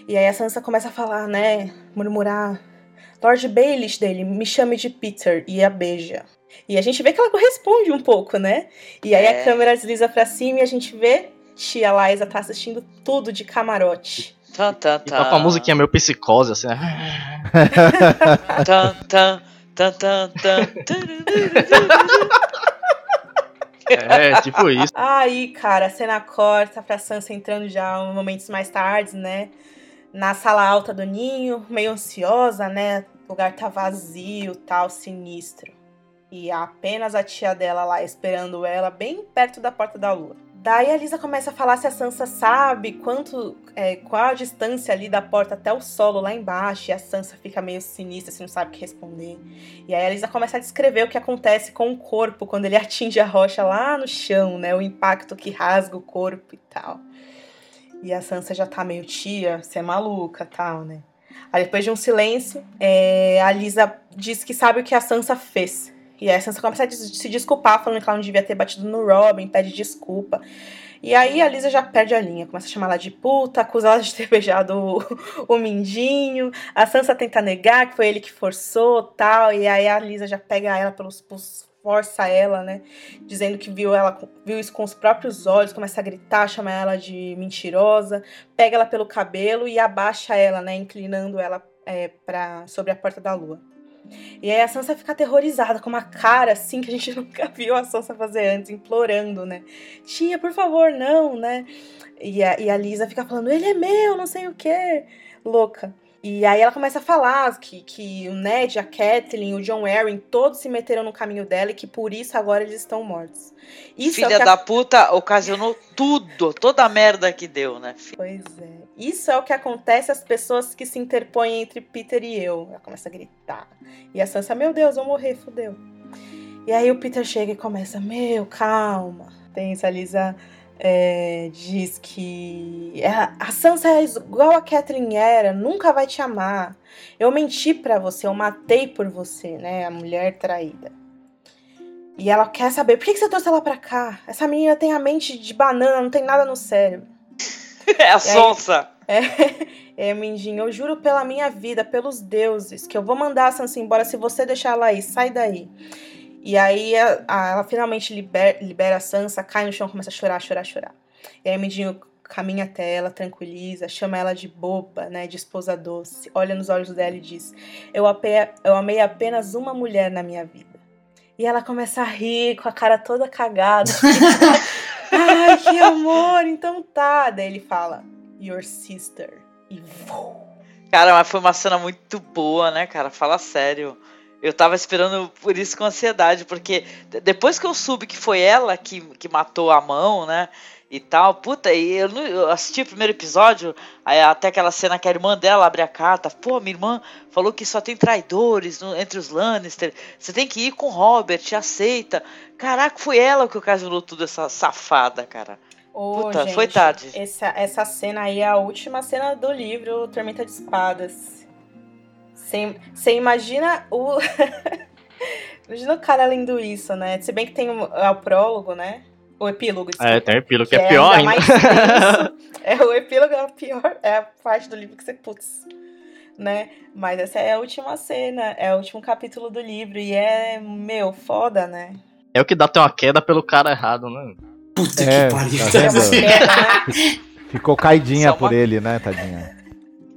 E aí a Sansa começa a falar, né, murmurar Lord Baelish dele, me chame de Peter e a beija. E a gente vê que ela corresponde um pouco, né? E aí É. a câmera desliza pra cima e a gente vê tia Liza tá assistindo tudo de camarote. Tan, tan, E tá com a musiquinha meio psicose, assim, né? Tan, tan, tan, tan, tan. É, tipo isso. Aí, cara, a cena corta pra Sansa entrando já momentos mais tarde, né? Na sala alta do ninho, meio ansiosa, né? O lugar tá vazio, tal, sinistro. E apenas a tia dela lá esperando ela, bem perto da porta da lua. Daí a Lisa começa a falar se a Sansa sabe quanto, é, qual a distância ali da porta até o solo lá embaixo. E a Sansa fica meio sinistra, assim, não sabe o que responder. E aí a Lisa começa a descrever o que acontece com o corpo quando ele <laughs> atinge a rocha lá no chão, né? O impacto que rasga o corpo e tal. E a Sansa já tá meio tia, você é maluca tal, né? Aí depois de um silêncio, é, a Lisa diz que sabe o que a Sansa fez. E aí a Sansa começa a se desculpar, falando que ela não devia ter batido no Robin, pede desculpa. E aí a Lisa já perde a linha, começa a chamar ela de puta, acusa ela de ter <laughs> beijado o, o Mindinho. A Sansa tenta negar que foi ele que forçou tal. E aí a Lisa já pega ela pelos, pelos força ela, né? Dizendo que viu ela viu isso com os próprios olhos, começa a gritar, chama ela de mentirosa, pega ela pelo cabelo e abaixa ela, né? Inclinando ela é, pra, sobre a porta da lua. E aí a Sansa fica aterrorizada, com uma cara assim que a gente <laughs> nunca viu a Sansa fazer antes, implorando, né? Tia, por favor, não, né? E a, e a Lisa fica falando, ele é meu, não sei o quê. Louca. E aí ela começa a falar que, que o Ned, a Catelyn, o John Arryn, todos se meteram no caminho dela e que por isso agora eles estão mortos. Isso Filha é da a... puta ocasionou tudo, toda a merda que deu, né? Pois é. Isso é o que acontece às pessoas que se interpõem entre Peter e eu. Ela começa a gritar. E a Sansa, meu Deus, vou morrer, fodeu. E aí o Peter chega e começa, meu, calma. Tem essa Lisa é, diz que a Sansa é igual a Catherine era, nunca vai te amar. Eu menti para você, eu matei por você, né? A mulher traída. E ela quer saber, por que você trouxe ela pra cá? Essa menina tem a mente de banana, não tem nada no cérebro. <laughs> É a sonsa. É, <laughs> é, Mindinho, eu juro pela minha vida, pelos deuses, que eu vou mandar a Sansa embora se você deixar ela aí. Sai daí. E aí a, a, ela finalmente libera, libera a Sansa, cai no chão, começa a chorar, chorar, chorar. E aí Mindinho caminha até ela, tranquiliza, chama ela de boba, né, de esposa doce, olha nos olhos dela e diz: eu, ape, eu amei apenas uma mulher na minha vida. E ela começa a rir com a cara toda cagada. <laughs> Ai, que amor, então tá. Daí ele fala: Your sister. E vou. Cara, mas foi uma cena muito boa, né, cara? Fala sério. Eu tava esperando por isso com ansiedade, porque depois que eu soube que foi ela que, que matou a mão, né? E tal, puta, e eu, eu assisti o primeiro episódio, aí até aquela cena que a irmã dela abre a carta, pô, minha irmã falou que só tem traidores no, entre os Lannister, você tem que ir com Robert, aceita. Caraca, foi ela que ocasionou tudo essa safada, cara. Ô, Puta, gente, foi tarde. Essa, essa cena aí é a última cena do livro Tormenta de Espadas. Você imagina o. <laughs> imagina o cara lendo isso, né? Se bem que tem o, o prólogo, né? O epílogo. Desculpa, é, tem o epílogo que, que é, é pior ainda. ainda. <laughs> é, o epílogo é a pior, é a parte do livro que você, putz, né? Mas essa é a última cena, é o último capítulo do livro e é, meu, foda, né? É o que dá até uma queda pelo cara errado, né? Puta é, que pariu. Tá né? Ficou caidinha por ele, né, tadinha?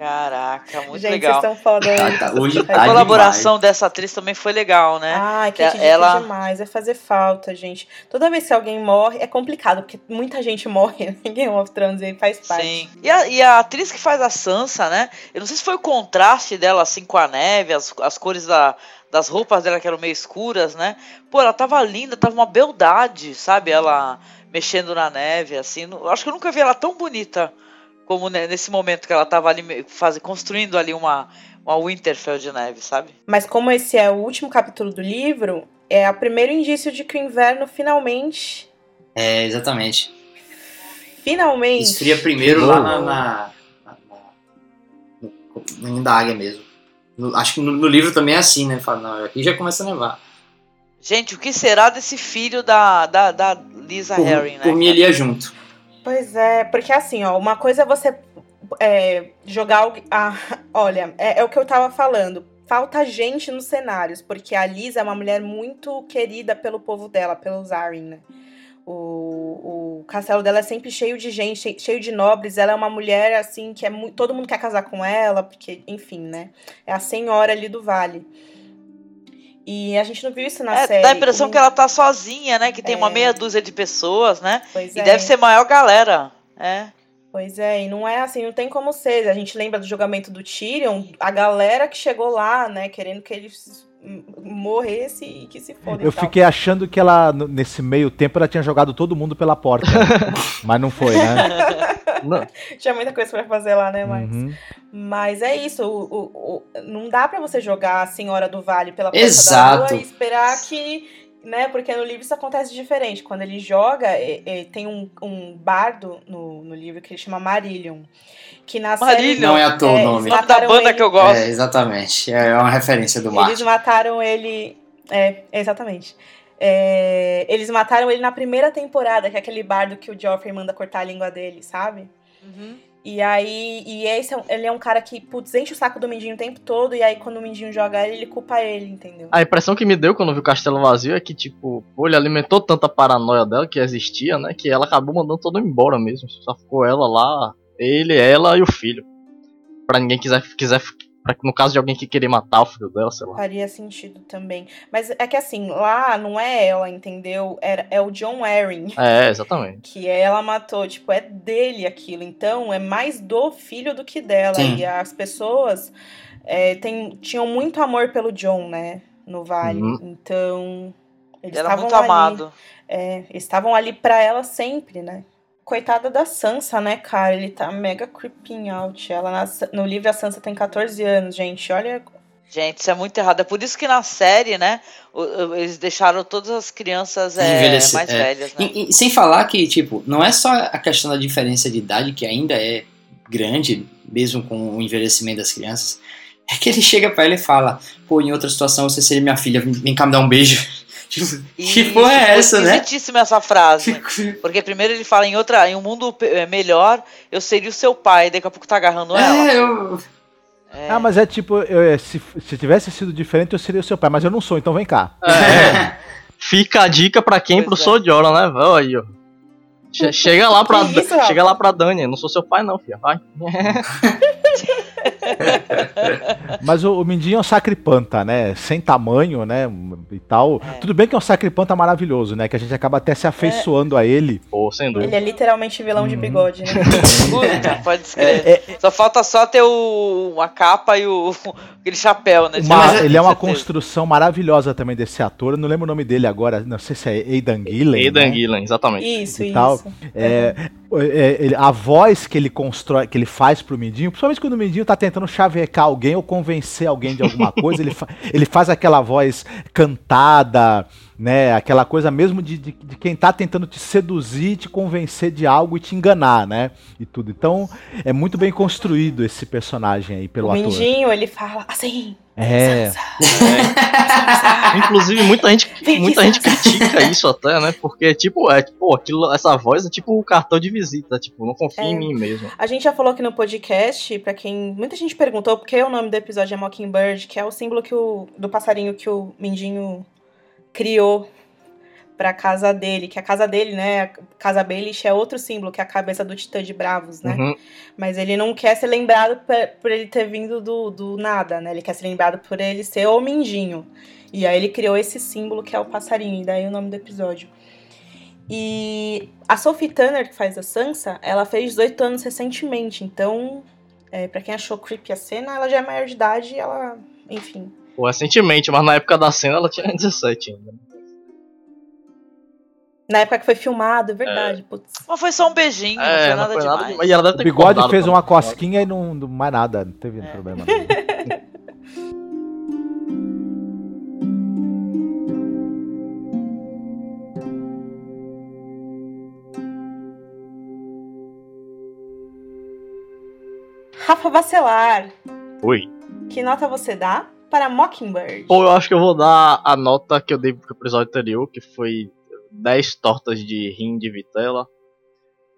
Caraca, muito Gente, legal. Vocês estão foda tá, hoje tá a colaboração demais. dessa atriz também foi legal, né? Ai, que é, ela demais, vai fazer falta, gente. Toda vez que alguém morre, é complicado, porque muita gente morre né? em <laughs> Game of Thrones e faz parte. Sim. E a, e a, atriz que faz a Sansa, né? Eu não sei se foi o contraste dela, assim, com a neve, as, as cores da, das roupas dela que eram meio escuras, né? Pô, ela tava linda, tava uma beldade, sabe? Ela mexendo na neve, assim. Acho que eu nunca vi ela tão bonita como nesse momento que ela tava ali faz, construindo ali uma, uma Winterfell de neve, sabe? Mas como esse é o último capítulo do livro, é o primeiro indício de que o inverno finalmente. É, exatamente. Finalmente. Esfria primeiro lá na, na, na, na, no da águia mesmo. No, acho que no, no, livro também é assim, né? Fala, não, aqui já começa a nevar. Gente, o que será desse filho da, da, da Lisa por, Harry, né? Por mim, ele ia junto. Pois é, porque assim, ó, uma coisa é você é, jogar. Ah, <laughs> olha, é, é, o que eu tava falando. Falta gente nos cenários, porque a Lisa é uma mulher muito querida pelo povo dela, pelos Arryn, né? O, o castelo dela é sempre cheio de gente, cheio de nobres. Ela é uma mulher, assim, que é todo mundo quer casar com ela, porque, enfim, né? É a senhora ali do vale. E a gente não viu isso na é, série. Dá a impressão que ela tá sozinha, né? Que tem é. uma meia dúzia de pessoas, né? Pois e é. deve ser maior galera. É. Pois é, e não é assim, não tem como ser. A gente lembra do julgamento do Tyrion, a galera que chegou lá, né, querendo que ele morresse e que se foda. Eu fiquei achando que ela, nesse meio tempo, ela tinha jogado todo mundo pela porta. <laughs> mas não foi, né? Não. Tinha muita coisa para fazer lá, né, Max? Uhum. Mas é isso, o, o, o, não dá para você jogar a Senhora do Vale pela porta Exato. da rua e esperar que né? Porque no livro isso acontece diferente. Quando ele joga, é, é, tem um, um bardo no, no livro que ele chama Marillion. Que na Marillion. série. Não é à toa é, o nome. da banda ele, que eu gosto. É, exatamente. É uma referência do Martin. Eles mataram ele É, exatamente. É, eles mataram ele na primeira temporada, que é aquele bardo que o Joffrey manda cortar a língua dele, sabe? Uhum. E aí, e esse é ele é um cara que, putz, enche o saco do Mindinho o tempo todo, e aí quando o Mindinho joga ele, ele culpa ele, entendeu? A impressão que me deu quando eu vi o castelo vazio é que, tipo, pô, ele alimentou tanta paranoia dela que existia, né? Que ela acabou mandando todo mundo embora mesmo. Só ficou ela lá, ele, ela e o filho. Pra ninguém quiser, quiser pra, no caso de alguém que querer matar o filho dela, sei lá. Faria sentido também. Mas é que assim, lá não é ela, entendeu? Era, é o John Arryn. É, exatamente. Que ela matou, tipo, é dele aquilo. Então, é mais do filho do que dela. Sim. E as pessoas é, tem, tinham muito amor pelo John, né? No Vale. Uhum. Então, eles Ele era estavam muito ali. amado. É, eles estavam ali pra ela sempre, né? Coitada da Sansa, né, cara? Ele tá mega creeping out. Ela na- no livro a Sansa tem 14 anos, gente. Olha. Gente, isso é muito errado. É por isso que na série, né, eles deixaram todas as crianças é, mais é. velhas, né? E, e sem falar que, tipo, não é só a questão da diferença de idade, que ainda é grande, mesmo com o envelhecimento das crianças. É que ele chega pra ela e fala, pô, em outra situação você seria minha filha, vem cá me dar um beijo. Tipo, que Isso, porra é essa, né? esquisitíssima essa frase. Porque primeiro ele fala em outra, em um mundo eh, melhor, eu seria o seu pai, daqui a pouco tá agarrando ela. É, eu. É. Ah, mas é tipo, eu- é, se, se tivesse sido diferente, eu seria o seu pai, mas eu não sou, então vem cá. É. <laughs> Fica a dica pra quem? Pois Pro é. Sodiora, né? Vai aí, ó. Che- Chega lá pra, isso, chega lá pra Dani, não sou seu pai não, filha. Vai. <laughs> <laughs> Mas o, o Mindinho é um sacripanta, né? Sem tamanho, né? E tal. Tudo bem que é um sacripanta maravilhoso, né? Que a gente acaba até se afeiçoando a ele. Pô, sem Ele dúvida. é literalmente vilão Uhum. de bigode, né? <laughs> Puta, pode escrever. Só falta só ter o, a capa e o aquele chapéu, né? Uma- mas é- ele é uma construção maravilhosa também desse ator. Eu não lembro o nome dele agora. Não sei se é Aidan Gillen. Aidan né? Gillen, exatamente. Isso, E isso. tal. É, é, ele- a voz que ele constrói, que ele faz pro Mindinho, principalmente quando o Mindinho tá tentando chavecar alguém ou convencer alguém de alguma coisa, ele, fa- ele faz aquela voz cantada, né? Aquela coisa mesmo de, de, de quem tá tentando te seduzir, te convencer de algo e te enganar, né? E tudo. Então, é muito bem construído esse personagem aí pelo O ator. Mindinho, ele fala assim. É. Sansa, Inclusive, muita gente, muita gente critica isso até, né? Porque, tipo, é, tipo, aquilo, essa voz é tipo o cartão de visita, tipo, não confia É. em mim mesmo. A gente já falou aqui no podcast, pra quem. Muita gente perguntou por que o nome do episódio é Mockingbird, que é o símbolo que o, do passarinho que o Mindinho criou pra casa dele. Que a casa dele, né? A casa Baelish é outro símbolo, que é a cabeça do Titã de Bravos, né? Uhum. Mas ele não quer ser lembrado por, por ele ter vindo do, do nada, né? Ele quer ser lembrado por ele ser o Mindinho. E aí ele criou esse símbolo que é o passarinho, e daí o nome do episódio. E a Sophie Turner, que faz a Sansa, ela fez 18 anos recentemente, então, é, para quem achou creepy a cena, ela já é maior de idade e ela, enfim. Pô, recentemente, mas na época da cena ela tinha <laughs> 17 ainda. Na época que foi filmado, é verdade, putz. Mas foi só um beijinho, não É, foi não nada foi nada demais. demais. E ela deve O bigode fez uma cosquinha e não, não mais nada, não teve É. problema. <laughs> Rafa Bacelar, Oi. que nota você dá para Mockingbird? Pô, eu acho que eu vou dar a nota que eu dei pro episódio anterior, que foi 10 tortas de rim de vitela.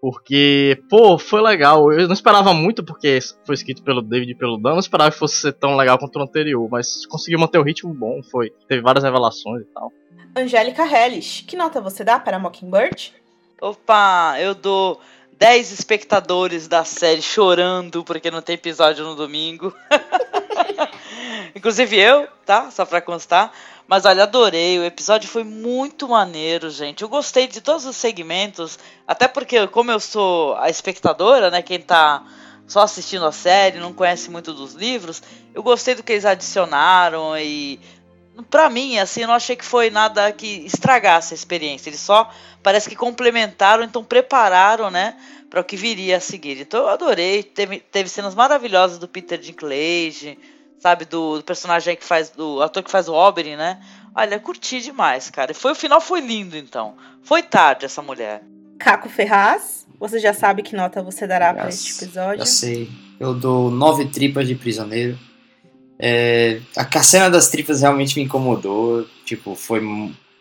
Porque, pô, foi legal. Eu não esperava muito, porque foi escrito pelo David e pelo Dan. Não esperava que fosse ser tão legal quanto o anterior, mas conseguiu manter o ritmo bom. Foi, teve várias revelações e tal. Angélica Hellish, que nota você dá para Mockingbird? Opa, eu dou 10 espectadores da série chorando porque não tem episódio no domingo. <laughs> Inclusive eu, tá? Só pra constar. Mas olha, adorei. O episódio foi muito maneiro, gente. Eu gostei de todos os segmentos. Até porque, como eu sou a espectadora, né? Quem tá só assistindo a série, não conhece muito dos livros. Eu gostei do que eles adicionaram e. Pra mim, assim, eu não achei que foi nada que estragasse a experiência. Eles só parece que complementaram, então prepararam, né, para o que viria a seguir. Então eu adorei, teve, teve cenas maravilhosas do Peter Dinklage, sabe, do, do personagem que faz, do ator que faz o Oberyn, né? Olha, curti demais, cara. E foi o final foi lindo, então. Foi tarde essa mulher. Caco Ferraz, você já sabe que nota você dará para este episódio? Já sei. Eu dou nove tripas de prisioneiro. É, a a cena das tripas realmente me incomodou. Tipo, foi.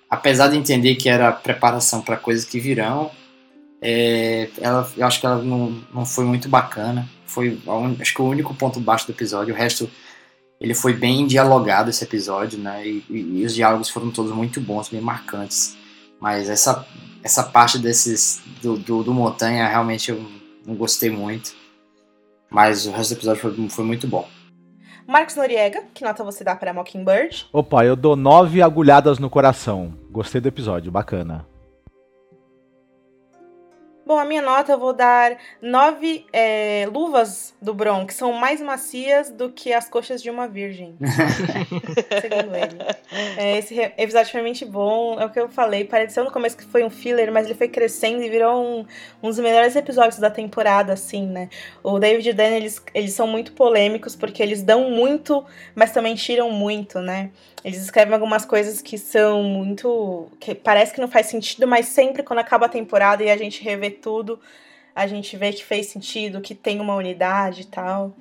Apesar de entender que era preparação para coisas que virão, é, ela, eu acho que ela não, não foi muito bacana. Foi a un- acho que o único ponto baixo do episódio. O resto, ele foi bem dialogado esse episódio, né? E, e- e os diálogos foram todos muito bons, bem marcantes. Mas essa, essa parte desses do, do, do Montanha realmente eu não gostei muito. Mas o resto do episódio foi, foi muito bom. Marcos Noriega, que nota você dá pra Mockingbird? Opa, eu dou nove agulhadas no coração. Gostei do episódio, bacana. Bom, a minha nota eu vou dar nove é, luvas do Bron, que são mais macias do que as coxas de uma virgem. <laughs> Segundo ele. É, esse episódio foi realmente bom. É o que eu falei. Pareceu no começo que foi um filler, mas ele foi crescendo e virou um, um dos melhores episódios da temporada, assim, né? O David e o Dan, eles, eles são muito polêmicos porque eles dão muito, mas também tiram muito, né? Eles escrevem algumas coisas que são muito. que parece que não faz sentido, mas sempre quando acaba a temporada e a gente revê tudo, a gente vê que fez sentido, que tem uma unidade e tal.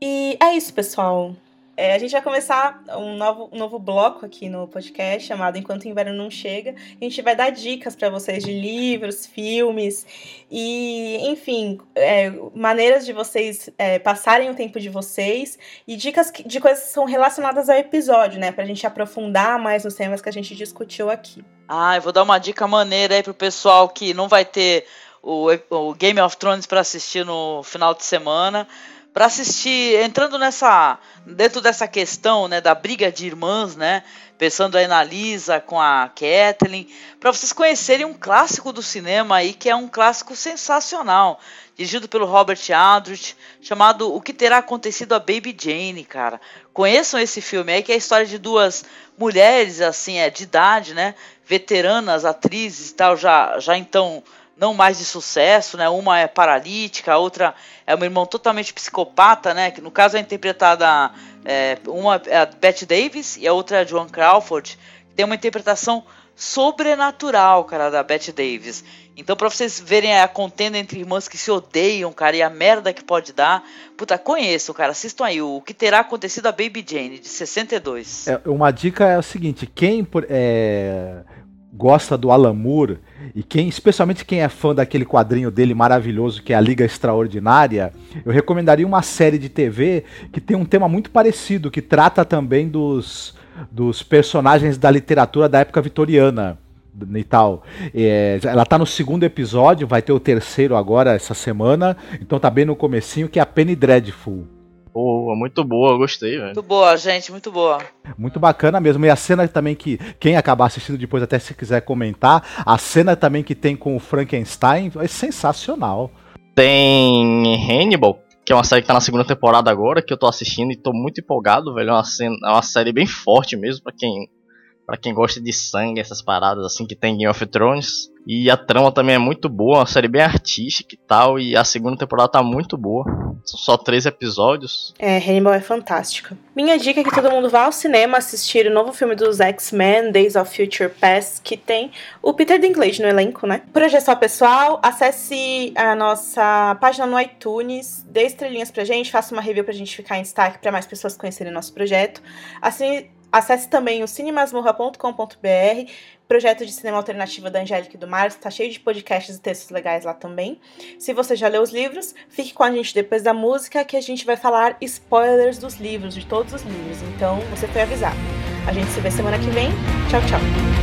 E é isso, pessoal. É, a gente vai começar um novo, um novo bloco aqui no podcast chamado Enquanto o Inverno Não Chega. A gente vai dar dicas para vocês de livros, filmes e, enfim, é, maneiras de vocês é, passarem o tempo de vocês e dicas de coisas que são relacionadas ao episódio, né? Pra gente aprofundar mais nos temas que a gente discutiu aqui. Ah, eu vou dar uma dica maneira aí pro pessoal que não vai ter o, o Game of Thrones para assistir no final de semana. Para assistir, entrando nessa. dentro dessa questão, né, da briga de irmãs, né? Pensando aí na Lisa com a Kathleen, para vocês conhecerem um clássico do cinema aí, que é um clássico sensacional, dirigido pelo Robert Aldrich, chamado O que terá acontecido a Baby Jane, cara. Conheçam esse filme aí, que é a história de duas mulheres, assim, é, de idade, né? Veteranas, atrizes e tal, já, já então não mais de sucesso, né? Uma é paralítica, a outra é uma irmã totalmente psicopata, né? Que no caso é interpretada é, uma é a Bette Davis e a outra é a Joan Crawford. Tem uma interpretação sobrenatural, cara, da Bette Davis. Então, pra vocês verem a contenda entre irmãs que se odeiam, cara, e a merda que pode dar, puta, conheçam, cara, assistam aí o que terá acontecido a Baby Jane, de 62. É, uma dica é o seguinte: quem é, gosta do Alan Moore e quem, especialmente quem é fã daquele quadrinho dele maravilhoso que é a Liga Extraordinária, eu recomendaria uma série de TV que tem um tema muito parecido, que trata também dos, dos personagens da literatura da época vitoriana e tal. É, ela tá no segundo episódio, vai ter o terceiro agora essa semana, então tá bem no comecinho, que é a Penny Dreadful. Pô, muito boa, gostei, velho. Muito boa, gente, muito boa. Muito bacana mesmo. E a cena também que quem acabar assistindo depois, até se quiser comentar, a cena também que tem com o Frankenstein é sensacional. Tem Hannibal, que é uma série que tá na segunda temporada agora, que eu tô assistindo e tô muito empolgado, velho. É uma, cena- é uma série bem forte mesmo, pra quem, pra quem gosta de sangue, essas paradas assim que tem em Game of Thrones. E a trama também é muito boa, uma série bem artística e tal. E a segunda temporada tá muito boa. São só três episódios. É, Hannibal é fantástica. Minha dica é que todo mundo vá ao cinema assistir o novo filme dos X-Men, Days of Future Past, que tem o Peter Dinklage no elenco, né? Por hoje é só, pessoal. Acesse a nossa página no iTunes, dê estrelinhas pra gente, faça uma review pra gente ficar em destaque pra mais pessoas conhecerem nosso projeto. Assim, acesse também o cinemasmurra.com.br, projeto de cinema alternativo da Angélica do Marcos, tá cheio de podcasts e textos legais lá também. Se você já leu os livros, fique com a gente depois da música que a gente vai falar spoilers dos livros, de todos os livros. Então, você foi avisado. A gente se vê semana que vem. Tchau, tchau.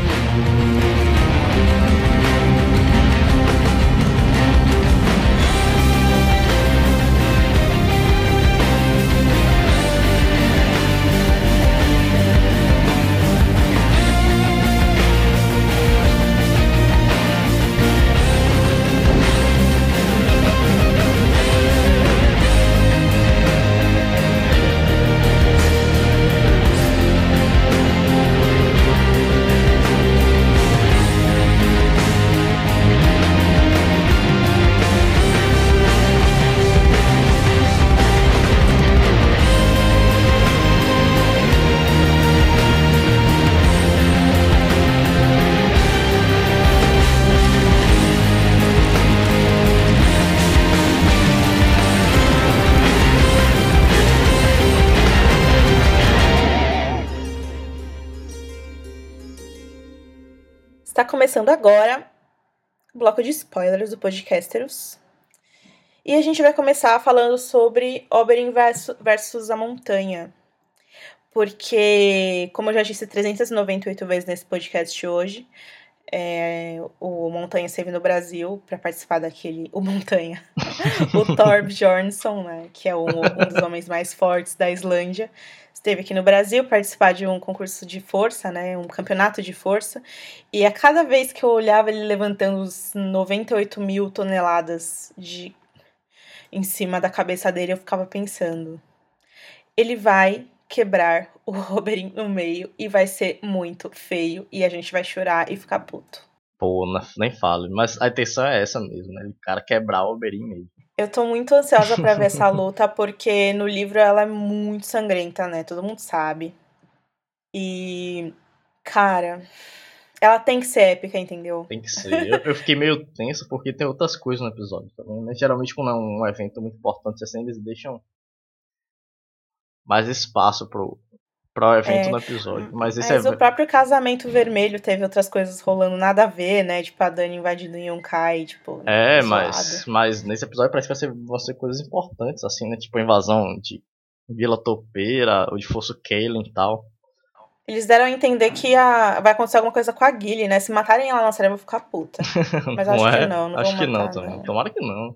Começando agora o bloco de spoilers do Podcasteros. E a gente vai começar falando sobre Oberyn versus, a Montanha. Porque, como eu já disse 398 vezes nesse podcast hoje, é, o Montanha esteve no Brasil para participar daquele. O Montanha. <laughs> o Thor Bjornsson, né? Que é um dos homens mais fortes da Islândia. Esteve aqui no Brasil participar de um concurso de força, né? Um campeonato de força. E a cada vez que eu olhava ele levantando os 98 mil toneladas de em cima da cabeça dele, eu ficava pensando. Ele vai quebrar o Oberyn no meio e vai ser muito feio e a gente vai chorar e ficar puto. Pô, nem falo. Mas a intenção é essa mesmo, né? O cara quebrar o Oberyn mesmo. Eu tô muito ansiosa para ver essa <laughs> luta, porque no livro ela é muito sangrenta, né? Todo mundo sabe. E. Cara. Ela tem que ser épica, entendeu? Tem que ser. Eu, eu fiquei meio tenso porque tem outras coisas no episódio também, né? Geralmente, quando é um evento muito importante assim, eles deixam mais espaço pro, pro evento É, no episódio. Mas esse Mas é. o próprio casamento vermelho teve outras coisas rolando nada a ver, né? Tipo, a Dani invadindo Yonkai, tipo. É, mas, mas nesse episódio parece que vai ser, vão ser coisas importantes, assim, né? Tipo a invasão de Vila Topeira, ou de Fosso Kalen e tal. Eles deram a entender que a... vai acontecer alguma coisa com a Gilly, né? Se matarem ela na série, eu vou ficar puta. <laughs> Mas acho é? que não, não Acho que não matar, também. não. Tomara que não.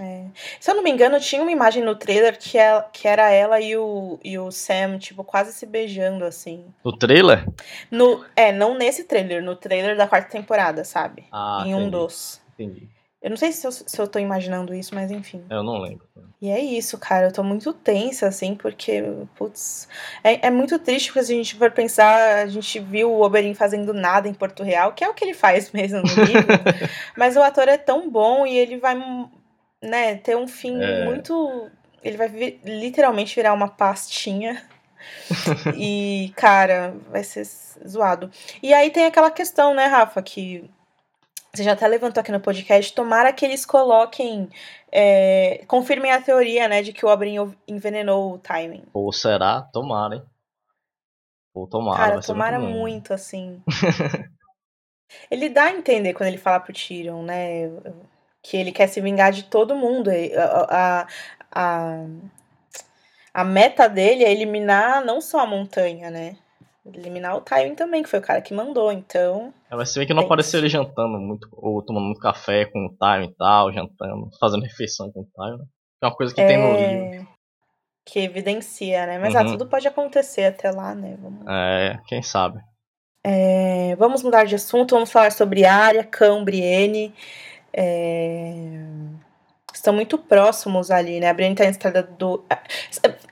É. Se eu não me engano, tinha uma imagem no trailer que, é, que era ela e o, e o Sam, tipo, quase se beijando, assim. No trailer? No, é, não nesse trailer, no trailer da quarta temporada, sabe? Ah, em um entendi. dos. Entendi. Eu não sei se eu, se eu tô imaginando isso, mas enfim. Eu não lembro. E é isso, cara. Eu tô muito tensa, assim, porque, putz. É, é muito triste porque se a gente for pensar, a gente viu o Oberyn fazendo nada em Porto Real, que é o que ele faz <laughs> mesmo no livro. <laughs> mas o ator é tão bom e ele vai, né, ter um fim É. muito. Ele vai vi- literalmente virar uma pastinha. <laughs> e, cara, vai ser zoado. E aí tem aquela questão, né, Rafa, que você já até levantou aqui no podcast, tomara que eles coloquem, é, confirmem a teoria, né, de que o Oberyn envenenou o timing. Ou será? Tomara, hein? Ou tomara. Cara, tomara muito, muito, assim. <laughs> ele dá a entender quando ele fala pro Tyrion, né, que ele quer se vingar de todo mundo. A, a, a, a meta dele é eliminar não só a montanha, né, eliminar o Tywin também, que foi o cara que mandou, então... É, mas se bem que não Tem apareceu isso. ele jantando muito, ou tomando muito café com o Time e tal, jantando, fazendo refeição com o Time, né? É uma coisa que tem no livro. É, Que evidencia, né? Mas ah, Uhum. tudo pode acontecer até lá, né? Vamos, É, quem sabe. É, vamos mudar de assunto, vamos falar sobre Arya, Cão, Brienne. É, Estão muito próximos ali, né? A Brienne tá na estrada do.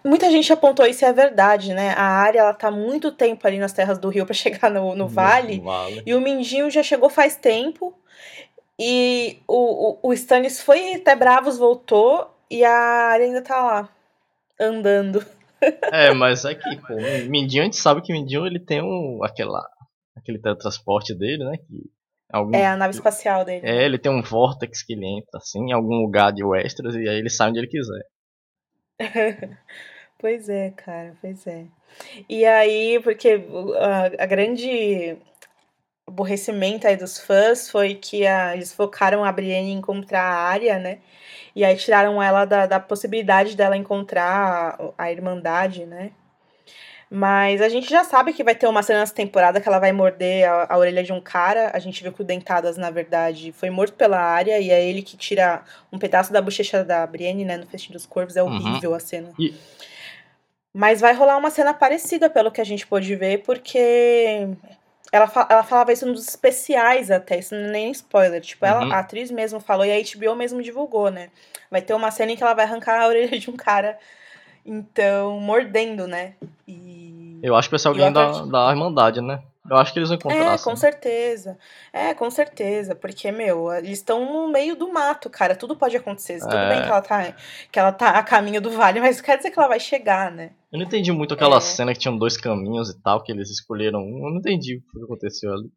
Muita gente apontou isso e é verdade, né? A Arya, ela tá muito tempo ali nas terras do rio pra <laughs> chegar no, no vale. vale. E o Mindinho já chegou faz tempo. E o, o, o Stannis foi até Bravos, voltou. E a Arya ainda tá lá, andando. <laughs> É, mas é que, pô, o Mindinho, a gente sabe que o Mindinho ele tem um, aquela, aquele teletransporte dele, né? Que algum, É a nave espacial dele. é, ele tem um vórtex que ele entra, assim, em algum lugar de Westeros e aí ele sai onde ele quiser. <laughs> Pois é, cara, pois é. E aí, porque o- a, a grande aborrecimento aí dos fãs foi que a- eles focaram a Brienne em encontrar a Arya, né? E aí tiraram ela da, da possibilidade dela encontrar a, a Irmandade, né? Mas a gente já sabe que vai ter uma cena nessa temporada que ela vai morder a, a orelha de um cara. A gente viu que o Dentadas, na verdade, foi morto pela Arya e é ele que tira um pedaço da bochecha da Brienne, né? No Festim dos Corvos. É Uhum. horrível a cena. E- Mas vai rolar uma cena parecida, pelo que a gente pôde ver, porque ela, fa- ela falava isso nos especiais até, isso não é nem spoiler. Tipo, ela, Uhum. a atriz mesmo falou e a HBO mesmo divulgou, né? Vai ter uma cena em que ela vai arrancar a orelha de um cara, então, mordendo, né? E. Eu acho que vai ser alguém da, da Irmandade, né? Eu acho que eles vão encontrar. É, com certeza. É, com certeza. Porque, meu, eles estão no meio do mato, cara. Tudo pode acontecer. Tudo É. bem que ela, tá, que ela tá a caminho do vale, <laughs> mas quer dizer que ela vai chegar, né? Eu não entendi muito aquela É. cena que tinham dois caminhos e tal, que eles escolheram um. Eu não entendi o que aconteceu ali.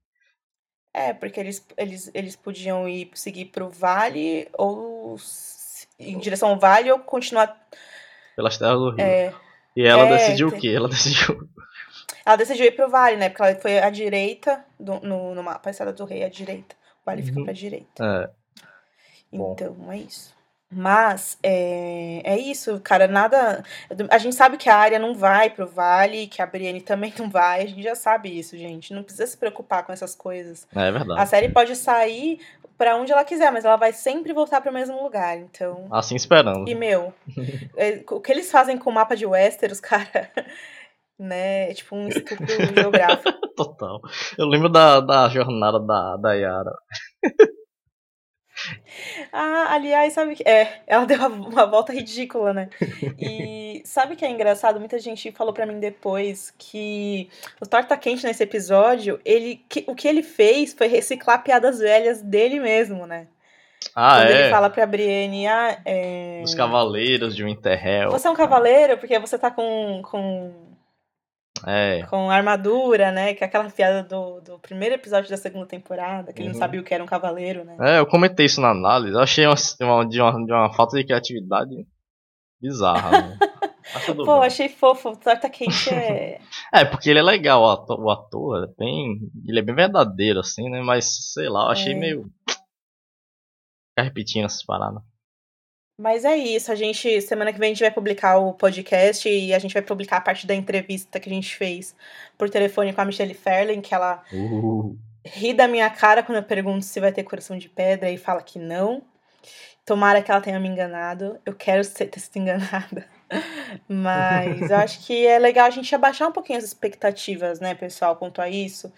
É, porque eles, eles, eles podiam ir seguir pro vale ou em direção ao vale ou continuar. Pelas terras do rio. É, E ela É, decidiu o tem- quê? Ela <laughs> decidiu. Ela decidiu ir pro vale, né? Porque ela foi à direita, do, no, no mapa, a estrada do rei à direita. O vale fica Uhum. pra direita. É. Bom. Então, é isso. Mas, é, é isso, cara, nada... A gente sabe que a área não vai pro vale, que a Brienne também não vai, a gente já sabe isso, gente. Não precisa se preocupar com essas coisas. É verdade. A série pode sair pra onde ela quiser, mas ela vai sempre voltar pro mesmo lugar, então... Assim esperando. E, meu, é, o que eles fazem com o mapa de Westeros, <laughs> cara, né? É tipo um <laughs> estupro geográfico. Total. Eu lembro da, da jornada da, da Yara. <laughs> Ah, aliás, sabe que. É, ela deu uma, volta ridícula, né? E <laughs> sabe que é engraçado? Muita gente falou pra mim depois que o Torta Quente nesse episódio, ele, que, o que ele fez foi reciclar piadas velhas dele mesmo, né? Ah, Quando é. ele fala pra Brienne, ah, é. Os Cavaleiros de Winterhell. Você é um cavaleiro porque você tá com, com, É. com armadura, né? Que é aquela piada do, do primeiro episódio da segunda temporada, que ele Uhum. não sabia o que era um cavaleiro, né? É, eu comentei isso na análise. Eu achei uma, uma- de, uma, de uma falta de criatividade bizarra. né? <laughs> Pô, bem. achei fofo. O Torta Quente é. <laughs> É, porque ele é legal, o ator, o ator é bem. Ele é bem verdadeiro, assim, né? Mas, sei lá, eu achei É. meio. Ficar repetindo essas paradas. Mas é isso, a gente, semana que vem a gente vai publicar o podcast e a gente vai publicar a parte da entrevista que a gente fez por telefone com a Michelle Ferlin, que ela Uh, ri da minha cara quando eu pergunto se vai ter coração de pedra e fala que não. Tomara que ela tenha me enganado. Eu quero ser, ter sido enganada. <laughs> Mas eu acho que é legal a gente abaixar um pouquinho as expectativas, né, pessoal, quanto a isso.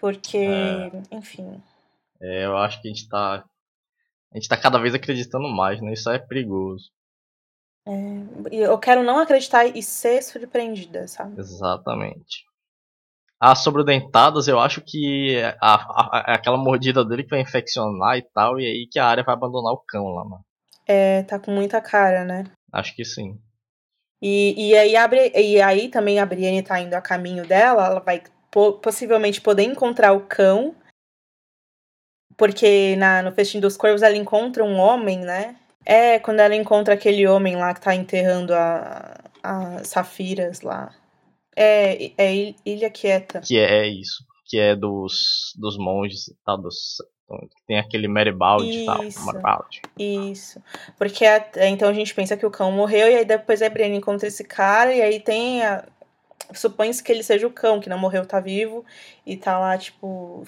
Porque, É. enfim. é, eu acho que a gente tá. A gente tá cada vez acreditando mais, né? Isso é perigoso. e Eu quero não acreditar e ser surpreendida, sabe? Exatamente. Ah, sobre o Dentadas, eu acho que a, a- aquela mordida dele que vai infeccionar e tal, e aí que a área vai abandonar o cão lá, mano. É, tá com muita cara, né? Acho que sim. E, e, aí, abre, e aí também a Brienne tá indo a caminho dela, ela vai po- possivelmente poder encontrar o cão. Porque na, no Festim dos Corvos ela encontra um homem, né? É, quando ela encontra aquele homem lá que tá enterrando a, a Safiras lá. É, é Il- Ilha Quieta. Que é, é isso. Que é dos, dos monges e tal, dos, que tem aquele Meribald e tal. Isso. Meribald. Isso. Porque até então a gente pensa que o cão morreu, e aí depois a Brienne encontra esse cara, e aí tem a. Supõe-se que ele seja o cão, que não morreu, tá vivo, e tá lá, tipo,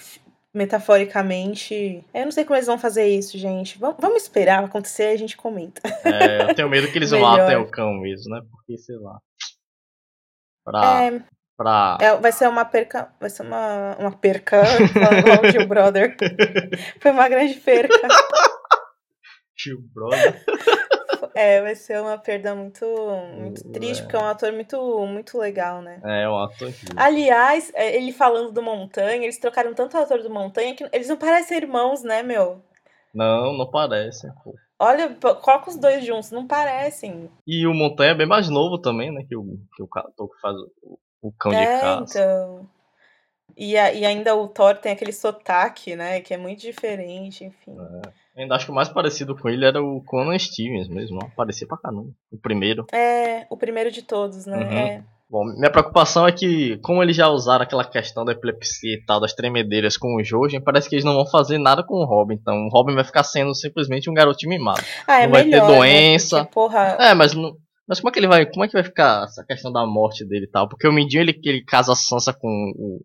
metaforicamente. Eu não sei como eles vão fazer isso, gente. Vamos, vamos esperar acontecer e a gente comenta. É, eu tenho medo que eles <laughs> vão Melhor. até o cão mesmo, né? Porque, sei lá. Pra. É, pra... é, vai ser uma perca. Vai ser uma, uma perca. igual o Gil Brother. <laughs> Foi uma grande perca. Tio Brother. <laughs> É, vai ser uma perda muito, muito É. triste, porque é um ator muito, muito legal, né? É, um ator. Aliás, é, ele falando do Montanha, eles trocaram tanto o ator do Montanha que eles não parecem irmãos, né, meu? Não, não parece. pô. Olha, coloca os dois juntos, não parecem. E o Montanha é bem mais novo também, né? Que o, que o ca- ator que faz o, o cão de é, caça. então. E, a- e ainda o Thor tem aquele sotaque, né? Que é muito diferente, enfim. Ainda acho que o mais parecido com ele era o Conan Stevens mesmo. Parecia pra caramba. O primeiro. É, o primeiro de todos, né? Uhum. É. Bom, minha preocupação é que, como eles já usaram aquela questão da epilepsia e tal, das tremedeiras com o Jojen, parece que eles não vão fazer nada com o Robin. Então o Robin vai ficar sendo simplesmente um garotinho mimado. Ah, é Não vai ter melhor, né? doença. Porque, porra, É, mas não. Mas como é que ele vai. Como é que vai ficar essa questão da morte dele e tal? Porque o Mindinho ele, ele casa a Sansa com o,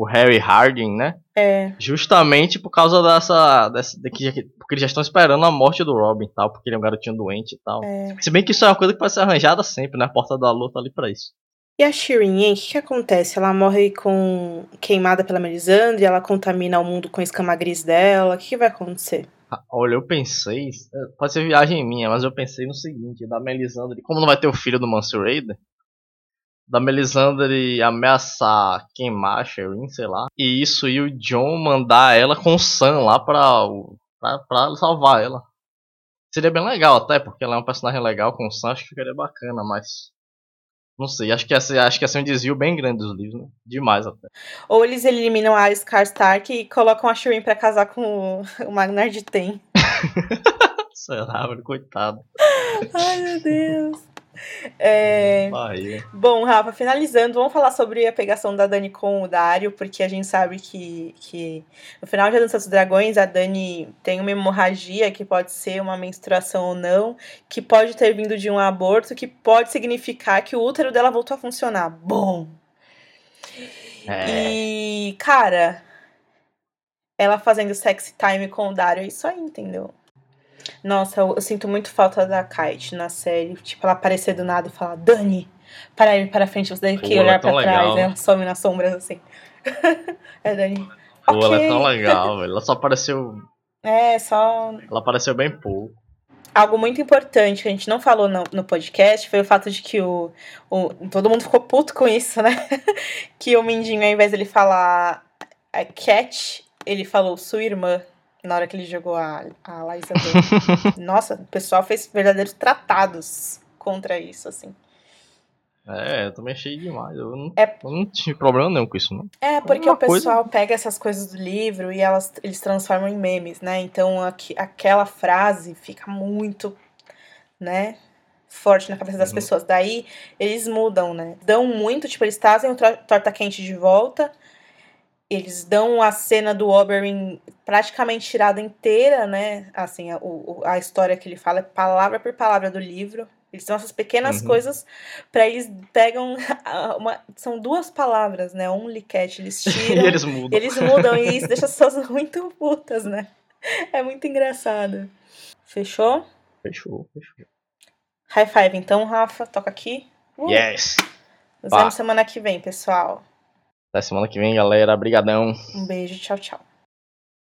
o Harry Harding, né? é. Justamente por causa dessa. dessa de que porque eles já estão esperando a morte do Robin e tal, porque ele é um garotinho doente e tal. É. Se bem que isso é uma coisa que pode ser arranjada sempre, né? A porta da luta ali pra isso. E a Shirin, hein? O que, que acontece? Ela morre com queimada pela Melisandre, ela contamina o mundo com a escama gris dela. O que, que vai acontecer? Ah, Olha, eu pensei. eh, Pode ser viagem minha, mas eu pensei no seguinte: da Melisandre. Como não vai ter o filho do Mansur Raider, da Melisandre ameaçar queimar a Shireen, sei lá. E isso e o John mandar ela com o Sam lá pra, pra, pra salvar ela. Seria bem legal até, porque ela é um personagem legal com o Sam, acho que ficaria bacana, mas. Não sei, acho que ia ser, acho que ia ser um desvio bem grande dos livros, né? Demais até. Ou eles eliminam a Arya Stark e colocam a Shirin pra casar com o, o Magnar de Tem. <laughs> Será, coitado. Ai, meu Deus. <laughs> É, Barriga. Bom, Rafa, finalizando, vamos falar sobre a pegação da Dani com o Dario, porque a gente sabe que, que no final de Dança dos Dragões, a Dani tem uma hemorragia que pode ser uma menstruação ou não, que pode ter vindo de um aborto, que pode significar que o útero dela voltou a funcionar. Bom. É. E, cara, ela fazendo sexy time com o Dario, é isso aí, entendeu? Nossa, eu, eu sinto muito falta da Kite na série. Tipo, ela aparecer do nada e falar, Dani, para ir para frente, você tem que Pô, olhar é pra trás. legal. né? Ela some nas sombras assim. <laughs> é, Dani. Pô, ela é tão legal. Ela só apareceu. É, só Ela apareceu bem pouco. algo muito importante que a gente não falou no, no podcast foi o fato de que o, o. Todo mundo ficou puto com isso, né? <laughs> que o Mindinho, ao invés dele falar a Cat, ele falou sua irmã na hora que ele jogou a, a Dane. <laughs> Nossa, o pessoal fez verdadeiros tratados contra isso, assim. É, eu também achei demais. Eu não, É- eu não tive problema nenhum com isso, não. É, porque Uma o pessoal pega essas coisas do livro e elas, eles transformam em memes, né? Então aqui, aquela frase fica muito, né? Forte na cabeça das Uhum. pessoas. Daí eles mudam, né? Dão muito, tipo, eles trazem o tor- torta quente de volta. Eles dão a cena do Oberyn praticamente tirada inteira, né? Assim, a, a história que ele fala é palavra por palavra do livro. Eles dão essas pequenas Uhum. coisas pra eles pegam <laughs> uma, são duas palavras, né? Only cat, eles <laughs> tiram. e eles mudam. Eles mudam e isso <laughs> deixa as pessoas muito putas, né? É muito engraçado. Fechou? Fechou, fechou. High five então, Rafa. Toca aqui. Uh, Yes! Nos vemos semana que vem, pessoal. Até semana que vem, galera. Brigadão. Um beijo, tchau, tchau.